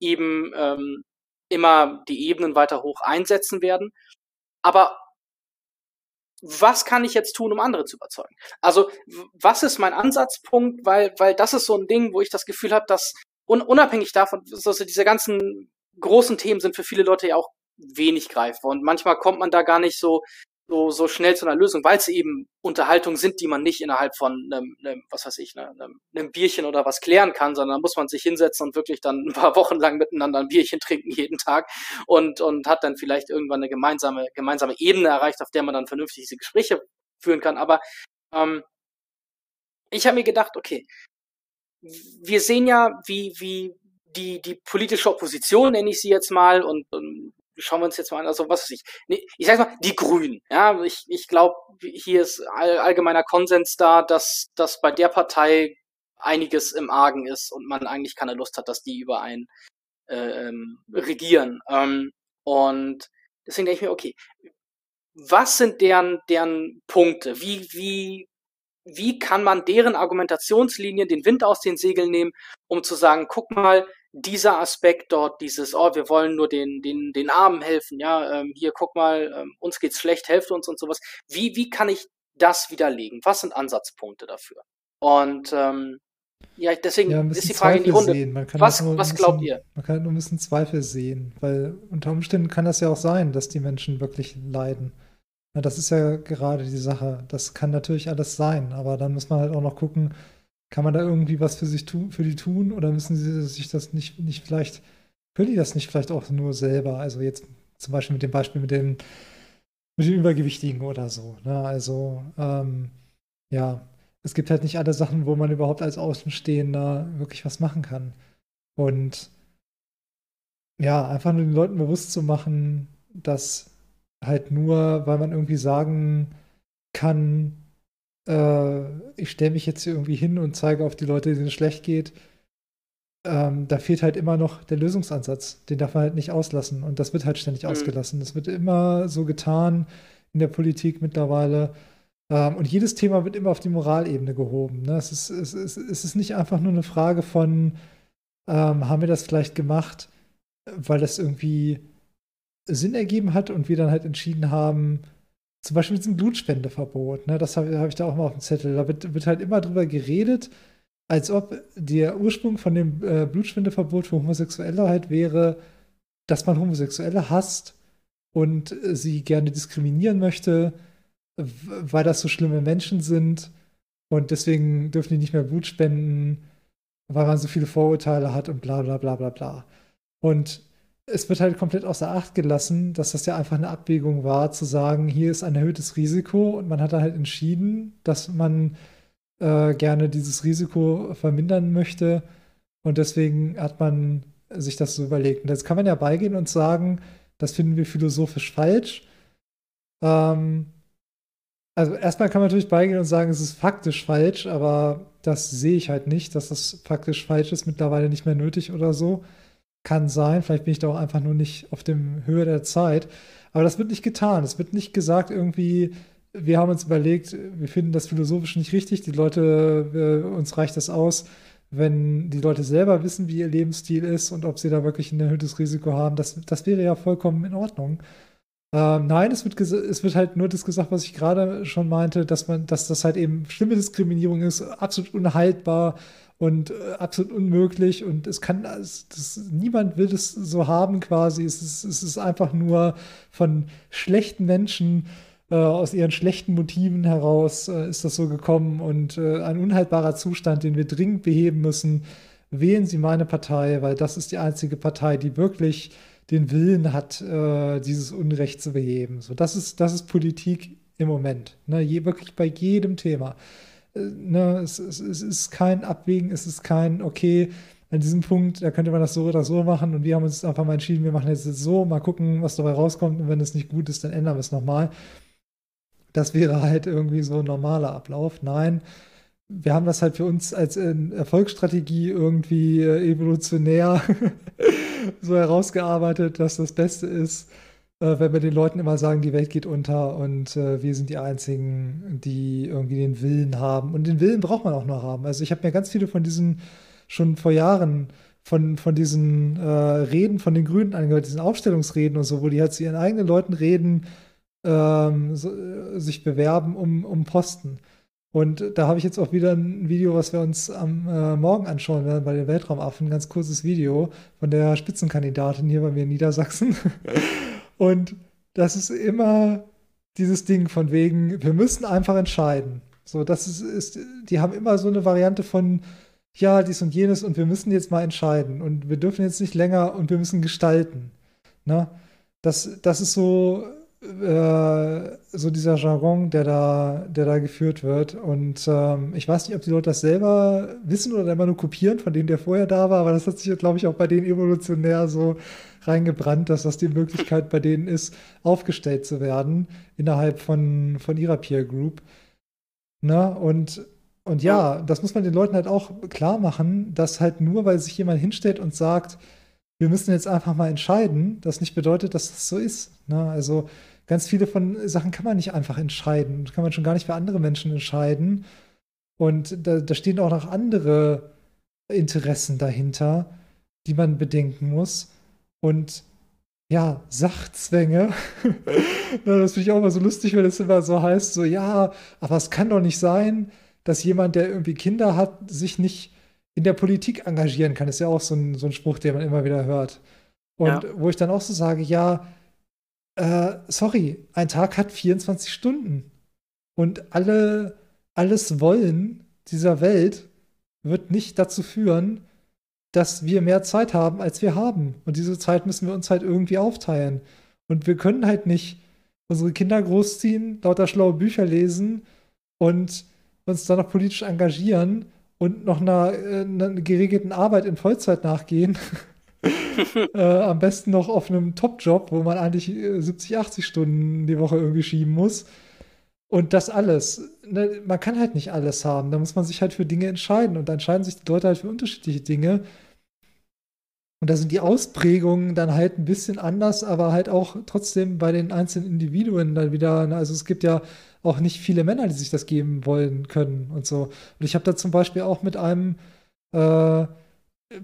eben ähm, immer die Ebenen weiter hoch einsetzen werden. Aber was kann ich jetzt tun, um andere zu überzeugen? Also, was ist mein Ansatzpunkt? Weil, weil das ist so ein Ding, wo ich das Gefühl habe, dass un unabhängig davon, also diese ganzen großen Themen sind für viele Leute ja auch wenig greifbar. Und manchmal kommt man da gar nicht so, so, so schnell zu einer Lösung, weil es eben Unterhaltungen sind, die man nicht innerhalb von einem, einem was weiß ich, ne, einem, einem Bierchen oder was klären kann, sondern muss man sich hinsetzen und wirklich dann ein paar Wochen lang miteinander ein Bierchen trinken jeden Tag und, und hat dann vielleicht irgendwann eine gemeinsame, gemeinsame Ebene erreicht, auf der man dann vernünftig diese Gespräche führen kann. Aber ähm, ich habe mir gedacht, okay, wir sehen ja, wie, wie die, die politische Opposition, nenne ich sie jetzt mal, und, und schauen wir uns jetzt mal an, also was weiß ich, nee, ich sag mal, die Grünen, ja, ich, ich glaube, hier ist all, allgemeiner Konsens da, dass, dass bei der Partei einiges im Argen ist und man eigentlich keine Lust hat, dass die über einen äh, ähm, regieren. Ähm, und deswegen denke ich mir, okay, was sind deren, deren Punkte? Wie, wie, wie kann man deren Argumentationslinien den Wind aus den Segeln nehmen, um zu sagen, guck mal, dieser Aspekt dort, dieses, oh, wir wollen nur den, den, den Armen helfen, ja, ähm, hier, guck mal, ähm, uns geht's schlecht, helft uns und sowas. Wie, wie kann ich das widerlegen? Was sind Ansatzpunkte dafür? Und ähm, ja, deswegen Ja, ist die Frage in die Zweifel Runde. sehen. Man kann Was, halt was glaubt bisschen, ihr? man kann halt nur ein bisschen Zweifel sehen, weil unter Umständen kann das ja auch sein, dass die Menschen wirklich leiden. Ja, das ist ja gerade die Sache. Das kann natürlich alles sein, aber dann muss man halt auch noch gucken, kann man da irgendwie was für sich tun, für die tun oder müssen sie sich das nicht, nicht vielleicht, können die das nicht vielleicht auch nur selber? Also jetzt zum Beispiel mit dem Beispiel mit dem, mit den Übergewichtigen oder so. Ne? Also, ähm, ja, es gibt halt nicht alle Sachen, wo man überhaupt als Außenstehender wirklich was machen kann. Und ja, einfach nur den Leuten bewusst zu machen, dass halt nur, weil man irgendwie sagen kann, äh, ich stelle mich jetzt hier irgendwie hin und zeige auf die Leute, denen es schlecht geht, ähm, da fehlt halt immer noch der Lösungsansatz. Den darf man halt nicht auslassen. Und das wird halt ständig Mhm. ausgelassen. Das wird immer so getan in der Politik mittlerweile. Ähm, und jedes Thema wird immer auf die Moralebene gehoben. Ne? Es, ist, es, ist, es ist nicht einfach nur eine Frage von, ähm, haben wir das vielleicht gemacht, weil das irgendwie Sinn ergeben hat und wir dann halt entschieden haben, zum Beispiel mit diesem Blutspendeverbot, ne, das habe hab ich da auch mal auf dem Zettel. Da wird, wird halt immer drüber geredet, als ob der Ursprung von dem äh, Blutspendeverbot für Homosexuelle halt wäre, dass man Homosexuelle hasst und äh, sie gerne diskriminieren möchte, weil das so schlimme Menschen sind und deswegen dürfen die nicht mehr Blut spenden, weil man so viele Vorurteile hat und bla bla bla bla bla. Und es wird halt komplett außer Acht gelassen, dass das ja einfach eine Abwägung war, zu sagen, hier ist ein erhöhtes Risiko und man hat dann halt entschieden, dass man äh, gerne dieses Risiko vermindern möchte und deswegen hat man sich das so überlegt. Und jetzt kann man ja beigehen und sagen, das finden wir philosophisch falsch. Ähm, also erstmal kann man natürlich beigehen und sagen, es ist faktisch falsch, aber das sehe ich halt nicht, dass das faktisch falsch ist, mittlerweile nicht mehr nötig oder so. Kann sein, vielleicht bin ich da auch einfach nur nicht auf dem Höhe der Zeit. Aber das wird nicht getan. Es wird nicht gesagt, irgendwie, wir haben uns überlegt, wir finden das philosophisch nicht richtig. Die Leute, uns reicht das aus, wenn die Leute selber wissen, wie ihr Lebensstil ist und ob sie da wirklich ein erhöhtes Risiko haben. Das, das wäre ja vollkommen in Ordnung. Ähm, nein, es wird, es wird halt nur das gesagt, was ich gerade schon meinte, dass man, dass das halt eben schlimme Diskriminierung ist, absolut unhaltbar und äh, absolut unmöglich und es kann, es, das, niemand will das so haben quasi. Es ist, es ist einfach nur von schlechten Menschen äh, aus ihren schlechten Motiven heraus äh, ist das so gekommen und äh, ein unhaltbarer Zustand, den wir dringend beheben müssen. Wählen Sie meine Partei, weil das ist die einzige Partei, die wirklich den Willen hat, äh, dieses Unrecht zu beheben. So, das ist, das ist Politik im Moment. Ne? Je, wirklich bei jedem Thema. Ne? es, es, es ist kein Abwägen, es ist kein, okay, an diesem Punkt, da könnte man das so oder so machen und wir haben uns einfach mal entschieden, wir machen jetzt so, mal gucken, was dabei rauskommt und wenn es nicht gut ist, dann ändern wir es nochmal. Das wäre halt irgendwie so ein normaler Ablauf. Nein, wir haben das halt für uns als äh, Erfolgsstrategie irgendwie äh, evolutionär so herausgearbeitet, dass das Beste ist, äh, wenn wir den Leuten immer sagen, die Welt geht unter und äh, wir sind die Einzigen, die irgendwie den Willen haben. Und den Willen braucht man auch noch haben. Also ich habe mir ganz viele von diesen schon vor Jahren von, von diesen äh, Reden von den Grünen angehört, diesen Aufstellungsreden und so, wo die halt zu ihren eigenen Leuten reden, ähm, so, äh, sich bewerben um, um Posten. Und da habe ich jetzt auch wieder ein Video, was wir uns am äh, Morgen anschauen werden bei den Weltraumaffen. Ein ganz kurzes Video von der Spitzenkandidatin hier bei mir in Niedersachsen. Und das ist immer dieses Ding von wegen, wir müssen einfach entscheiden. So, das ist, ist, die haben immer so eine Variante von, ja, dies und jenes und wir müssen jetzt mal entscheiden und wir dürfen jetzt nicht länger und wir müssen gestalten. Ne? Das, das ist so äh, so dieser Jargon, der da, der da geführt wird. Und ähm, ich weiß nicht, ob die Leute das selber wissen oder immer nur kopieren von dem, der vorher da war, aber das hat sich, glaube ich, auch bei denen evolutionär so reingebrannt, dass das die Möglichkeit bei denen ist, aufgestellt zu werden innerhalb von, von ihrer Peer Group. Na, ne? und, und ja, das muss man den Leuten halt auch klar machen, dass halt nur, weil sich jemand hinstellt und sagt, wir müssen jetzt einfach mal entscheiden, das nicht bedeutet, dass das so ist. Ne? Also ganz viele von Sachen kann man nicht einfach entscheiden. Kann man schon gar nicht für andere Menschen entscheiden. Und da, da stehen auch noch andere Interessen dahinter, die man bedenken muss. Und ja, Sachzwänge. das finde ich auch immer so lustig, wenn es immer so heißt, so ja, aber es kann doch nicht sein, dass jemand, der irgendwie Kinder hat, sich nicht in der Politik engagieren kann. Das ist ja auch so ein, so ein Spruch, den man immer wieder hört. Und ja. wo ich dann auch so sage, ja, äh, sorry, ein Tag hat 24 Stunden. Und alle, alles Wollen dieser Welt wird nicht dazu führen, dass wir mehr Zeit haben, als wir haben. Und diese Zeit müssen wir uns halt irgendwie aufteilen. Und wir können halt nicht unsere Kinder großziehen, lauter schlaue Bücher lesen und uns dann noch politisch engagieren und noch einer, äh, einer geregelten Arbeit in Vollzeit nachgehen. äh, am besten noch auf einem Top-Job, wo man eigentlich 70, äh, 80 Stunden die Woche irgendwie schieben muss. Und das alles. Ne, man kann halt nicht alles haben. Da muss man sich halt für Dinge entscheiden. Und da entscheiden sich die Leute halt für unterschiedliche Dinge. Und da sind die Ausprägungen dann halt ein bisschen anders, aber halt auch trotzdem bei den einzelnen Individuen dann wieder. Ne, also es gibt ja auch nicht viele Männer, die sich das geben wollen können und so. Und ich habe da zum Beispiel auch mit einem äh,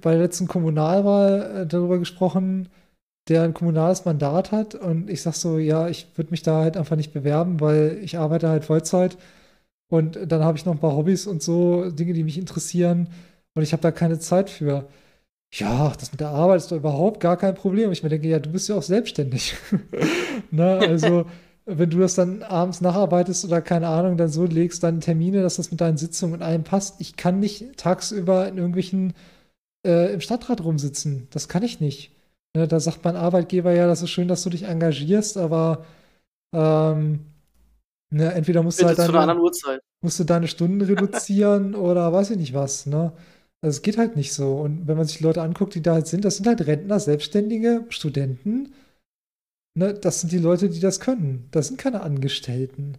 bei der letzten Kommunalwahl äh, darüber gesprochen, der ein kommunales Mandat hat. Und ich sag so, ja, ich würde mich da halt einfach nicht bewerben, weil ich arbeite halt Vollzeit. Und dann habe ich noch ein paar Hobbys und so, Dinge, die mich interessieren. Und ich habe da keine Zeit für. Ja, das mit der Arbeit ist doch überhaupt gar kein Problem. Ich mir denke, ja, du bist ja auch selbstständig. ne? Also, wenn du das dann abends nacharbeitest oder keine Ahnung, dann so legst, dann Termine, dass das mit deinen Sitzungen und allem passt. Ich kann nicht tagsüber in irgendwelchen äh, im Stadtrat rumsitzen. Das kann ich nicht. Ne, da sagt mein Arbeitgeber ja, das ist schön, dass du dich engagierst, aber ähm, ne, entweder musst Bitte du halt deine, musst du deine Stunden reduzieren oder weiß ich nicht was. Ne? Also es geht halt nicht so. Und wenn man sich die Leute anguckt, die da halt sind, das sind halt Rentner, Selbstständige, Studenten. Ne, das sind die Leute, die das können. Das sind keine Angestellten.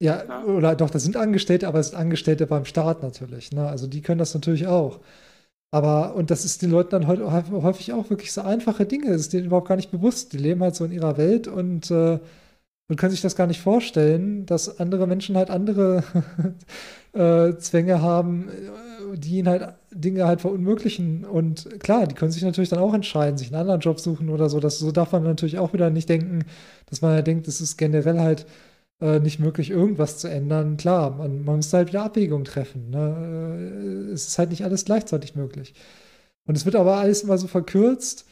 Ja, ja, oder doch, das sind Angestellte, aber es sind Angestellte beim Staat natürlich. Ne? Also die können das natürlich auch. Aber, und das ist den Leuten dann häufig auch wirklich so einfache Dinge. Das ist denen überhaupt gar nicht bewusst. Die leben halt so in ihrer Welt und, äh, und können sich das gar nicht vorstellen, dass andere Menschen halt andere äh, Zwänge haben, äh, die ihnen halt Dinge halt verunmöglichen. Und klar, die können sich natürlich dann auch entscheiden, sich einen anderen Job suchen oder so. Das, so darf man natürlich auch wieder nicht denken, dass man ja denkt, es ist generell halt äh, nicht möglich, irgendwas zu ändern. Klar, man, man muss halt wieder Abwägung treffen. Ne? Äh, es ist halt nicht alles gleichzeitig möglich. Und es wird aber alles immer so verkürzt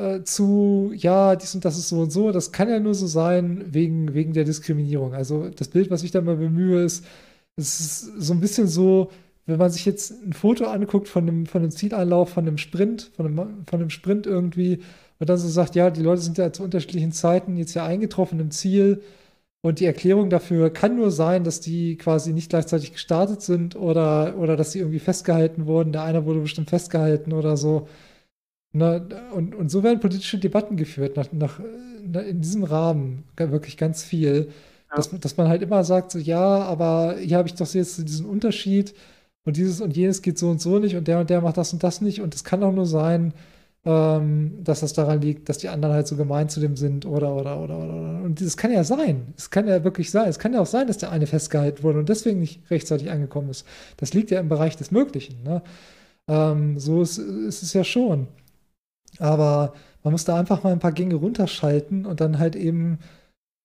äh, zu, ja, dies und das ist so und so. Das kann ja nur so sein wegen, wegen der Diskriminierung. Also das Bild, was ich da mal bemühe, ist, es ist so ein bisschen so, wenn man sich jetzt ein Foto anguckt von einem, von einem Zieleinlauf, von einem Sprint, von einem, von einem Sprint irgendwie, und dann so sagt, ja, die Leute sind ja zu unterschiedlichen Zeiten jetzt ja eingetroffen im Ziel und die Erklärung dafür kann nur sein, dass die quasi nicht gleichzeitig gestartet sind oder, oder dass sie irgendwie festgehalten wurden. Der eine wurde bestimmt festgehalten oder so. Na, und, und so werden politische Debatten geführt, nach, nach, in diesem Rahmen wirklich ganz viel. Ja. Dass, dass man halt immer sagt, so, ja, aber hier habe ich doch jetzt diesen Unterschied und dieses und jenes geht so und so nicht und der und der macht das und das nicht und es kann doch nur sein, ähm, dass das daran liegt, dass die anderen halt so gemein zu dem sind oder, oder, oder, oder. Und das kann ja sein. Es kann ja wirklich sein. Es kann ja auch sein, dass der eine festgehalten wurde und deswegen nicht rechtzeitig angekommen ist. Das liegt ja im Bereich des Möglichen. Ne? Ähm, so ist, ist es ja schon. Aber man muss da einfach mal ein paar Gänge runterschalten und dann halt eben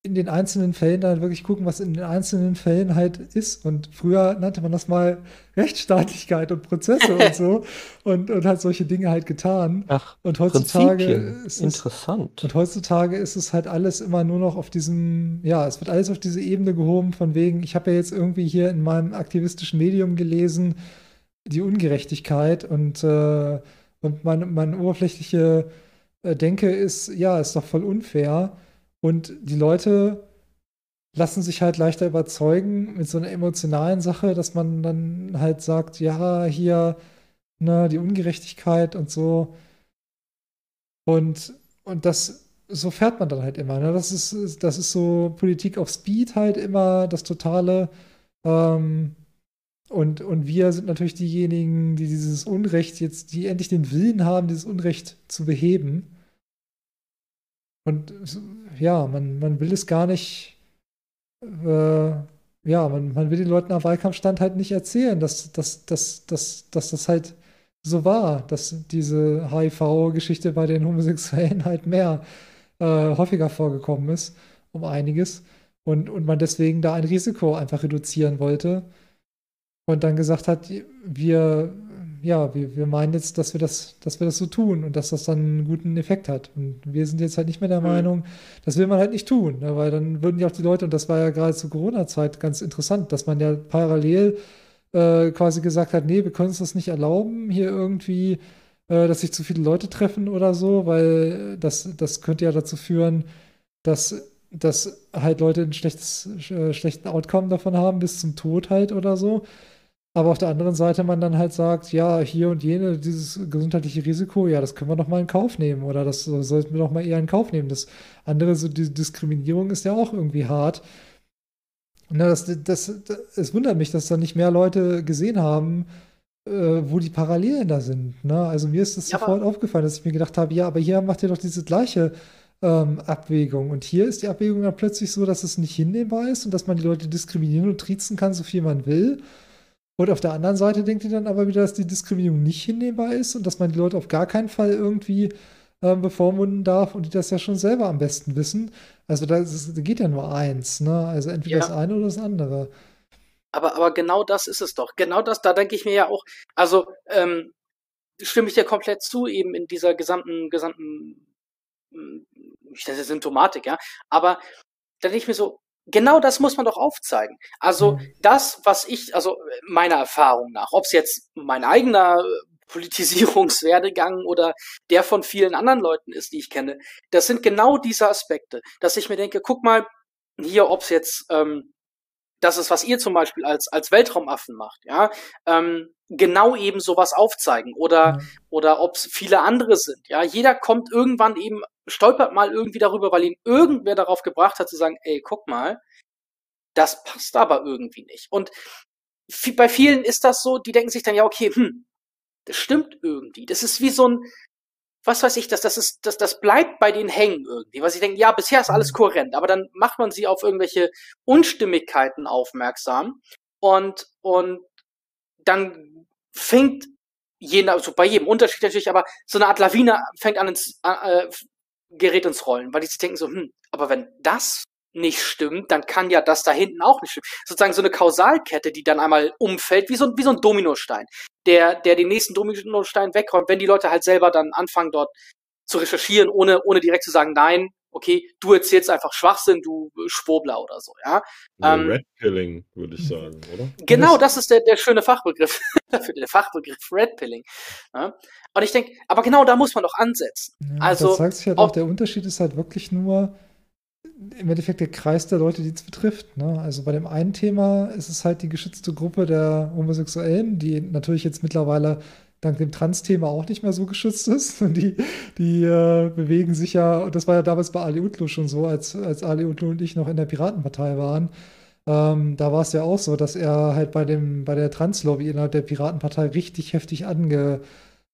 in den einzelnen Fällen dann wirklich gucken, was in den einzelnen Fällen halt ist. Und früher nannte man das mal Rechtsstaatlichkeit und Prozesse und so und, und hat solche Dinge halt getan. Ach, und heutzutage ist es, interessant. Und heutzutage ist es halt alles immer nur noch auf diesem, ja, es wird alles auf diese Ebene gehoben, von wegen, ich habe ja jetzt irgendwie hier in meinem aktivistischen Medium gelesen, die Ungerechtigkeit und, äh, und meine, meine oberflächliche äh, Denke ist, ja, ist doch voll unfair. Und die Leute lassen sich halt leichter überzeugen mit so einer emotionalen Sache, dass man dann halt sagt, ja, hier, ne, die Ungerechtigkeit und so. Und, und das, so fährt man dann halt immer. Ne? Das ist, das ist so Politik auf Speed halt immer das Totale. Ähm, und, und wir sind natürlich diejenigen, die dieses Unrecht jetzt, die endlich den Willen haben, dieses Unrecht zu beheben. Und ja, man, man will es gar nicht äh, ja, man, man will den Leuten am Wahlkampfstand halt nicht erzählen, dass, dass, dass, dass, dass das halt so war, dass diese HIV-Geschichte bei den Homosexuellen halt mehr äh, häufiger vorgekommen ist, um einiges. Und, und man deswegen da ein Risiko einfach reduzieren wollte. Und dann gesagt hat, wir ja, wir, wir meinen jetzt, dass wir das, dass wir das so tun und dass das dann einen guten Effekt hat. Und wir sind jetzt halt nicht mehr der mhm. Meinung, das will man halt nicht tun, ne? weil dann würden ja auch die Leute, und das war ja gerade zur Corona-Zeit ganz interessant, dass man ja parallel äh, quasi gesagt hat, nee, wir können uns das nicht erlauben, hier irgendwie, äh, dass sich zu viele Leute treffen oder so, weil das, das könnte ja dazu führen, dass dass halt Leute ein schlechtes, äh, schlechten Outcome davon haben, bis zum Tod halt oder so. Aber auf der anderen Seite man dann halt sagt, ja, hier und jene, dieses gesundheitliche Risiko, ja, das können wir doch mal in Kauf nehmen oder das sollten wir doch mal eher in Kauf nehmen. Das andere, so die Diskriminierung ist ja auch irgendwie hart. Na, das, das, das, es wundert mich, dass da nicht mehr Leute gesehen haben, äh, wo die Parallelen da sind. Ne? Also mir ist das ja, sofort aufgefallen, dass ich mir gedacht habe, ja, aber hier macht ihr doch diese gleiche ähm, Abwägung. Und hier ist die Abwägung dann plötzlich so, dass es nicht hinnehmbar ist und dass man die Leute diskriminieren und triezen kann, so viel man will. Und auf der anderen Seite denkt ihr dann aber wieder, dass die Diskriminierung nicht hinnehmbar ist und dass man die Leute auf gar keinen Fall irgendwie äh, bevormunden darf und die das ja schon selber am besten wissen. Also da, geht ja nur eins, ne? Also entweder ja. das eine oder das andere. Aber, aber genau das ist es doch. Genau das, da denke ich mir ja auch, also ähm, stimme ich dir komplett zu, eben in dieser gesamten, gesamten, hm, ich nenne Symptomatik, ja. Aber da denke ich mir so, genau das muss man doch aufzeigen. Also mhm. das, was ich, also meiner Erfahrung nach, ob es jetzt mein eigener Politisierungswerdegang oder der von vielen anderen Leuten ist, die ich kenne, das sind genau diese Aspekte, dass ich mir denke, guck mal, hier, ob es jetzt ähm, das ist, was ihr zum Beispiel als, als Weltraumaffen macht, ja, ähm, genau eben sowas aufzeigen oder, mhm. oder ob es viele andere sind, ja. Jeder kommt irgendwann eben stolpert mal irgendwie darüber, weil ihn irgendwer darauf gebracht hat zu sagen, ey, guck mal, das passt aber irgendwie nicht. Und bei vielen ist das so, die denken sich dann, ja, okay, hm, das stimmt irgendwie. Das ist wie so ein, was weiß ich, das, das ist, das, das bleibt bei denen hängen irgendwie, weil sie denken, ja, bisher ist alles mhm. kohärent, aber dann macht man sie auf irgendwelche Unstimmigkeiten aufmerksam und, und dann fängt je, also bei jedem Unterschied natürlich, aber so eine Art Lawine fängt an ins, äh, gerät ins Rollen, weil die sich denken so, hm, aber wenn das nicht stimmt, dann kann ja das da hinten auch nicht stimmen. Sozusagen so eine Kausalkette, die dann einmal umfällt, wie so, wie so ein Dominostein, der, der den nächsten Dominostein wegräumt, wenn die Leute halt selber dann anfangen, dort zu recherchieren, ohne, ohne direkt zu sagen, nein, okay, du erzählst einfach Schwachsinn, du Schwurbler oder so, ja. Ähm, Red Pilling, würde ich sagen, oder? Genau, das ist der, der schöne Fachbegriff dafür, der Fachbegriff Red Pilling. Ja? Und ich denke, aber genau da muss man doch ansetzen. Ja, also, das sagt sich halt auch, der Unterschied ist halt wirklich nur im Endeffekt der Kreis der Leute, die es betrifft. Ne? Also bei dem einen Thema ist es halt die geschützte Gruppe der Homosexuellen, die natürlich jetzt mittlerweile dank dem Trans-Thema auch nicht mehr so geschützt ist. Und die, die äh, bewegen sich ja, und das war ja damals bei Ali Utlu schon so, als, als Ali Utlu und ich noch in der Piratenpartei waren. Ähm, da war es ja auch so, dass er halt bei, dem, bei der Trans-Lobby innerhalb der Piratenpartei richtig heftig ange,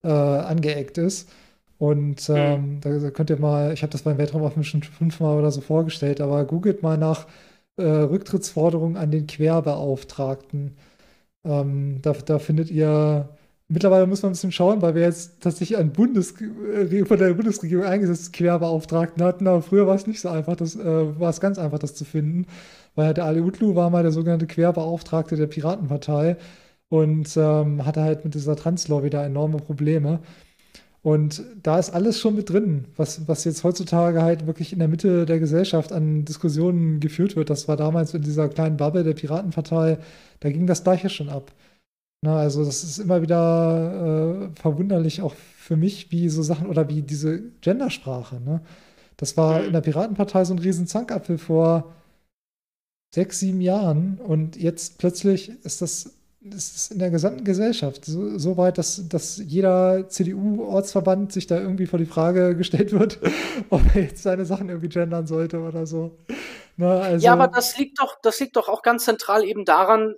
äh, angeeckt ist. Und mhm. ähm, mhm. da könnt ihr mal, ich habe das beim Weltraumaffen schon fünfmal oder so vorgestellt, aber googelt mal nach äh, Rücktrittsforderungen an den Querbeauftragten. Ähm, da, da findet ihr Mittlerweile muss man ein bisschen schauen, weil wir jetzt tatsächlich einen Bundes äh, von der Bundesregierung eingesetzten Querbeauftragten hatten, aber früher war es nicht so einfach, das äh, war es ganz einfach, das zu finden, weil der Ali Utlu war mal der sogenannte Querbeauftragte der Piratenpartei und ähm, hatte halt mit dieser Translobby da enorme Probleme. Und da ist alles schon mit drin, was, was jetzt heutzutage halt wirklich in der Mitte der Gesellschaft an Diskussionen geführt wird. Das war damals in dieser kleinen Bubble der Piratenpartei, da ging das Gleiche schon ab. Na, also das ist immer wieder äh, verwunderlich auch für mich, wie so Sachen oder wie diese Gendersprache, ne? Das war mhm. in der Piratenpartei so ein riesen Zankapfel vor sechs, sieben Jahren und jetzt plötzlich ist das, ist das in der gesamten Gesellschaft so, so weit, dass, dass jeder CDU-Ortsverband sich da irgendwie vor die Frage gestellt wird, ob er jetzt seine Sachen irgendwie gendern sollte oder so. Na, also, ja, aber das liegt doch, das liegt doch auch ganz zentral eben daran,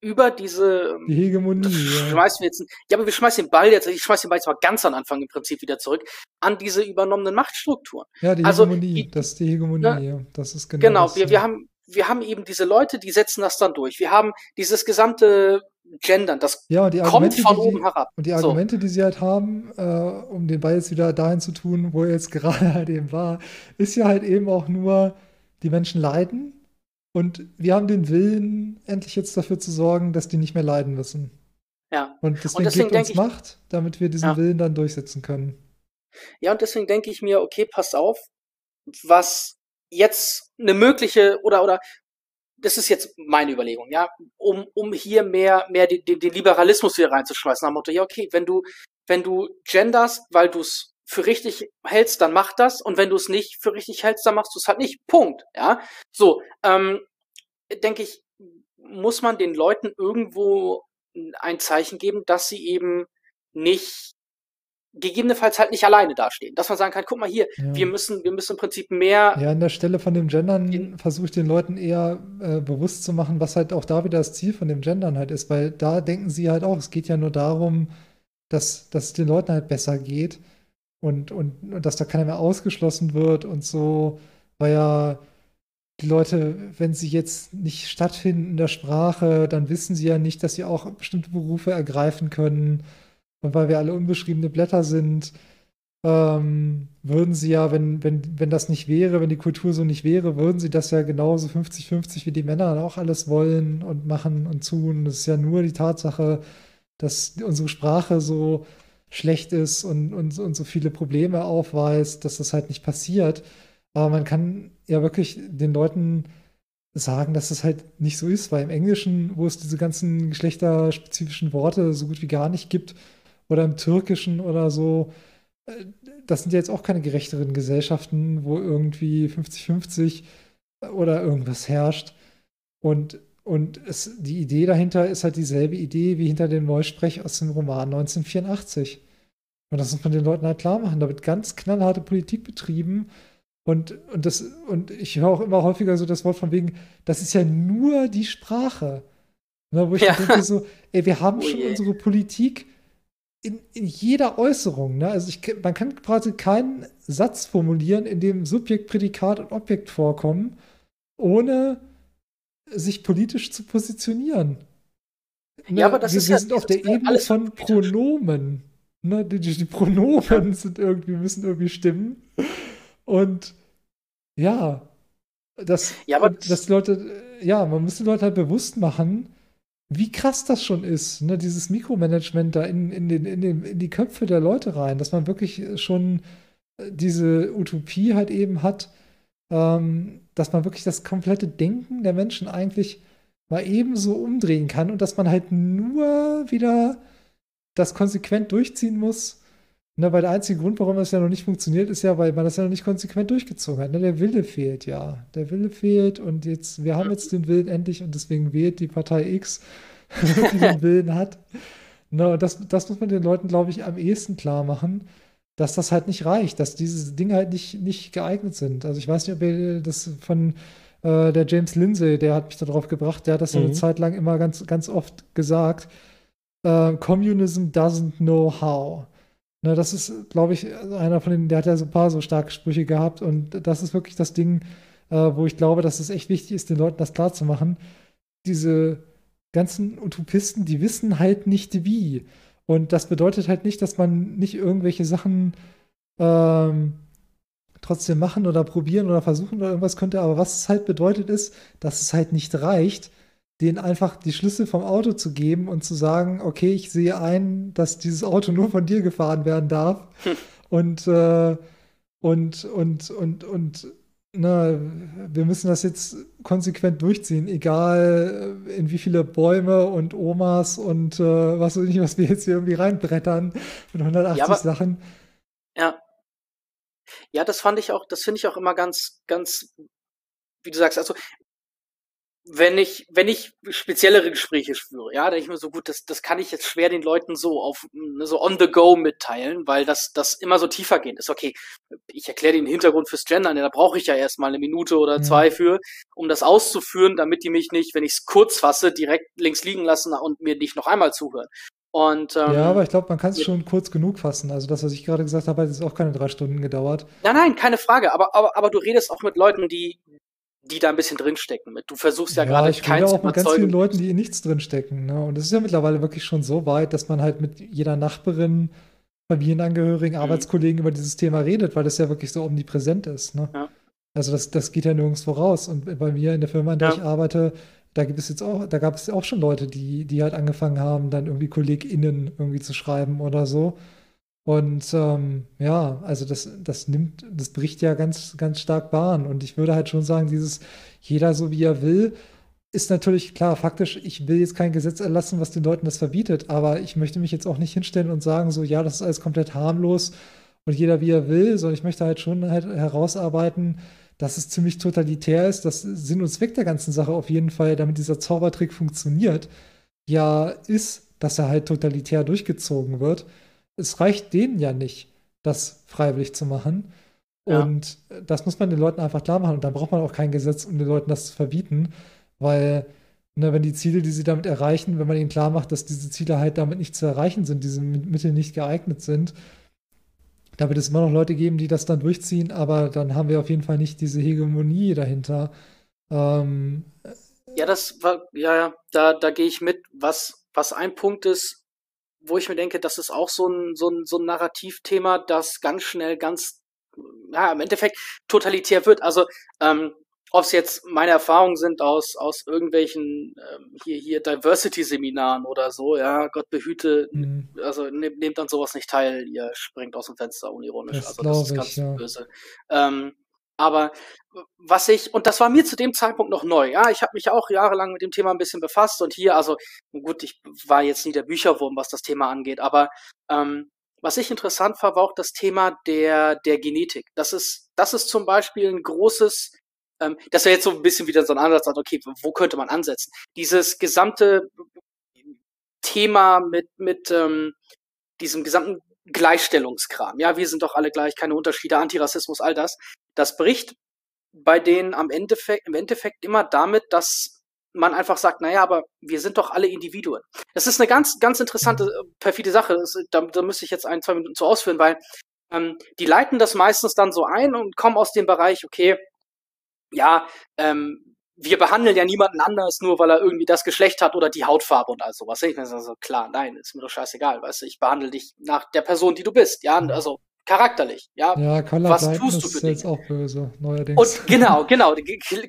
über diese die Hegemonie. Ja. Schmeißen wir jetzt, ja, aber wir schmeißen den Ball jetzt, ich schmeiß den Ball jetzt mal ganz am Anfang im Prinzip wieder zurück, an diese übernommenen Machtstrukturen. Ja, die also, Hegemonie, die, das ist die Hegemonie, ja, ja. das ist genau. Genau, das, wir, wir haben, wir haben eben diese Leute, die setzen das dann durch. Wir haben dieses gesamte Gendern, das ja, kommt von oben herab. Und die Argumente, so. die sie halt haben, äh, um den Ball jetzt wieder dahin zu tun, wo er jetzt gerade halt eben war, ist ja halt eben auch nur, die Menschen leiden und wir haben den Willen, endlich jetzt dafür zu sorgen, dass die nicht mehr leiden müssen. Ja. Und deswegen, und deswegen gibt uns ich, Macht, damit wir diesen ja. Willen dann durchsetzen können. Ja, und deswegen denke ich mir, okay, passt auf, was jetzt eine mögliche oder oder das ist jetzt meine Überlegung, ja, um, um hier mehr, mehr den, den Liberalismus hier reinzuschmeißen, dem Motto, ja, okay, wenn du, wenn du genders, weil du es für richtig hältst, dann mach das. Und wenn du es nicht für richtig hältst, dann machst du es halt nicht. Punkt. Ja. So, ähm, denke ich, muss man den Leuten irgendwo ein Zeichen geben, dass sie eben nicht gegebenenfalls halt nicht alleine dastehen. Dass man sagen kann, guck mal hier, ja. wir müssen, wir müssen im Prinzip mehr. Ja, an der Stelle von dem Gendern versuche ich den Leuten eher äh, bewusst zu machen, was halt auch da wieder das Ziel von dem Gendern halt ist, weil da denken sie halt auch, es geht ja nur darum, dass, dass es den Leuten halt besser geht und, und, und dass da keiner mehr ausgeschlossen wird und so, weil ja die Leute, wenn sie jetzt nicht stattfinden in der Sprache, dann wissen sie ja nicht, dass sie auch bestimmte Berufe ergreifen können. Und weil wir alle unbeschriebene Blätter sind, ähm, würden sie ja, wenn, wenn, wenn das nicht wäre, wenn die Kultur so nicht wäre, würden sie das ja genauso 50-50 wie die Männer auch alles wollen und machen und tun. Das ist ja nur die Tatsache, dass unsere Sprache so schlecht ist und, und, und so viele Probleme aufweist, dass das halt nicht passiert. Aber man kann ja wirklich den Leuten sagen, dass das halt nicht so ist, weil im Englischen, wo es diese ganzen geschlechterspezifischen Worte so gut wie gar nicht gibt, oder im Türkischen oder so, äh, das sind ja jetzt auch keine gerechteren Gesellschaften, wo irgendwie 50-50 oder irgendwas herrscht. Und und es, die Idee dahinter ist halt dieselbe Idee wie hinter dem Neusprech aus dem Roman 1984. Und das muss man den Leuten halt klar machen. Da wird ganz knallharte Politik betrieben. Und, und, das, und ich höre auch immer häufiger so das Wort von wegen, das ist ja nur die Sprache. Ne, wo ich ja. denke so, ey, wir haben oh schon yeah. unsere Politik in, in jeder Äußerung. Ne? Also ich, man kann quasi keinen Satz formulieren, in dem Subjekt, Prädikat und Objekt vorkommen, ohne sich politisch zu positionieren. Ne? Ja, aber das wir, ist wir ja, sind auf der Ebene von Pronomen. Ne? Die, die, Pronomen sind irgendwie, müssen irgendwie stimmen. Und ja, das, ja, aber dass Leute, ja, man muss den Leuten halt bewusst machen, wie krass das schon ist, ne? dieses Mikromanagement da in, in, den, in, den, in die Köpfe der Leute rein, dass man wirklich schon diese Utopie halt eben hat, ähm, dass man wirklich das komplette Denken der Menschen eigentlich mal ebenso umdrehen kann und dass man halt nur wieder das konsequent durchziehen muss. Ne, weil der einzige Grund, warum das ja noch nicht funktioniert, ist ja, weil man das ja noch nicht konsequent durchgezogen hat. Ne, der Wille fehlt ja. Der Wille fehlt und jetzt, wir haben jetzt den Willen endlich und deswegen wählt die Partei X, die den Willen hat. Ne, das, das muss man den Leuten, glaube ich, am ehesten klar machen dass das halt nicht reicht, dass diese Dinge halt nicht, nicht geeignet sind. Also ich weiß nicht, ob ihr das von äh, der James Lindsay, der hat mich darauf gebracht, der hat das mhm. ja eine. Zeit lang immer ganz, ganz oft gesagt. Äh, Communism doesn't know how. Ne, das ist, glaube ich, einer von denen, der hat ja so ein paar so starke Sprüche gehabt und das ist wirklich das Ding, äh, wo ich glaube, dass es echt wichtig ist, den Leuten das klarzumachen. Diese ganzen Utopisten, die wissen halt nicht wie. Und das bedeutet halt nicht, dass man nicht irgendwelche Sachen ähm, trotzdem machen oder probieren oder versuchen oder irgendwas könnte. Aber was es halt bedeutet ist, dass es halt nicht reicht, denen einfach die Schlüssel vom Auto zu geben und zu sagen, okay, ich sehe ein, dass dieses Auto nur von dir gefahren werden darf. Und, äh, und, und, und, und na, wir müssen das jetzt konsequent durchziehen, egal äh, in wie viele Bäume und Omas und äh, was weiß ich, was wir jetzt hier irgendwie reinbrettern mit 180 ja, aber, Sachen. Ja. Ja, das fand ich auch, das finde ich auch immer ganz, ganz, wie du sagst, also wenn ich, wenn ich speziellere Gespräche führe, ja, denke ich mir so gut, das, das kann ich jetzt schwer den Leuten so auf, ne, so on the go mitteilen, weil das, das immer so tiefer geht ist. Okay, ich erkläre den Hintergrund fürs Gendern, ja, da brauche ich ja erstmal eine Minute oder zwei für, um das auszuführen, damit die mich nicht, wenn ich es kurz fasse, direkt links liegen lassen und mir nicht noch einmal zuhören. Und, ähm, ja, aber ich glaube, man kann es schon kurz genug fassen. Also das, was ich gerade gesagt habe, hat jetzt auch keine drei Stunden gedauert. Nein, nein, keine Frage. Aber, aber, aber du redest auch mit Leuten, die, die da ein bisschen drinstecken mit. Du versuchst ja, ja gerade keinen zu auch mit ganz vielen Leuten, die in nichts drinstecken. Ne? Und es ist ja mittlerweile wirklich schon so weit, dass man halt mit jeder Nachbarin, Familienangehörigen, mhm. Arbeitskollegen über dieses Thema redet, weil das ja wirklich so omnipräsent ist. Ne? Ja. Also das, das geht ja nirgendwo raus. Und bei mir in der Firma, in der ja. ich arbeite, da gibt es jetzt auch, da gab es auch schon Leute, die, die halt angefangen haben, dann irgendwie KollegInnen irgendwie zu schreiben oder so. Und ähm, ja, also das, das nimmt, das bricht ja ganz, ganz stark Bahn. Und ich würde halt schon sagen, dieses jeder so wie er will, ist natürlich klar, faktisch, ich will jetzt kein Gesetz erlassen, was den Leuten das verbietet, aber ich möchte mich jetzt auch nicht hinstellen und sagen, so, ja, das ist alles komplett harmlos und jeder wie er will, sondern ich möchte halt schon halt herausarbeiten, dass es ziemlich totalitär ist. Das Sinn und Zweck der ganzen Sache auf jeden Fall, damit dieser Zaubertrick funktioniert, ja, ist, dass er halt totalitär durchgezogen wird es reicht denen ja nicht, das freiwillig zu machen. Ja. Und das muss man den Leuten einfach klar machen. Und dann braucht man auch kein Gesetz, um den Leuten das zu verbieten, weil ne, wenn die Ziele, die sie damit erreichen, wenn man ihnen klar macht, dass diese Ziele halt damit nicht zu erreichen sind, diese Mittel nicht geeignet sind, da wird es immer noch Leute geben, die das dann durchziehen, aber dann haben wir auf jeden Fall nicht diese Hegemonie dahinter. Ähm, ja, das war, ja, ja, da, da gehe ich mit. Was, was ein Punkt ist, wo ich mir denke, das ist auch so ein, so ein, so ein Narrativthema, das ganz schnell ganz, ja, im Endeffekt totalitär wird. Also, ähm, ob es jetzt meine Erfahrungen sind aus, aus irgendwelchen ähm, hier, hier Diversity-Seminaren oder so, ja, Gott behüte, mhm. also nehmt, nehmt an sowas nicht teil, ihr springt aus dem Fenster unironisch. Das also das ist ganz ich, ja. böse. Ähm, aber was ich, und das war mir zu dem Zeitpunkt noch neu, ja, ich habe mich auch jahrelang mit dem Thema ein bisschen befasst und hier, also gut, ich war jetzt nie der Bücherwurm, was das Thema angeht, aber ähm, was ich interessant war, war auch das Thema der, der Genetik. Das ist, das ist zum Beispiel ein großes, ähm, das wäre jetzt so ein bisschen wieder so ein Ansatz, also okay, wo könnte man ansetzen? Dieses gesamte Thema mit, mit ähm, diesem gesamten Gleichstellungskram. Ja, wir sind doch alle gleich, keine Unterschiede, Antirassismus, all das. Das bricht bei denen am Endeffekt, im Endeffekt immer damit, dass man einfach sagt, naja, aber wir sind doch alle Individuen. Das ist eine ganz, ganz interessante, äh, perfide Sache. Das, da, da müsste ich jetzt ein, zwei Minuten zu ausführen, weil ähm, die leiten das meistens dann so ein und kommen aus dem Bereich, okay, ja, ähm, wir behandeln ja niemanden anders, nur weil er irgendwie das Geschlecht hat oder die Hautfarbe und all sowas. Ich bin so, klar, nein, ist mir doch scheißegal, weißt du, ich behandle dich nach der Person, die du bist, ja, also charakterlich, ja. Ja, was tust du für ist dich? jetzt auch böse, neuerdings. Und genau, genau,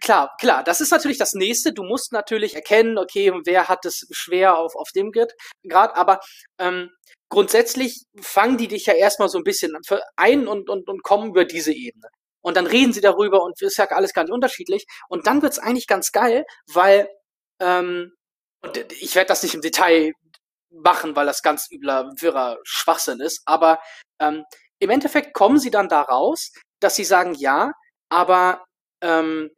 klar, klar, das ist natürlich das nächste, du musst natürlich erkennen, okay, wer hat es schwer auf, auf dem Grad, aber ähm, grundsätzlich fangen die dich ja erstmal so ein bisschen ein und, und, und kommen über diese Ebene. Und dann reden sie darüber und ist ja alles nicht unterschiedlich. Und dann wird's eigentlich ganz geil, weil ähm, und ich werde das nicht im Detail machen, weil das ganz übler, wirrer Schwachsinn ist. Aber ähm, im Endeffekt kommen sie dann da raus, dass sie sagen, ja, aber ähm,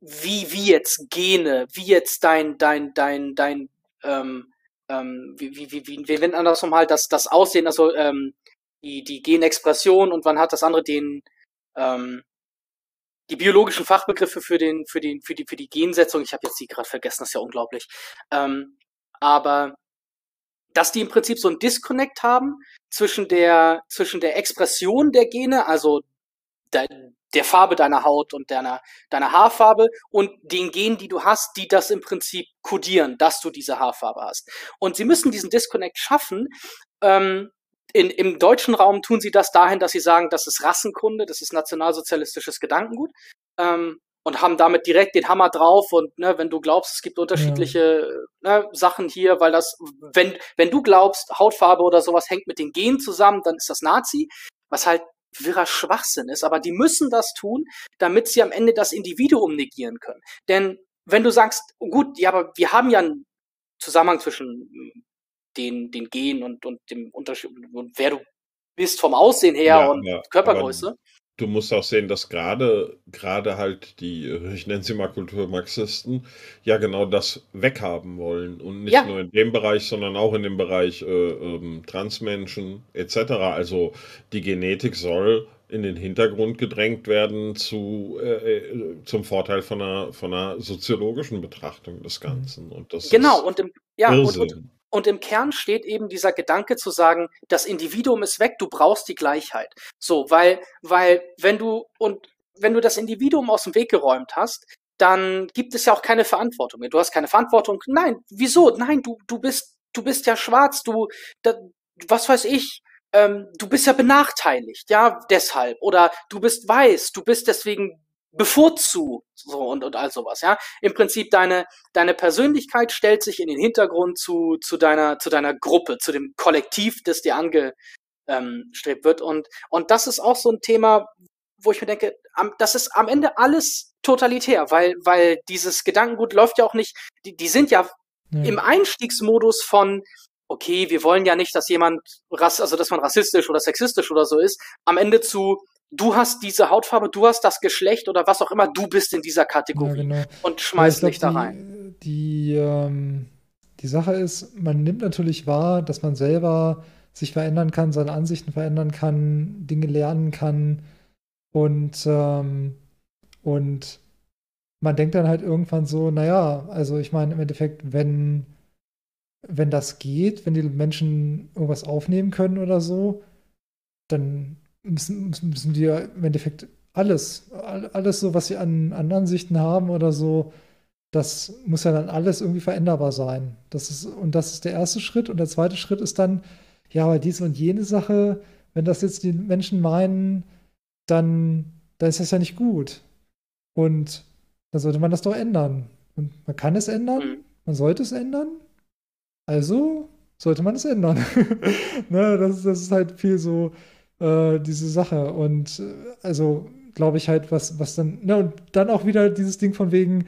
wie, wie jetzt Gene, wie jetzt dein, dein, dein, dein, ähm, ähm, wie, wie, wie, wie, wenden andersrum halt das, das Aussehen, also ähm, die, die Genexpression und wann hat das andere den, ähm, die biologischen Fachbegriffe für den, für den, für die, für die Gensetzung. Ich habe jetzt die gerade vergessen, das ist ja unglaublich. Ähm, aber dass die im Prinzip so ein Disconnect haben zwischen der, zwischen der Expression der Gene, also der, der Farbe deiner Haut und deiner, deiner Haarfarbe und den Genen, die du hast, die das im Prinzip kodieren, dass du diese Haarfarbe hast. Und sie müssen diesen Disconnect schaffen, ähm, in, Im deutschen Raum tun sie das dahin, dass sie sagen, das ist Rassenkunde, das ist nationalsozialistisches Gedankengut. Ähm, und haben damit direkt den Hammer drauf und ne, wenn du glaubst, es gibt unterschiedliche ja. ne, Sachen hier, weil das, wenn, wenn du glaubst, Hautfarbe oder sowas hängt mit den Genen zusammen, dann ist das Nazi, was halt wirrer Schwachsinn ist, aber die müssen das tun, damit sie am Ende das Individuum negieren können. Denn wenn du sagst, gut, ja, aber wir haben ja einen Zusammenhang zwischen den, den Gen und, und dem Unterschied und wer du bist vom Aussehen her ja, und aber, Körpergröße. Du musst auch sehen, dass gerade gerade halt die, ich nenne sie mal Kulturmarxisten, ja genau das weghaben wollen. Und nicht ja. nur in dem Bereich, sondern auch in dem Bereich äh, ähm, Transmenschen etc. Also die Genetik soll in den Hintergrund gedrängt werden zu, äh, äh zum Vorteil von einer, von einer soziologischen Betrachtung des mhm. Ganzen. Und das genau, und im, ja, und, und, und im Kern steht eben dieser Gedanke zu sagen, das Individuum ist weg, du brauchst die Gleichheit. So, weil, weil, wenn du, und wenn du das Individuum aus dem Weg geräumt hast, dann gibt es ja auch keine Verantwortung mehr. Du hast keine Verantwortung. Nein, wieso? Nein, du, du bist, du bist ja schwarz, du, da, was weiß ich, ähm, du bist ja benachteiligt, ja, deshalb. Oder du bist weiß, du bist deswegen bevorzugt, so und, und all sowas, ja. Im Prinzip deine, deine Persönlichkeit stellt sich in den Hintergrund zu, zu deiner, zu deiner Gruppe, zu dem Kollektiv, das dir angestrebt ähm, wird. Und, und das ist auch so ein Thema, wo ich mir denke, am, das ist am Ende alles totalitär, weil, weil dieses Gedankengut läuft ja auch nicht, die, die sind ja, ja. im Einstiegsmodus von, okay, wir wollen ja nicht, dass jemand, also dass man rassistisch oder sexistisch oder so ist, am Ende zu, du hast diese Hautfarbe, du hast das Geschlecht oder was auch immer, du bist in dieser Kategorie ja, genau. und schmeißt dich da rein. Die, ähm, die Sache ist, man nimmt natürlich wahr, dass man selber sich verändern kann, seine Ansichten verändern kann, Dinge lernen kann und, ähm, und man denkt dann halt irgendwann so, naja, also ich meine im Endeffekt, wenn, wenn das geht, wenn die Menschen irgendwas aufnehmen können oder so, dann müssen, müssen die ja im Endeffekt alles, alles so, was sie an, an Ansichten haben oder so, das muss ja dann alles irgendwie veränderbar sein. Das ist, und das ist der erste Schritt. Und der zweite Schritt ist dann, ja, aber diese und jene Sache, wenn das jetzt die Menschen meinen, dann, dann ist das ja nicht gut. Und dann sollte man das doch ändern. Und man kann es ändern, mhm. man sollte es ändern. Also sollte man es ändern. ne, das, das ist halt viel so, äh, diese Sache. Und äh, also glaube ich halt, was, was dann, ne, und dann auch wieder dieses Ding von wegen,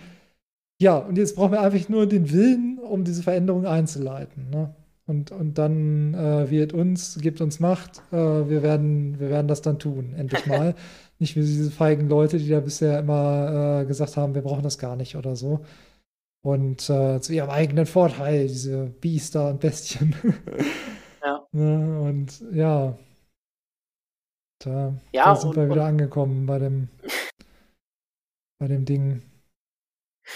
ja, und jetzt brauchen wir einfach nur den Willen, um diese Veränderung einzuleiten. Ne? Und, und dann äh, wird uns, gibt uns Macht, äh, wir, werden, wir werden das dann tun, endlich mal. nicht wie diese feigen Leute, die da bisher immer äh, gesagt haben, wir brauchen das gar nicht oder so. Und äh, zu ihrem eigenen Vorteil, diese Biester und Bestien. ja. Ne? Und ja, da, ja, da sind und, wir wieder und, angekommen bei dem, bei dem Ding.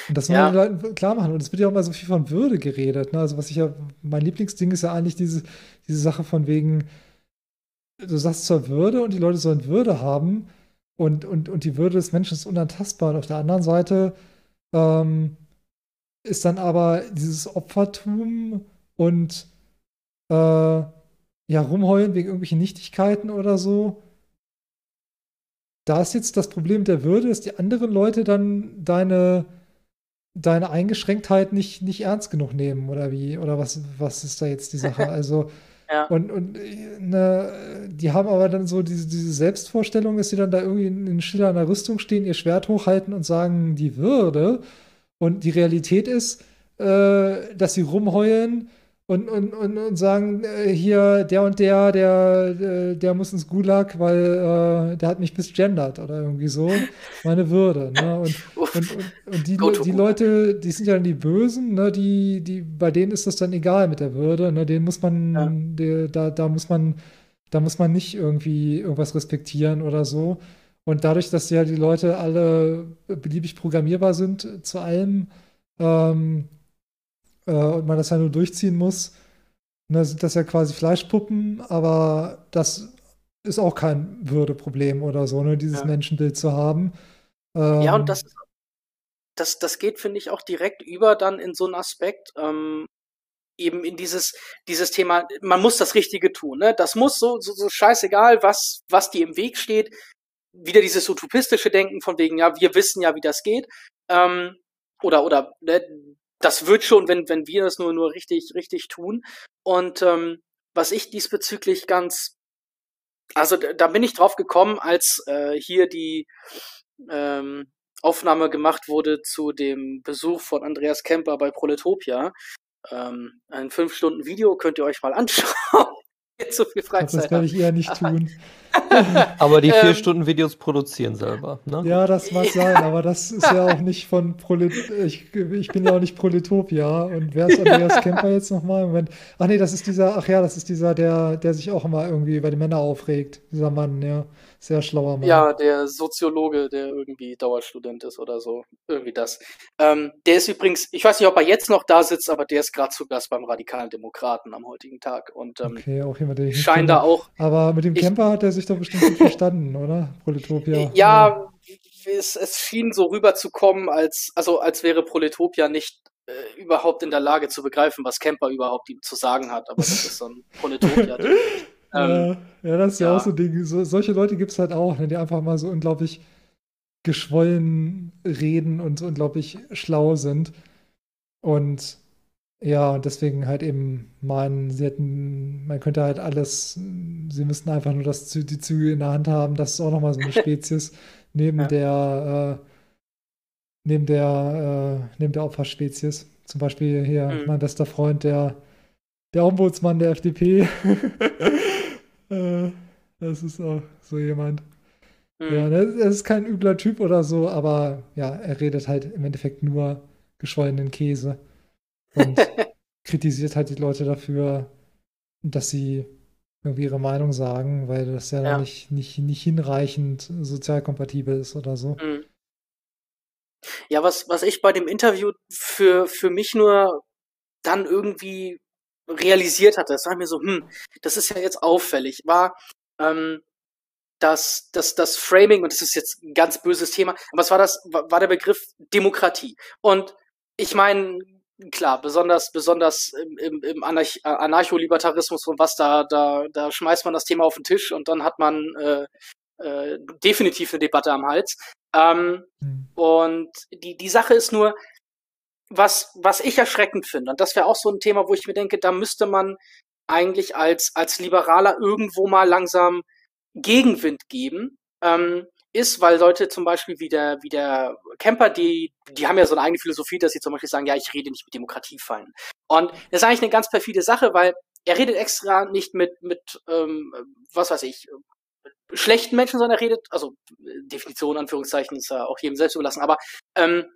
Und das muss ja. man den Leuten klar machen. Und es wird ja auch mal so viel von Würde geredet. Ne? Also, was ich ja, mein Lieblingsding ist ja eigentlich diese, diese Sache von wegen, du sagst zwar Würde und die Leute sollen Würde haben und, und, und die Würde des Menschen ist unantastbar. Und auf der anderen Seite ähm, ist dann aber dieses Opfertum und äh, ja, rumheulen wegen irgendwelchen Nichtigkeiten oder so da ist jetzt das Problem der Würde, dass die anderen Leute dann deine, deine Eingeschränktheit nicht, nicht ernst genug nehmen oder wie? Oder was, was ist da jetzt die Sache? Also, ja. und, und ne, die haben aber dann so diese, diese Selbstvorstellung, dass sie dann da irgendwie in, in Schiller einer Rüstung stehen, ihr Schwert hochhalten und sagen, die Würde. Und die Realität ist, äh, dass sie rumheulen und, und, und, und sagen, äh, hier, der und der, der, äh, der muss ins Gulag, weil äh, der hat mich misgendert oder irgendwie so. Meine Würde. Ne? Und, und, und, und die, die Leute, die sind ja dann die Bösen, ne? die, die, bei denen ist das dann egal mit der Würde. Ne? Den muss man, ja. die, da, da muss man, da muss man nicht irgendwie irgendwas respektieren oder so. Und dadurch, dass ja die Leute alle beliebig programmierbar sind zu allem, ähm, äh, und man das ja nur durchziehen muss, ne, sind das ja quasi Fleischpuppen, aber das ist auch kein Würdeproblem oder so, ne, dieses ja. Menschenbild zu haben. Ähm, ja, und das, das, das geht, finde ich, auch direkt über dann in so einen Aspekt, ähm, eben in dieses, dieses Thema, man muss das Richtige tun, ne? Das muss so, so, so scheißegal, was, was dir im Weg steht. Wieder dieses utopistische Denken von wegen, ja, wir wissen ja, wie das geht. Ähm, oder, oder, ne, das wird schon, wenn, wenn wir das nur, nur richtig, richtig tun. Und ähm, was ich diesbezüglich ganz, also da bin ich drauf gekommen, als äh, hier die ähm, Aufnahme gemacht wurde zu dem Besuch von Andreas Kemper bei Proletopia. Ähm, ein fünf Stunden Video könnt ihr euch mal anschauen. zu viel Freizeit Das werde ich eher nicht tun. Aber die vier Ähm. Stunden Videos produzieren selber, ne? Ja, das mag sein, aber das ist ja auch nicht von Prolet ich, ich bin ja auch nicht Proletopia. Und wer ist Andreas Kemper jetzt nochmal? Moment. Ach nee, das ist dieser, ach ja, das ist dieser, der, der sich auch immer irgendwie über die Männer aufregt. Dieser Mann, ja. Sehr schlauer Mann. Ja, der Soziologe, der irgendwie Dauerstudent ist oder so. Irgendwie das. Ähm, der ist übrigens, ich weiß nicht, ob er jetzt noch da sitzt, aber der ist gerade zu Gast beim Radikalen Demokraten am heutigen Tag. Und ähm, Okay, auch jemand, den ich scheint da auch Aber mit dem Ich- Camper hat er sich doch bestimmt gut verstanden, oder? Proletopia. Ja, es, es schien so rüberzukommen, als, also als wäre Proletopia nicht äh, überhaupt in der Lage zu begreifen, was Camper überhaupt ihm zu sagen hat. Aber das ist so ein Proletopia. ähm, ja, ja, das ist ja, ja. auch so ein Ding. So, solche Leute gibt es halt auch, ne, die einfach mal so unglaublich geschwollen reden und so unglaublich schlau sind. Und ja, und deswegen halt eben meinen, sie hätten, man könnte halt alles, sie müssten einfach nur das, Zü- die Züge in der Hand haben. Das ist auch nochmal so eine Spezies neben Ja. der, äh, neben der, äh, neben der Opferspezies. Zum Beispiel hier Mhm. mein bester Freund, der, der Ombudsmann der FDP. Äh, das ist auch so jemand. hm. Ja, ne, er ist kein übler Typ oder so, aber ja, er redet halt im Endeffekt nur geschwollenen Käse und kritisiert halt die Leute dafür, dass sie irgendwie ihre Meinung sagen, weil das ja, Ja. dann nicht, nicht, nicht hinreichend sozial kompatibel ist oder so. Mhm. Ja, was, was ich bei dem Interview für, für mich nur dann irgendwie realisiert hatte, das war mir so, hm, das ist ja jetzt auffällig, war ähm, das, das, das Framing, und das ist jetzt ein ganz böses Thema, aber was war das, war der Begriff Demokratie. Und ich meine, klar, besonders, besonders im, im, im Anarch äh, Anarcho-Libertarismus und was da, da, da schmeißt man das Thema auf den Tisch und dann hat man äh, äh, definitiv eine Debatte am Hals. Ähm, Hm. und die, die Sache ist nur, was, was ich erschreckend finde, und das wäre auch so ein Thema, wo ich mir denke, da müsste man eigentlich als, als Liberaler irgendwo mal langsam Gegenwind geben, ähm, ist, weil Leute zum Beispiel wie der, wie der Camper, die, die haben ja so eine eigene Philosophie, dass sie zum Beispiel sagen, ja, ich rede nicht mit Demokratiefeinden. Und das ist eigentlich eine ganz perfide Sache, weil er redet extra nicht mit, mit ähm, was weiß ich, schlechten Menschen, sondern er redet, also Definition, Anführungszeichen, ist ja auch jedem selbst überlassen, aber ähm,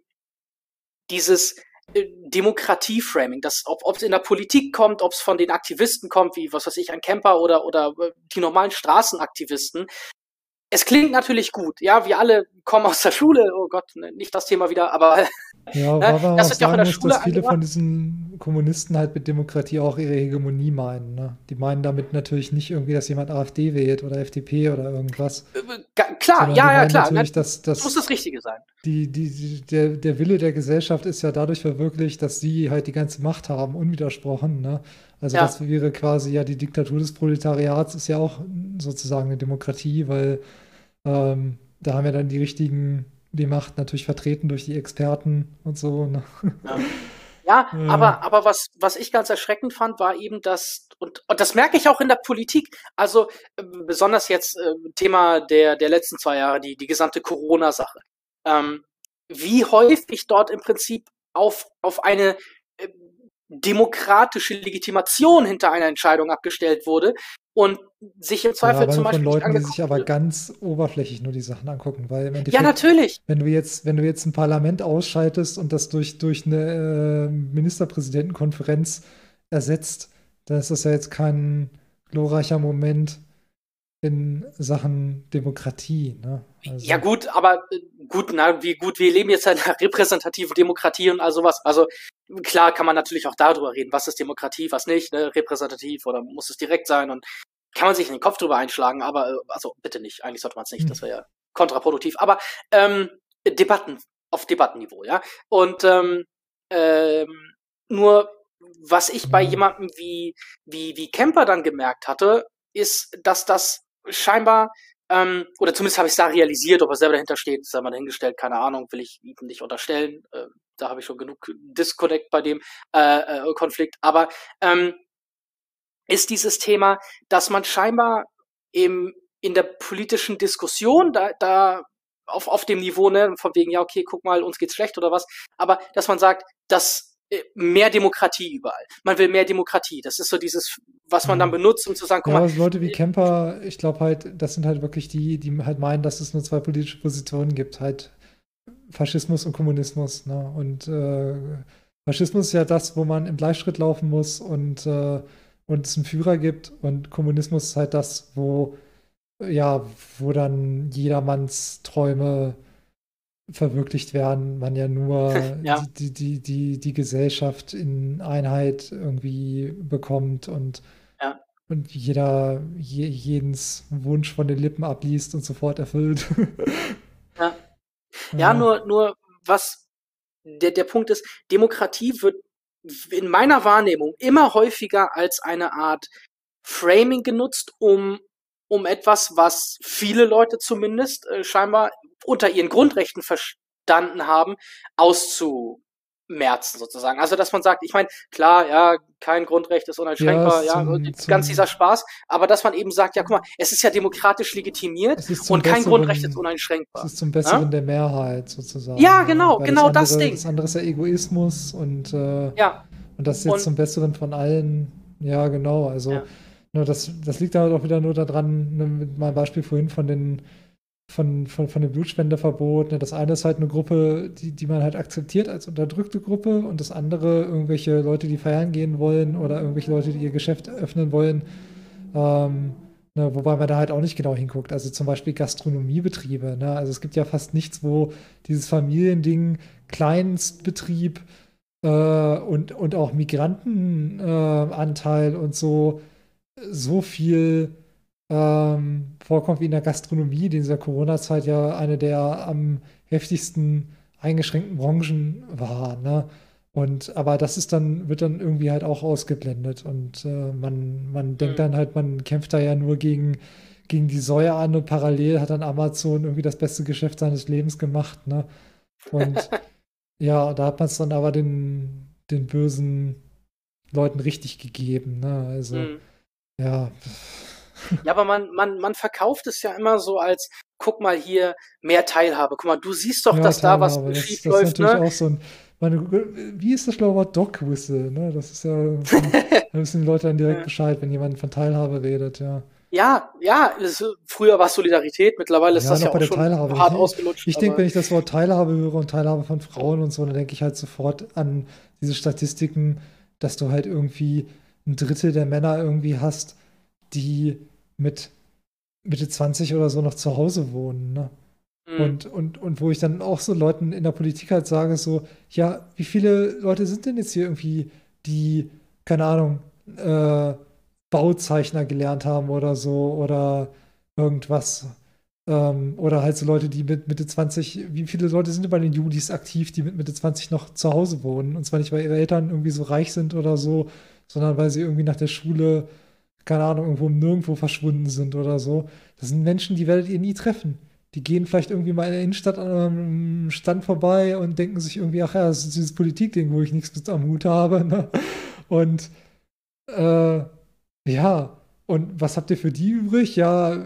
dieses äh, Demokratie-Framing, das, ob es in der Politik kommt, ob es von den Aktivisten kommt, wie, was weiß ich, ein Camper oder, oder äh, die normalen Straßenaktivisten, es klingt natürlich gut, ja, wir alle kommen aus der Schule, oh Gott, ne, nicht das Thema wieder, aber Ja, Ne, das wird ja auch in der muss, Schule dass viele angebracht. von diesen Kommunisten halt mit Demokratie auch ihre Hegemonie meinen. Ne? Die meinen damit natürlich nicht irgendwie, dass jemand AfD wählt oder FDP oder irgendwas. äh, klar, ja, ja, klar, natürlich, ne, dass, das dass muss das Richtige sein. die, die, die, der, der Wille der Gesellschaft ist ja dadurch verwirklicht, dass sie halt die ganze Macht haben, unwidersprochen. Ne? Also Ja. das wäre quasi ja die Diktatur des Proletariats ist ja auch sozusagen eine Demokratie, weil ähm, da haben ja dann die richtigen die Macht natürlich vertreten durch die Experten und so. Ne? Ja, Ja. aber, aber was, was ich ganz erschreckend fand, war eben das, und, und das merke ich auch in der Politik, also äh, besonders jetzt äh, Thema der, der letzten zwei Jahre, die, die gesamte Corona-Sache. Ähm, wie häufig dort im Prinzip auf, auf eine äh, demokratische Legitimation hinter einer Entscheidung abgestellt wurde und sich im Ja, Zweifel aber zum von Beispiel nicht Leuten, die sich aber ganz oberflächlich nur die Sachen angucken, weil im Ja, Endeffekt, natürlich. wenn du jetzt, wenn du jetzt ein Parlament ausschaltest und das durch, durch eine äh, Ministerpräsidentenkonferenz ersetzt, dann ist das ja jetzt kein glorreicher Moment in Sachen Demokratie. Ne? Also, Ja gut, aber äh, gut, na, wie gut, wir leben jetzt in einer repräsentativen Demokratie und all sowas. Also klar kann man natürlich auch darüber reden, was ist Demokratie, was nicht, ne? repräsentativ oder muss es direkt sein und kann man sich in den Kopf drüber einschlagen, aber äh, also bitte nicht, eigentlich sollte man es nicht, Hm. das wäre ja kontraproduktiv. Aber ähm, Debatten auf Debattenniveau, ja. Und ähm, ähm, nur was ich bei Ja. jemandem wie wie wie Kemper dann gemerkt hatte, ist, dass das scheinbar ähm, oder zumindest habe ich es da realisiert, ob er selber dahinter steht, sei mal dahingestellt, keine Ahnung, will ich ihm nicht unterstellen. Äh, da habe ich schon genug Disconnect bei dem äh, äh, Konflikt. Aber ähm, ist dieses Thema, dass man scheinbar im, in der politischen Diskussion, da, da auf, auf dem Niveau, ne, von wegen, ja, okay, guck mal, uns geht's schlecht oder was, aber dass man sagt, dass äh, mehr Demokratie überall. Man will mehr Demokratie. Das ist so dieses was man dann benutzt, um zu sagen, guck ja, mal. Also Leute wie Kemper, ich glaube halt, das sind halt wirklich die, die halt meinen, dass es nur zwei politische Positionen gibt, halt Faschismus und Kommunismus. Ne? Und äh, Faschismus ist ja das, wo man im Gleichschritt laufen muss und, äh, und es einen Führer gibt. Und Kommunismus ist halt das, wo ja, wo dann jedermanns Träume verwirklicht werden, man ja nur ja. Die, die, die, die Gesellschaft in Einheit irgendwie bekommt und, ja. und jeder je, jedens Wunsch von den Lippen abliest und sofort erfüllt. ja. Ja, ja, nur, nur was der, der Punkt ist, Demokratie wird in meiner Wahrnehmung immer häufiger als eine Art Framing genutzt, um um etwas, was viele Leute zumindest äh, scheinbar unter ihren Grundrechten verstanden haben, auszumerzen sozusagen. Also dass man sagt, ich meine, klar, ja, kein Grundrecht ist uneinschränkbar, ja, zum, ja ganz dieser Spaß, aber dass man eben sagt, ja, guck mal, es ist ja demokratisch legitimiert und kein besseren, Grundrecht ist uneinschränkbar. Es ist zum Besseren ja? der Mehrheit sozusagen. Ja, genau, genau das, andere, das, Ding. Das andere ist ja Egoismus und, äh, ja. und das ist jetzt und, zum Besseren von allen. Ja, genau, also ja. Ne, das, das liegt halt auch wieder nur daran, ne, mit meinem Beispiel vorhin von den von, von, von dem Blutspendeverbot. Ne, das eine ist halt eine Gruppe, die, die man halt akzeptiert als unterdrückte Gruppe und das andere irgendwelche Leute, die feiern gehen wollen oder irgendwelche Leute, die ihr Geschäft öffnen wollen. Ähm, ne, wobei man da halt auch nicht genau hinguckt. Also zum Beispiel Gastronomiebetriebe. Ne? Also es gibt ja fast nichts, wo dieses Familiending, Kleinstbetrieb äh, und, und auch Migrantenanteil äh, und so so viel ähm, vorkommt wie in der Gastronomie, die in dieser Corona-Zeit ja eine der am heftigsten eingeschränkten Branchen war. Ne? Und aber das ist dann, wird dann irgendwie halt auch ausgeblendet. Und äh, man, man denkt mhm. dann halt, man kämpft da ja nur gegen, gegen die Säue an und parallel hat dann Amazon irgendwie das beste Geschäft seines Lebens gemacht. Ne? Und ja, da hat man es dann aber den, den bösen Leuten richtig gegeben. Ne? Also. Mhm. Ja. Ja, aber man, man, man verkauft es ja immer so als, guck mal hier, mehr Teilhabe. Guck mal, du siehst doch, ja, dass Teilhabe. da was schief das, läuft, das ist natürlich ne? auch so ein, meine, wie ist das schlaue Wort Dog Whistle, ne? Das ist ja, da wissen die Leute dann direkt. Bescheid, wenn jemand von Teilhabe redet, ja. Ja, ja, ist, früher war es Solidarität, mittlerweile ist ja, das ja auch schon Teilhabe. hart ich, ausgelutscht. Ich denke, wenn ich das Wort Teilhabe höre und Teilhabe von Frauen und so, dann denke ich halt sofort an diese Statistiken, dass du halt irgendwie ein Drittel der Männer irgendwie hast, die mit Mitte 20 oder so noch zu Hause wohnen. Ne? Mhm. Und, und, und wo ich dann auch so Leuten in der Politik halt sage, so, ja, wie viele Leute sind denn jetzt hier irgendwie, die, keine Ahnung, äh, Bauzeichner gelernt haben oder so oder irgendwas. Ähm, oder halt so Leute, die mit Mitte 20, wie viele Leute sind denn bei den Julis aktiv, die mit Mitte 20 noch zu Hause wohnen? Und zwar nicht, weil ihre Eltern irgendwie so reich sind oder so, sondern weil sie irgendwie nach der Schule keine Ahnung, irgendwo nirgendwo verschwunden sind oder so. Das sind Menschen, die werdet ihr nie treffen. Die gehen vielleicht irgendwie mal in der Innenstadt an einem Stand vorbei und denken sich irgendwie, ach ja, das ist dieses Politikding, wo ich nichts mit am Hut habe. Ne? Und äh, ja, und was habt ihr für die übrig? Ja,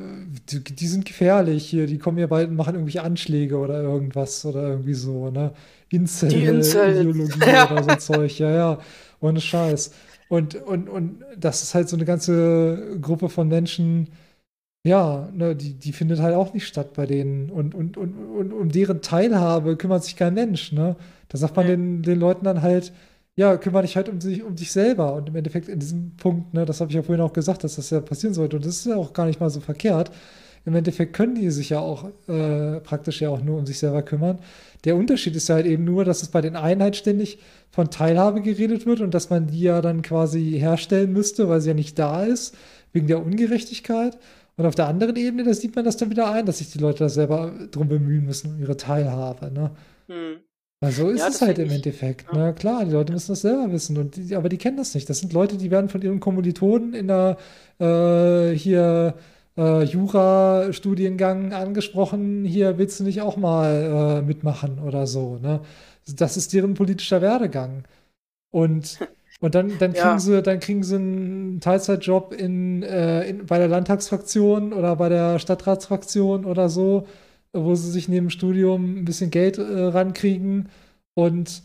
die, die, sind gefährlich hier, die kommen hier bald und machen irgendwelche Anschläge oder irgendwas oder irgendwie so, ne? Incel-Ideologie ja. oder so Zeug, ja, ja, ohne Scheiß. Und, und, und das ist halt so eine ganze Gruppe von Menschen, ja, ne, die, die findet halt auch nicht statt bei denen. Und, und, und, und um deren Teilhabe kümmert sich kein Mensch, ne? Da sagt man ja. den, den Leuten dann halt, ja, kümmere dich halt um sich, um dich selber. Und im Endeffekt in diesem Punkt, ne, das habe ich ja vorhin auch gesagt, dass das ja passieren sollte. Und das ist ja auch gar nicht mal so verkehrt. Im Endeffekt können die sich ja auch äh, praktisch ja auch nur um sich selber kümmern. Der Unterschied ist ja halt eben nur, dass es bei den Einheiten halt ständig von Teilhabe geredet wird und dass man die ja dann quasi herstellen müsste, weil sie ja nicht da ist, wegen der Ungerechtigkeit. Und auf der anderen Ebene, da sieht man das dann wieder ein, dass sich die Leute da selber drum bemühen müssen, um ihre Teilhabe. Ne? Hm. Weil so ist ja, es halt im Endeffekt. Ja. Ne? Klar, die Leute müssen das selber wissen, und die, aber die kennen das nicht. Das sind Leute, die werden von ihren Kommilitonen in der äh, hier äh, Jura-Studiengang angesprochen, hier willst du nicht auch mal äh, mitmachen oder so. Ne? Das ist deren politischer Werdegang. Und, und dann, dann, kriegen ja. sie, dann kriegen sie einen Teilzeitjob in, äh, in, bei der Landtagsfraktion oder bei der Stadtratsfraktion oder so, wo sie sich neben dem Studium ein bisschen Geld äh, rankriegen und,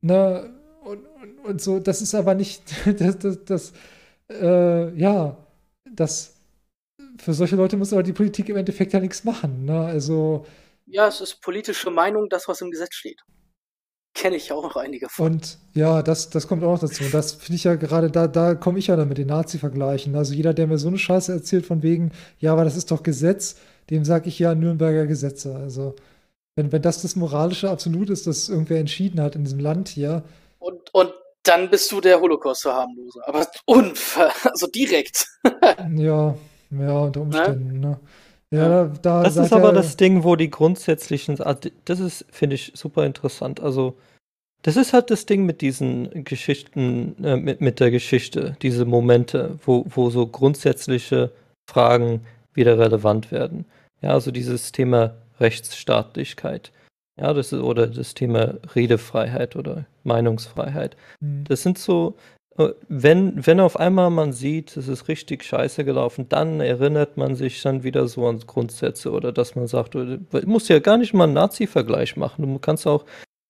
ne, und, und, und, so, das ist aber nicht, das, das, das äh, ja, das für solche Leute muss aber die Politik im Endeffekt ja nichts machen. Ne? Also ja, es ist politische Meinung, das, was im Gesetz steht. Kenne ich auch noch einige von. Und ja, das, das kommt auch noch dazu. Das finde ich ja gerade, da, da komme ich ja dann mit den Nazi-Vergleichen. Also jeder, der mir so eine Scheiße erzählt von wegen, ja, aber das ist doch Gesetz, dem sage ich ja Nürnberger Gesetze. Also wenn, wenn das das moralische Absolut ist, das irgendwer entschieden hat in diesem Land hier. Und, und dann bist du der Holocaust-Verharmloser. Aber unver also direkt. ja, ja, unter ne? Umständen. Ne? Ja, da, das ist aber das Ding, wo die grundsätzlichen, also das ist, finde ich, super interessant. Also, das ist halt das Ding mit diesen Geschichten, äh, mit, mit der Geschichte, diese Momente, wo, wo so grundsätzliche Fragen wieder relevant werden. Ja, also dieses Thema Rechtsstaatlichkeit. Ja, das ist, oder das Thema Redefreiheit oder Meinungsfreiheit. Mhm. Das sind so, wenn, wenn auf einmal man sieht, es ist richtig scheiße gelaufen, dann erinnert man sich dann wieder so an Grundsätze oder dass man sagt, du musst ja gar nicht mal einen Nazi-Vergleich machen. Du kannst auch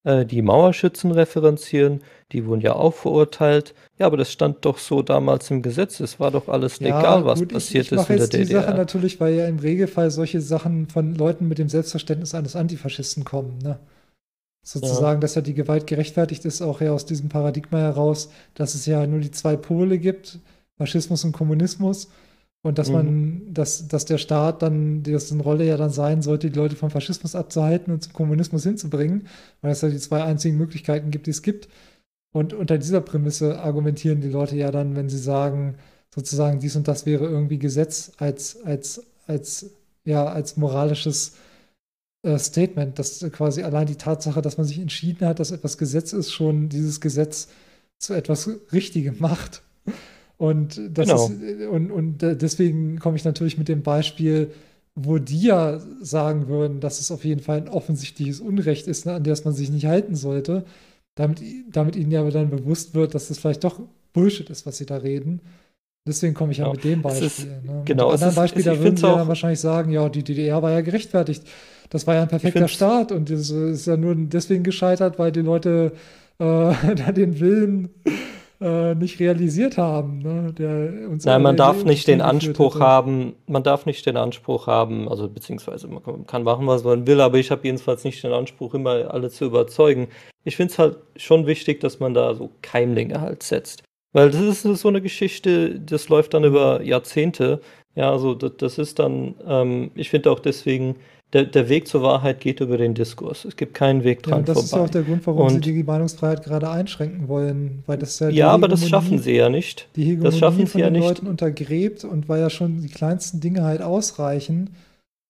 äh, die Mauerschützen referenzieren, die wurden ja auch verurteilt. Ja, aber das stand doch so damals im Gesetz. Es war doch alles legal, ja, was passiert ich, ich ist in der DDR. Die Sache natürlich, weil ja im Regelfall solche Sachen von Leuten mit dem Selbstverständnis eines Antifaschisten kommen. Ne? Sozusagen, ja. dass ja die Gewalt gerechtfertigt ist, auch ja aus diesem Paradigma heraus, dass es ja nur die zwei Pole gibt, Faschismus und Kommunismus. Und dass man, mhm. dass, dass der Staat dann, dessen Rolle ja dann sein sollte, die Leute vom Faschismus abzuhalten und zum Kommunismus hinzubringen, weil es ja die zwei einzigen Möglichkeiten gibt, die es gibt. Und unter dieser Prämisse argumentieren die Leute ja dann, wenn sie sagen, sozusagen dies und das wäre irgendwie Gesetz als, als, als, ja, als moralisches Statement, dass quasi allein die Tatsache, dass man sich entschieden hat, dass etwas Gesetz ist, schon dieses Gesetz zu etwas Richtigem macht. Und, das genau. ist, und, und deswegen komme ich natürlich mit dem Beispiel, wo die ja sagen würden, dass es auf jeden Fall ein offensichtliches Unrecht ist, ne, an das man sich nicht halten sollte, damit, damit ihnen ja aber dann bewusst wird, dass das vielleicht doch Bullshit ist, was sie da reden. Deswegen komme ich ja genau. mit dem Beispiel. Ist, ne? Genau. Mit anderen Beispiel, da würden sie ja dann wahrscheinlich sagen, ja, die DDR war ja gerechtfertigt. Das war ja ein perfekter Staat und das ist ja nur deswegen gescheitert, weil die Leute äh, da den Willen äh, nicht realisiert haben. Ne? Nein, man darf nicht den Anspruch haben, man darf nicht den Anspruch haben, also beziehungsweise man kann machen, was man will, aber ich habe jedenfalls nicht den Anspruch, immer alle zu überzeugen. Ich finde es halt schon wichtig, dass man da so Keimlinge halt setzt. Weil das ist so eine Geschichte, das läuft dann über Jahrzehnte. Ja, also das, das ist dann, ähm, ich finde auch deswegen, der, der Weg zur Wahrheit geht über den Diskurs. Es gibt keinen Weg dran ja, das vorbei. Das ist ja auch der Grund, warum und, sie die Meinungsfreiheit gerade einschränken wollen. Weil das ja, ja aber das schaffen sie ja nicht. Die Hegemonie das schaffen sie von ja den nicht. Leuten untergräbt und weil ja schon die kleinsten Dinge halt ausreichen,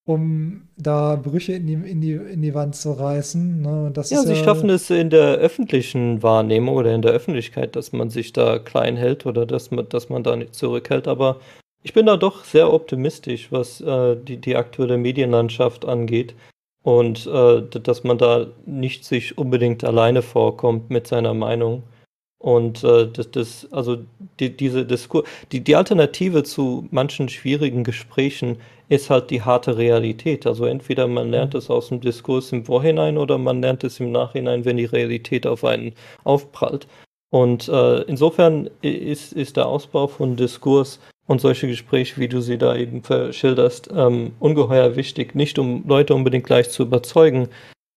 um da Brüche in die, in die, in die Wand zu reißen. Ne? ja, sie ja schaffen es in der öffentlichen Wahrnehmung oder in der Öffentlichkeit, dass man sich da klein hält oder dass man, dass man da nicht zurückhält, aber ich bin da doch sehr optimistisch, was äh, die, die aktuelle Medienlandschaft angeht. Und äh, dass man da nicht sich unbedingt alleine vorkommt mit seiner Meinung. Und äh, das, das, also die, diese Diskur die, die Alternative zu manchen schwierigen Gesprächen ist halt die harte Realität. Also entweder man lernt mhm. es aus dem Diskurs im Vorhinein oder man lernt es im Nachhinein, wenn die Realität auf einen aufprallt. Und äh, insofern ist, ist der Ausbau von Diskurs und solche Gespräche, wie du sie da eben verschilderst, ähm, ungeheuer wichtig. Nicht um Leute unbedingt gleich zu überzeugen,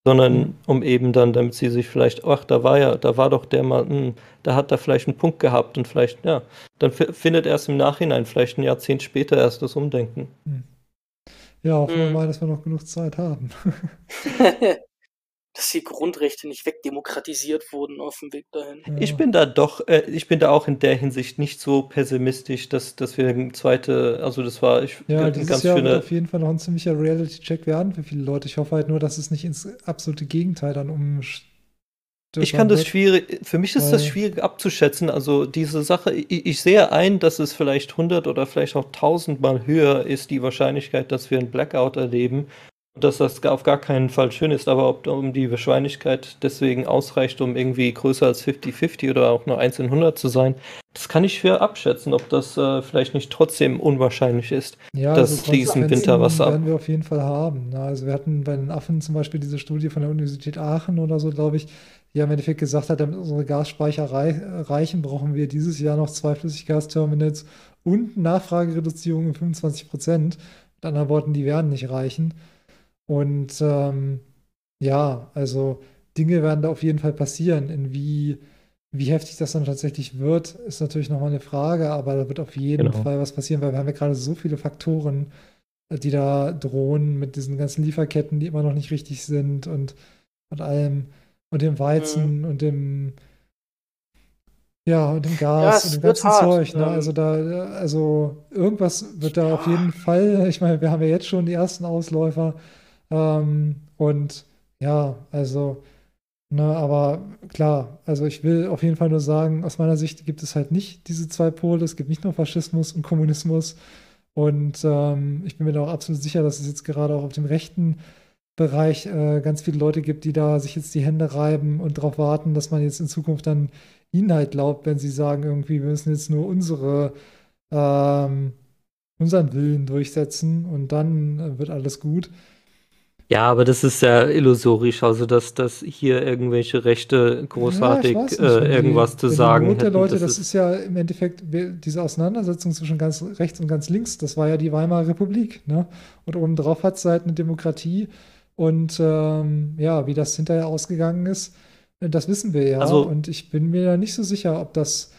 sondern um eben dann, damit sie sich vielleicht, ach, da war ja, da war doch der mal, mh, hm, da hat er vielleicht einen Punkt gehabt und vielleicht, ja, dann findet erst im Nachhinein, vielleicht ein Jahrzehnt später erst das Umdenken. Mhm. Ja, hoffen wir mhm. mal, dass wir noch genug Zeit haben. dass die Grundrechte nicht wegdemokratisiert wurden auf dem Weg dahin. Ich bin da doch, äh, ich bin da auch in der Hinsicht nicht so pessimistisch, dass, dass wir eine zweite, also das war ich ja, dieses ganz Jahr schöne, wird auf jeden Fall noch ein ziemlicher Reality-Check werden für viele Leute. Ich hoffe halt nur, dass es nicht ins absolute Gegenteil dann um ich kann das schwierig, für mich ist das schwierig abzuschätzen. Also diese Sache, ich, ich, sehe ein, dass es vielleicht 100 oder vielleicht auch 1000 Mal höher ist, die Wahrscheinlichkeit, dass wir einen Blackout erleben dass das auf gar keinen Fall schön ist, aber ob um die Wahrscheinlichkeit deswegen ausreicht, um irgendwie größer als 50-50 oder auch nur 1 in 100 zu sein, das kann ich schwer abschätzen, ob das äh, vielleicht nicht trotzdem unwahrscheinlich ist, ja, dass also diesen Winter was ab. werden wir auf jeden Fall haben. Also wir hatten bei den Affen zum Beispiel diese Studie von der Universität Aachen oder so, glaube ich, ja im Endeffekt gesagt hat, damit unsere Gasspeicher rei reichen, brauchen wir dieses Jahr noch zwei Flüssiggasterminals und Nachfragereduzierung um 25 Prozent. Mit anderen Worten, die werden nicht reichen. Und ähm, ja, also Dinge werden da auf jeden Fall passieren. In wie, wie heftig das dann tatsächlich wird, ist natürlich nochmal eine Frage, aber da wird auf jeden genau. Fall was passieren, weil wir haben ja gerade so viele Faktoren, die da drohen mit diesen ganzen Lieferketten, die immer noch nicht richtig sind und, und allem und dem Weizen mhm. und dem ja, und dem Gas ja, und dem ganzen Zeug. Ne? Also da, also irgendwas wird da ja. auf jeden Fall, ich meine, wir haben ja jetzt schon die ersten Ausläufer. Ähm, und ja, also, ne, aber klar, also ich will auf jeden Fall nur sagen, aus meiner Sicht gibt es halt nicht diese zwei Pole, es gibt nicht nur Faschismus und Kommunismus. Und ähm, ich bin mir da auch absolut sicher, dass es jetzt gerade auch auf dem rechten Bereich äh, ganz viele Leute gibt, die da sich jetzt die Hände reiben und darauf warten, dass man jetzt in Zukunft dann ihnen halt glaubt, wenn sie sagen, irgendwie, wir müssen jetzt nur unsere, ähm, unseren Willen durchsetzen und dann äh, wird alles gut. Ja, aber das ist ja illusorisch, also dass, dass hier irgendwelche Rechte großartig ja, nicht, äh, irgendwas die, zu sagen hätten. Der Leute, das, das ist, ist, ja im Endeffekt diese Auseinandersetzung zwischen ganz rechts und ganz links, das war ja die Weimarer Republik. Ne? Und obendrauf hat es halt eine Demokratie. Und ähm, ja, wie das hinterher ausgegangen ist, das wissen wir ja. Also, und ich bin mir nicht so sicher, ob das,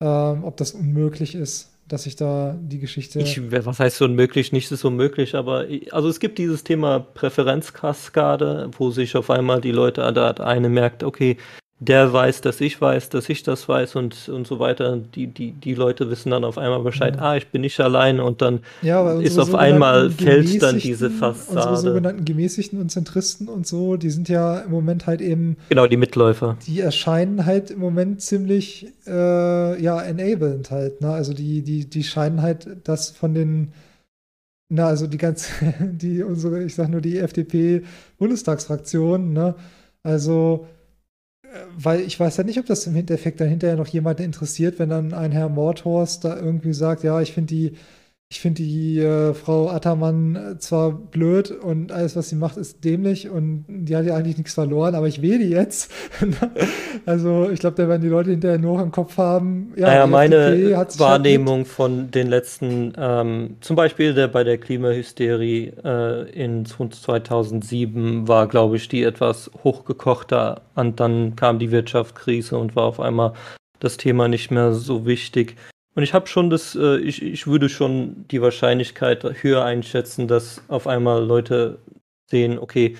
ähm, ob das unmöglich ist dass ich da die Geschichte. Ich, was heißt unmöglich? Nichts ist unmöglich, aber ich, also es gibt dieses Thema Präferenzkaskade, wo sich auf einmal die Leute, da eine merkt, okay, der weiß, dass ich weiß, dass ich das weiß und, und so weiter. Die, die, die Leute wissen dann auf einmal Bescheid, ja. ah, ich bin nicht allein und dann ja, ist auf einmal fällt dann diese Fassade. Unsere sogenannten Gemäßigten und Zentristen und so, die sind ja im Moment halt eben. Genau, die Mitläufer. Die erscheinen halt im Moment ziemlich, äh, ja, enablend halt, ne? Also die, die, die scheinen halt das von den na, also die ganze, die unsere, ich sag nur die FDP-Bundestagsfraktion, ne? Also weil ich weiß ja nicht, ob das im Endeffekt dann hinterher noch jemanden interessiert, wenn dann ein Herr Mordhorst da irgendwie sagt, ja, ich finde die ich finde die äh, Frau Attermann äh, zwar blöd und alles, was sie macht, ist dämlich und die hat ja eigentlich nichts verloren, aber ich wähle die jetzt. also ich glaube, da werden die Leute hinterher nur im Kopf haben. Ja, naja, meine Wahrnehmung halt von den letzten, ähm, zum Beispiel der, bei der Klimahysterie äh, in 2007 war, glaube ich, die etwas hochgekochter und dann kam die Wirtschaftskrise und war auf einmal das Thema nicht mehr so wichtig. Und ich habe schon das, äh, ich, ich würde schon die Wahrscheinlichkeit höher einschätzen, dass auf einmal Leute sehen, okay,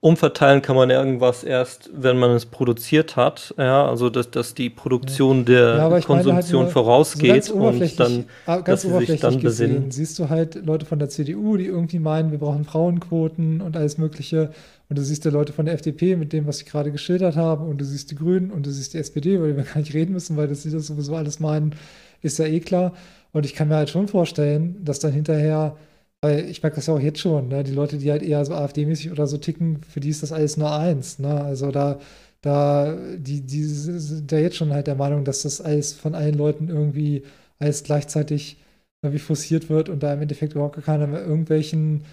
umverteilen kann man irgendwas erst, wenn man es produziert hat. Ja, also dass, dass die Produktion der ja, Konsumtion halt vorausgeht so und dann, ah, dass sie sich dann gesehen, besinnen. Siehst du halt Leute von der CDU, die irgendwie meinen, wir brauchen Frauenquoten und alles Mögliche. Und du siehst ja Leute von der FDP mit dem, was ich gerade geschildert habe. Und du siehst die Grünen und du siehst die SPD, weil wir gar nicht reden müssen, weil das sie das sowieso alles meinen ist ja eh klar. Und ich kann mir halt schon vorstellen, dass dann hinterher, weil ich merke das ja auch jetzt schon, ne, die Leute, die halt eher so AfD-mäßig oder so ticken, für die ist das alles nur eins. Ne? Also da, da, die, die sind ja jetzt schon halt der Meinung, dass das alles von allen Leuten irgendwie alles gleichzeitig irgendwie forciert wird und da im Endeffekt überhaupt keiner mehr irgendwelchen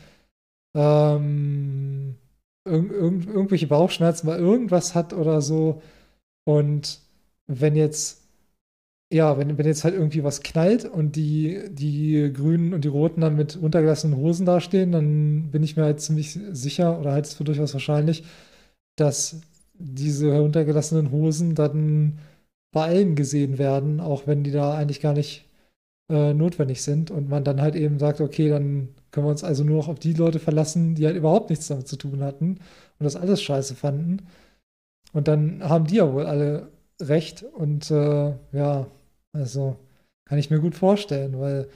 ähm, irg irg irgendwelche Bauchschmerzen, weil irgendwas hat oder so. Und wenn jetzt ja, wenn, wenn jetzt halt irgendwie was knallt und die, die Grünen und die Roten dann mit runtergelassenen Hosen dastehen, dann bin ich mir halt ziemlich sicher oder halte es für durchaus wahrscheinlich, dass diese heruntergelassenen Hosen dann bei allen gesehen werden, auch wenn die da eigentlich gar nicht äh, notwendig sind und man dann halt eben sagt, okay, dann können wir uns also nur noch auf die Leute verlassen, die halt überhaupt nichts damit zu tun hatten und das alles scheiße fanden. Und dann haben die ja wohl alle recht und äh, ja, also kann ich mir gut vorstellen, weil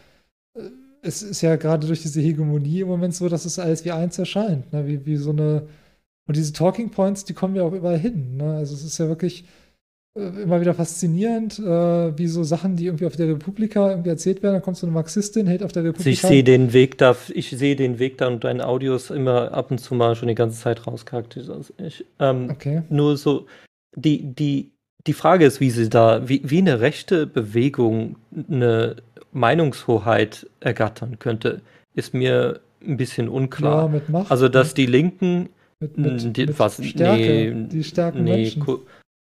äh, es ist ja gerade durch diese Hegemonie im Moment so, dass es alles wie eins erscheint, ne? wie, wie so eine. Und diese Talking Points, die kommen ja auch überall hin. Ne? Also es ist ja wirklich äh, immer wieder faszinierend, äh, wie so Sachen, die irgendwie auf der Republika irgendwie erzählt werden. Da kommt so eine Marxistin, hält auf der Republika. Ich sehe den Weg da, ich sehe den Weg da und deine Audios immer ab und zu mal schon die ganze Zeit rauscharakterisiert. Ähm, okay. Nur so, die, die die Frage ist, wie sie da, wie, wie eine rechte Bewegung eine Meinungshoheit ergattern könnte, ist mir ein bisschen unklar. Ja, also, dass die Linken Mit, mit, Die- mit was- Stärke, nee, die starken Nee, Menschen.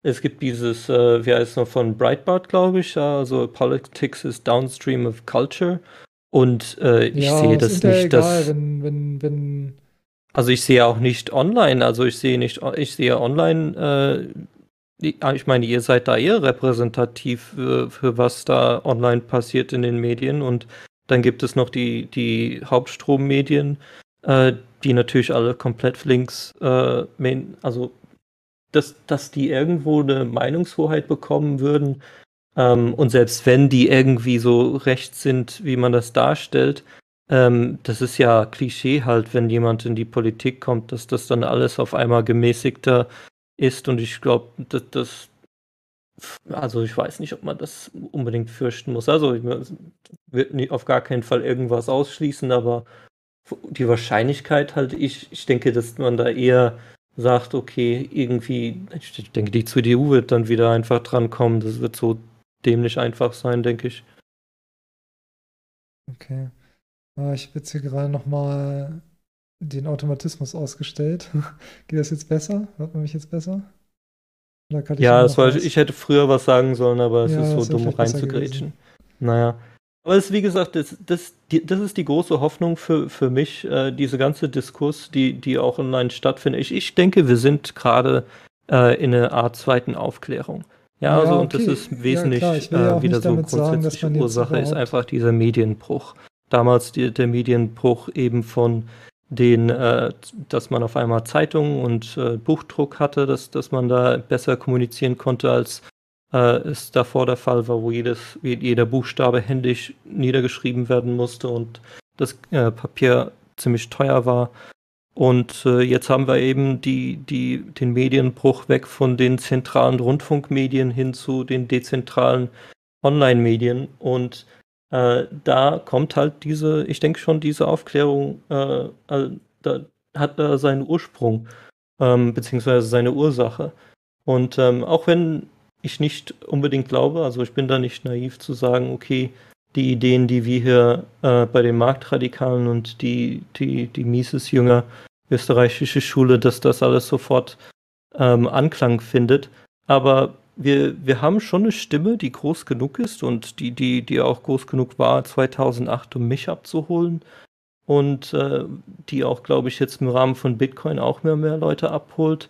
es gibt dieses, äh, wie heißt es noch, von Breitbart, glaube ich, also Politics is downstream of culture. Und äh, ich ja, sehe das nicht, dass, wenn, wenn, wenn, also ich sehe auch nicht online, also ich sehe nicht, ich sehe online, äh, ich meine, ihr seid da eher repräsentativ für, für was da online passiert in den Medien und dann gibt es noch die, die Hauptstrommedien, äh, die natürlich alle komplett links, äh, main, also dass, dass die irgendwo eine Meinungshoheit bekommen würden. Ähm, und selbst wenn die irgendwie so recht sind, wie man das darstellt, ähm, das ist ja Klischee halt, wenn jemand in die Politik kommt, dass das dann alles auf einmal gemäßigter ist. Und ich glaube, dass das, also ich weiß nicht, ob man das unbedingt fürchten muss. Also ich wird nie- auf gar keinen Fall irgendwas ausschließen, aber die Wahrscheinlichkeit halt, ich, ich denke, dass man da eher sagt, okay, irgendwie, ich denke, die CDU wird dann wieder einfach drankommen. Das wird so dämlich einfach sein, denke ich. okay. Ah, ich habe hier gerade nochmal den Automatismus ausgestellt. Geht das jetzt besser? Hört man mich jetzt besser? Ja, noch war, ich hätte früher was sagen sollen, aber es Ja, ist so dumm reinzugrätschen. Naja. Aber es ist wie gesagt, das, das, die, das ist die große Hoffnung für, für mich, äh, diese ganze Diskurs, die, die auch online stattfindet. Ich, ich denke, wir sind gerade äh, in einer Art zweiten Aufklärung. Ja, Ja, also und das okay. ist wesentlich ich ja äh, wieder so sagen, grundsätzliche Ursache ist einfach dieser Medienbruch. Damals die, der Medienbruch eben von den, äh, dass man auf einmal Zeitungen und äh, Buchdruck hatte, dass, dass man da besser kommunizieren konnte, als äh, es davor der Fall war, wo jedes, jeder Buchstabe händisch niedergeschrieben werden musste und das äh, Papier ziemlich teuer war. Und äh, jetzt haben wir eben die, die, den Medienbruch weg von den zentralen Rundfunkmedien hin zu den dezentralen Online-Medien. Und äh, da kommt halt diese, ich denke schon, diese Aufklärung, äh, äh, da hat da seinen Ursprung, ähm, beziehungsweise seine Ursache. Und ähm, auch wenn ich nicht unbedingt glaube, also ich bin da nicht naiv zu sagen, okay, die Ideen, die wir hier äh, bei den Marktradikalen und die, die, die Mises-Jünger, österreichische Schule, dass das alles sofort ähm, Anklang findet. Aber wir, wir haben schon eine Stimme, die groß genug ist und die, die, die auch groß genug war 2008, um mich abzuholen. Und äh, die auch, glaube ich, jetzt im Rahmen von Bitcoin auch mehr und mehr Leute abholt,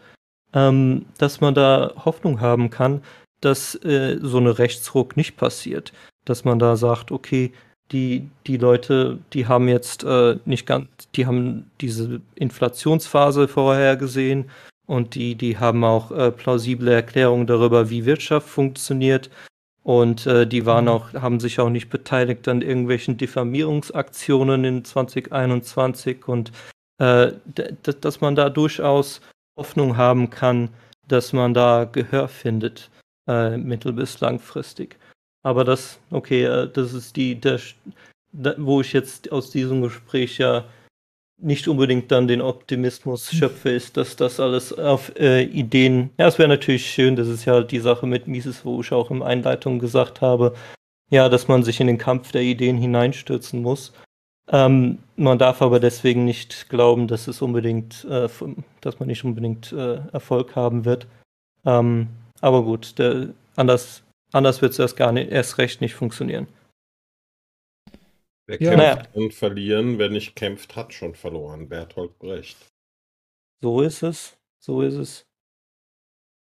ähm, dass man da Hoffnung haben kann, dass äh, so eine Rechtsruck nicht passiert. Dass man da sagt, okay, die, die Leute, die haben jetzt äh, nicht ganz, die haben diese Inflationsphase vorhergesehen und die, die haben auch äh, plausible Erklärungen darüber, wie Wirtschaft funktioniert. Und äh, die waren auch, haben sich auch nicht beteiligt an irgendwelchen Diffamierungsaktionen in 2021 und äh, dass man da durchaus Hoffnung haben kann, dass man da Gehör findet, äh, mittel- bis langfristig. Aber das, okay, äh, das ist die, der, wo ich jetzt aus diesem Gespräch ja nicht unbedingt dann den Optimismus schöpfe, ist, dass das alles auf äh, Ideen. Ja, es wäre natürlich schön, das ist ja die Sache mit Mises, wo ich auch in Einleitung gesagt habe, ja, dass man sich in den Kampf der Ideen hineinstürzen muss. Ähm, man darf aber deswegen nicht glauben, dass es unbedingt, äh, dass man nicht unbedingt äh, Erfolg haben wird. Ähm, aber gut, der, anders, anders wird es erst gar nicht, erst recht nicht funktionieren. Wer Ja. kämpft und verlieren, wer nicht kämpft, hat schon verloren. Bertolt Brecht. So ist es. So ist es.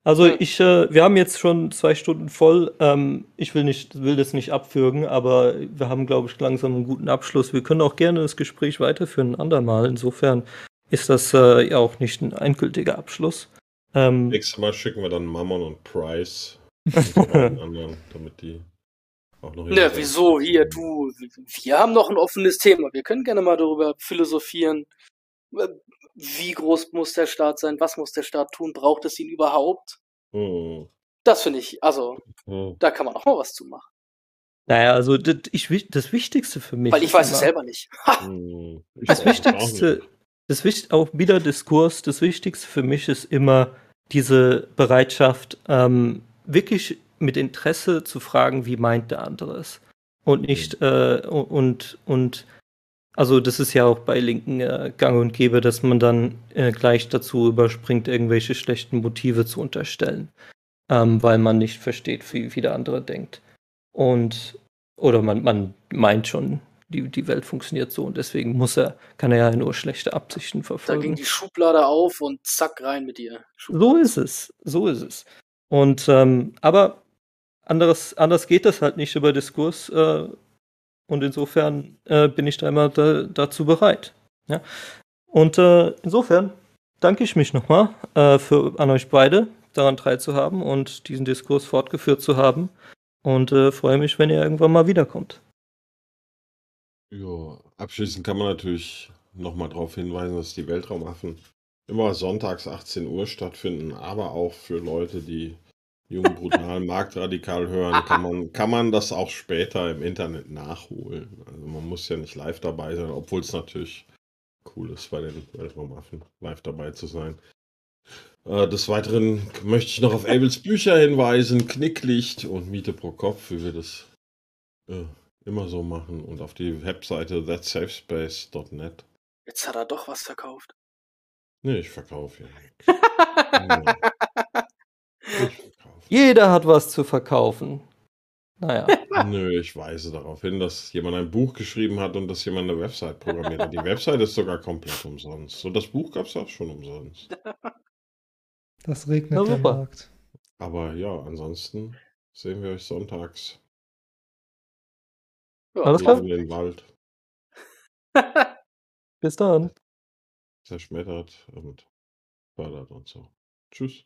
Also Ja. ich, äh, wir haben jetzt schon zwei Stunden voll. Ähm, ich will nicht, will das nicht abwürgen, aber wir haben, glaube ich, langsam einen guten Abschluss. Wir können auch gerne das Gespräch weiterführen, ein andermal. Insofern ist das äh, ja auch nicht ein endgültiger Abschluss. Ähm, Nächstes Mal schicken wir dann Mammon und Price und anderen, damit die auch noch Ne, wieso? Hier, du, wir haben noch ein offenes Thema. Wir können gerne mal darüber philosophieren. Wie groß muss der Staat sein? Was muss der Staat tun? Braucht es ihn überhaupt? Hm. Das finde ich, also, Hm. da kann man auch mal was zu machen. naja, also das, ich, das Wichtigste für mich. Weil ich weiß es selber nicht. Hm. Ich Das Wichtigste, nicht. das Wicht, auch wieder Diskurs, das Wichtigste für mich ist immer diese Bereitschaft, ähm, wirklich mit Interesse zu fragen, wie meint der andere es. Und nicht, äh, und, und also das ist ja auch bei Linken äh, gang und gäbe, dass man dann äh, gleich dazu überspringt, irgendwelche schlechten Motive zu unterstellen, ähm, weil man nicht versteht, wie, wie der andere denkt. Und oder man, man meint schon, die, die Welt funktioniert so und deswegen muss er, kann er ja nur schlechte Absichten verfolgen. Da ging die Schublade auf und zack rein mit dir. So ist es, so ist es. Und ähm, aber anderes, anders geht das halt nicht über Diskurs äh, und insofern äh, bin ich da immer da, dazu bereit. Ja? Und äh, insofern danke ich mich nochmal äh, für, an euch beide, daran teilzuhaben und diesen Diskurs fortgeführt zu haben. Und äh, freue mich, wenn ihr irgendwann mal wiederkommt. Ja, abschließend kann man natürlich nochmal darauf hinweisen, dass die Weltraumaffen immer sonntags 18 Uhr stattfinden, aber auch für Leute, die jung, brutal, marktradikal hören, kann man, kann man das auch später im Internet nachholen. Also man muss ja nicht live dabei sein, obwohl es natürlich cool ist, bei den Weltraumaffen live dabei zu sein. Äh, des Weiteren möchte ich noch auf Abels Bücher hinweisen, Knicklicht und Miete pro Kopf, wie wir das äh, immer so machen und auf die Webseite thatsafespace.net. Jetzt hat er doch was verkauft. Nee, ich verkaufe ja. Jeder hat was zu verkaufen. Naja. Nö, ich weise darauf hin, dass jemand ein Buch geschrieben hat und dass jemand eine Website programmiert hat. Die Website ist sogar komplett umsonst. Und das Buch gab es auch schon umsonst. Das regnet der Markt. Aber ja, ansonsten sehen wir euch sonntags. Ja, Alles klar. In den Wald. Bis dann. Zerschmettert und fördert und so. Tschüss.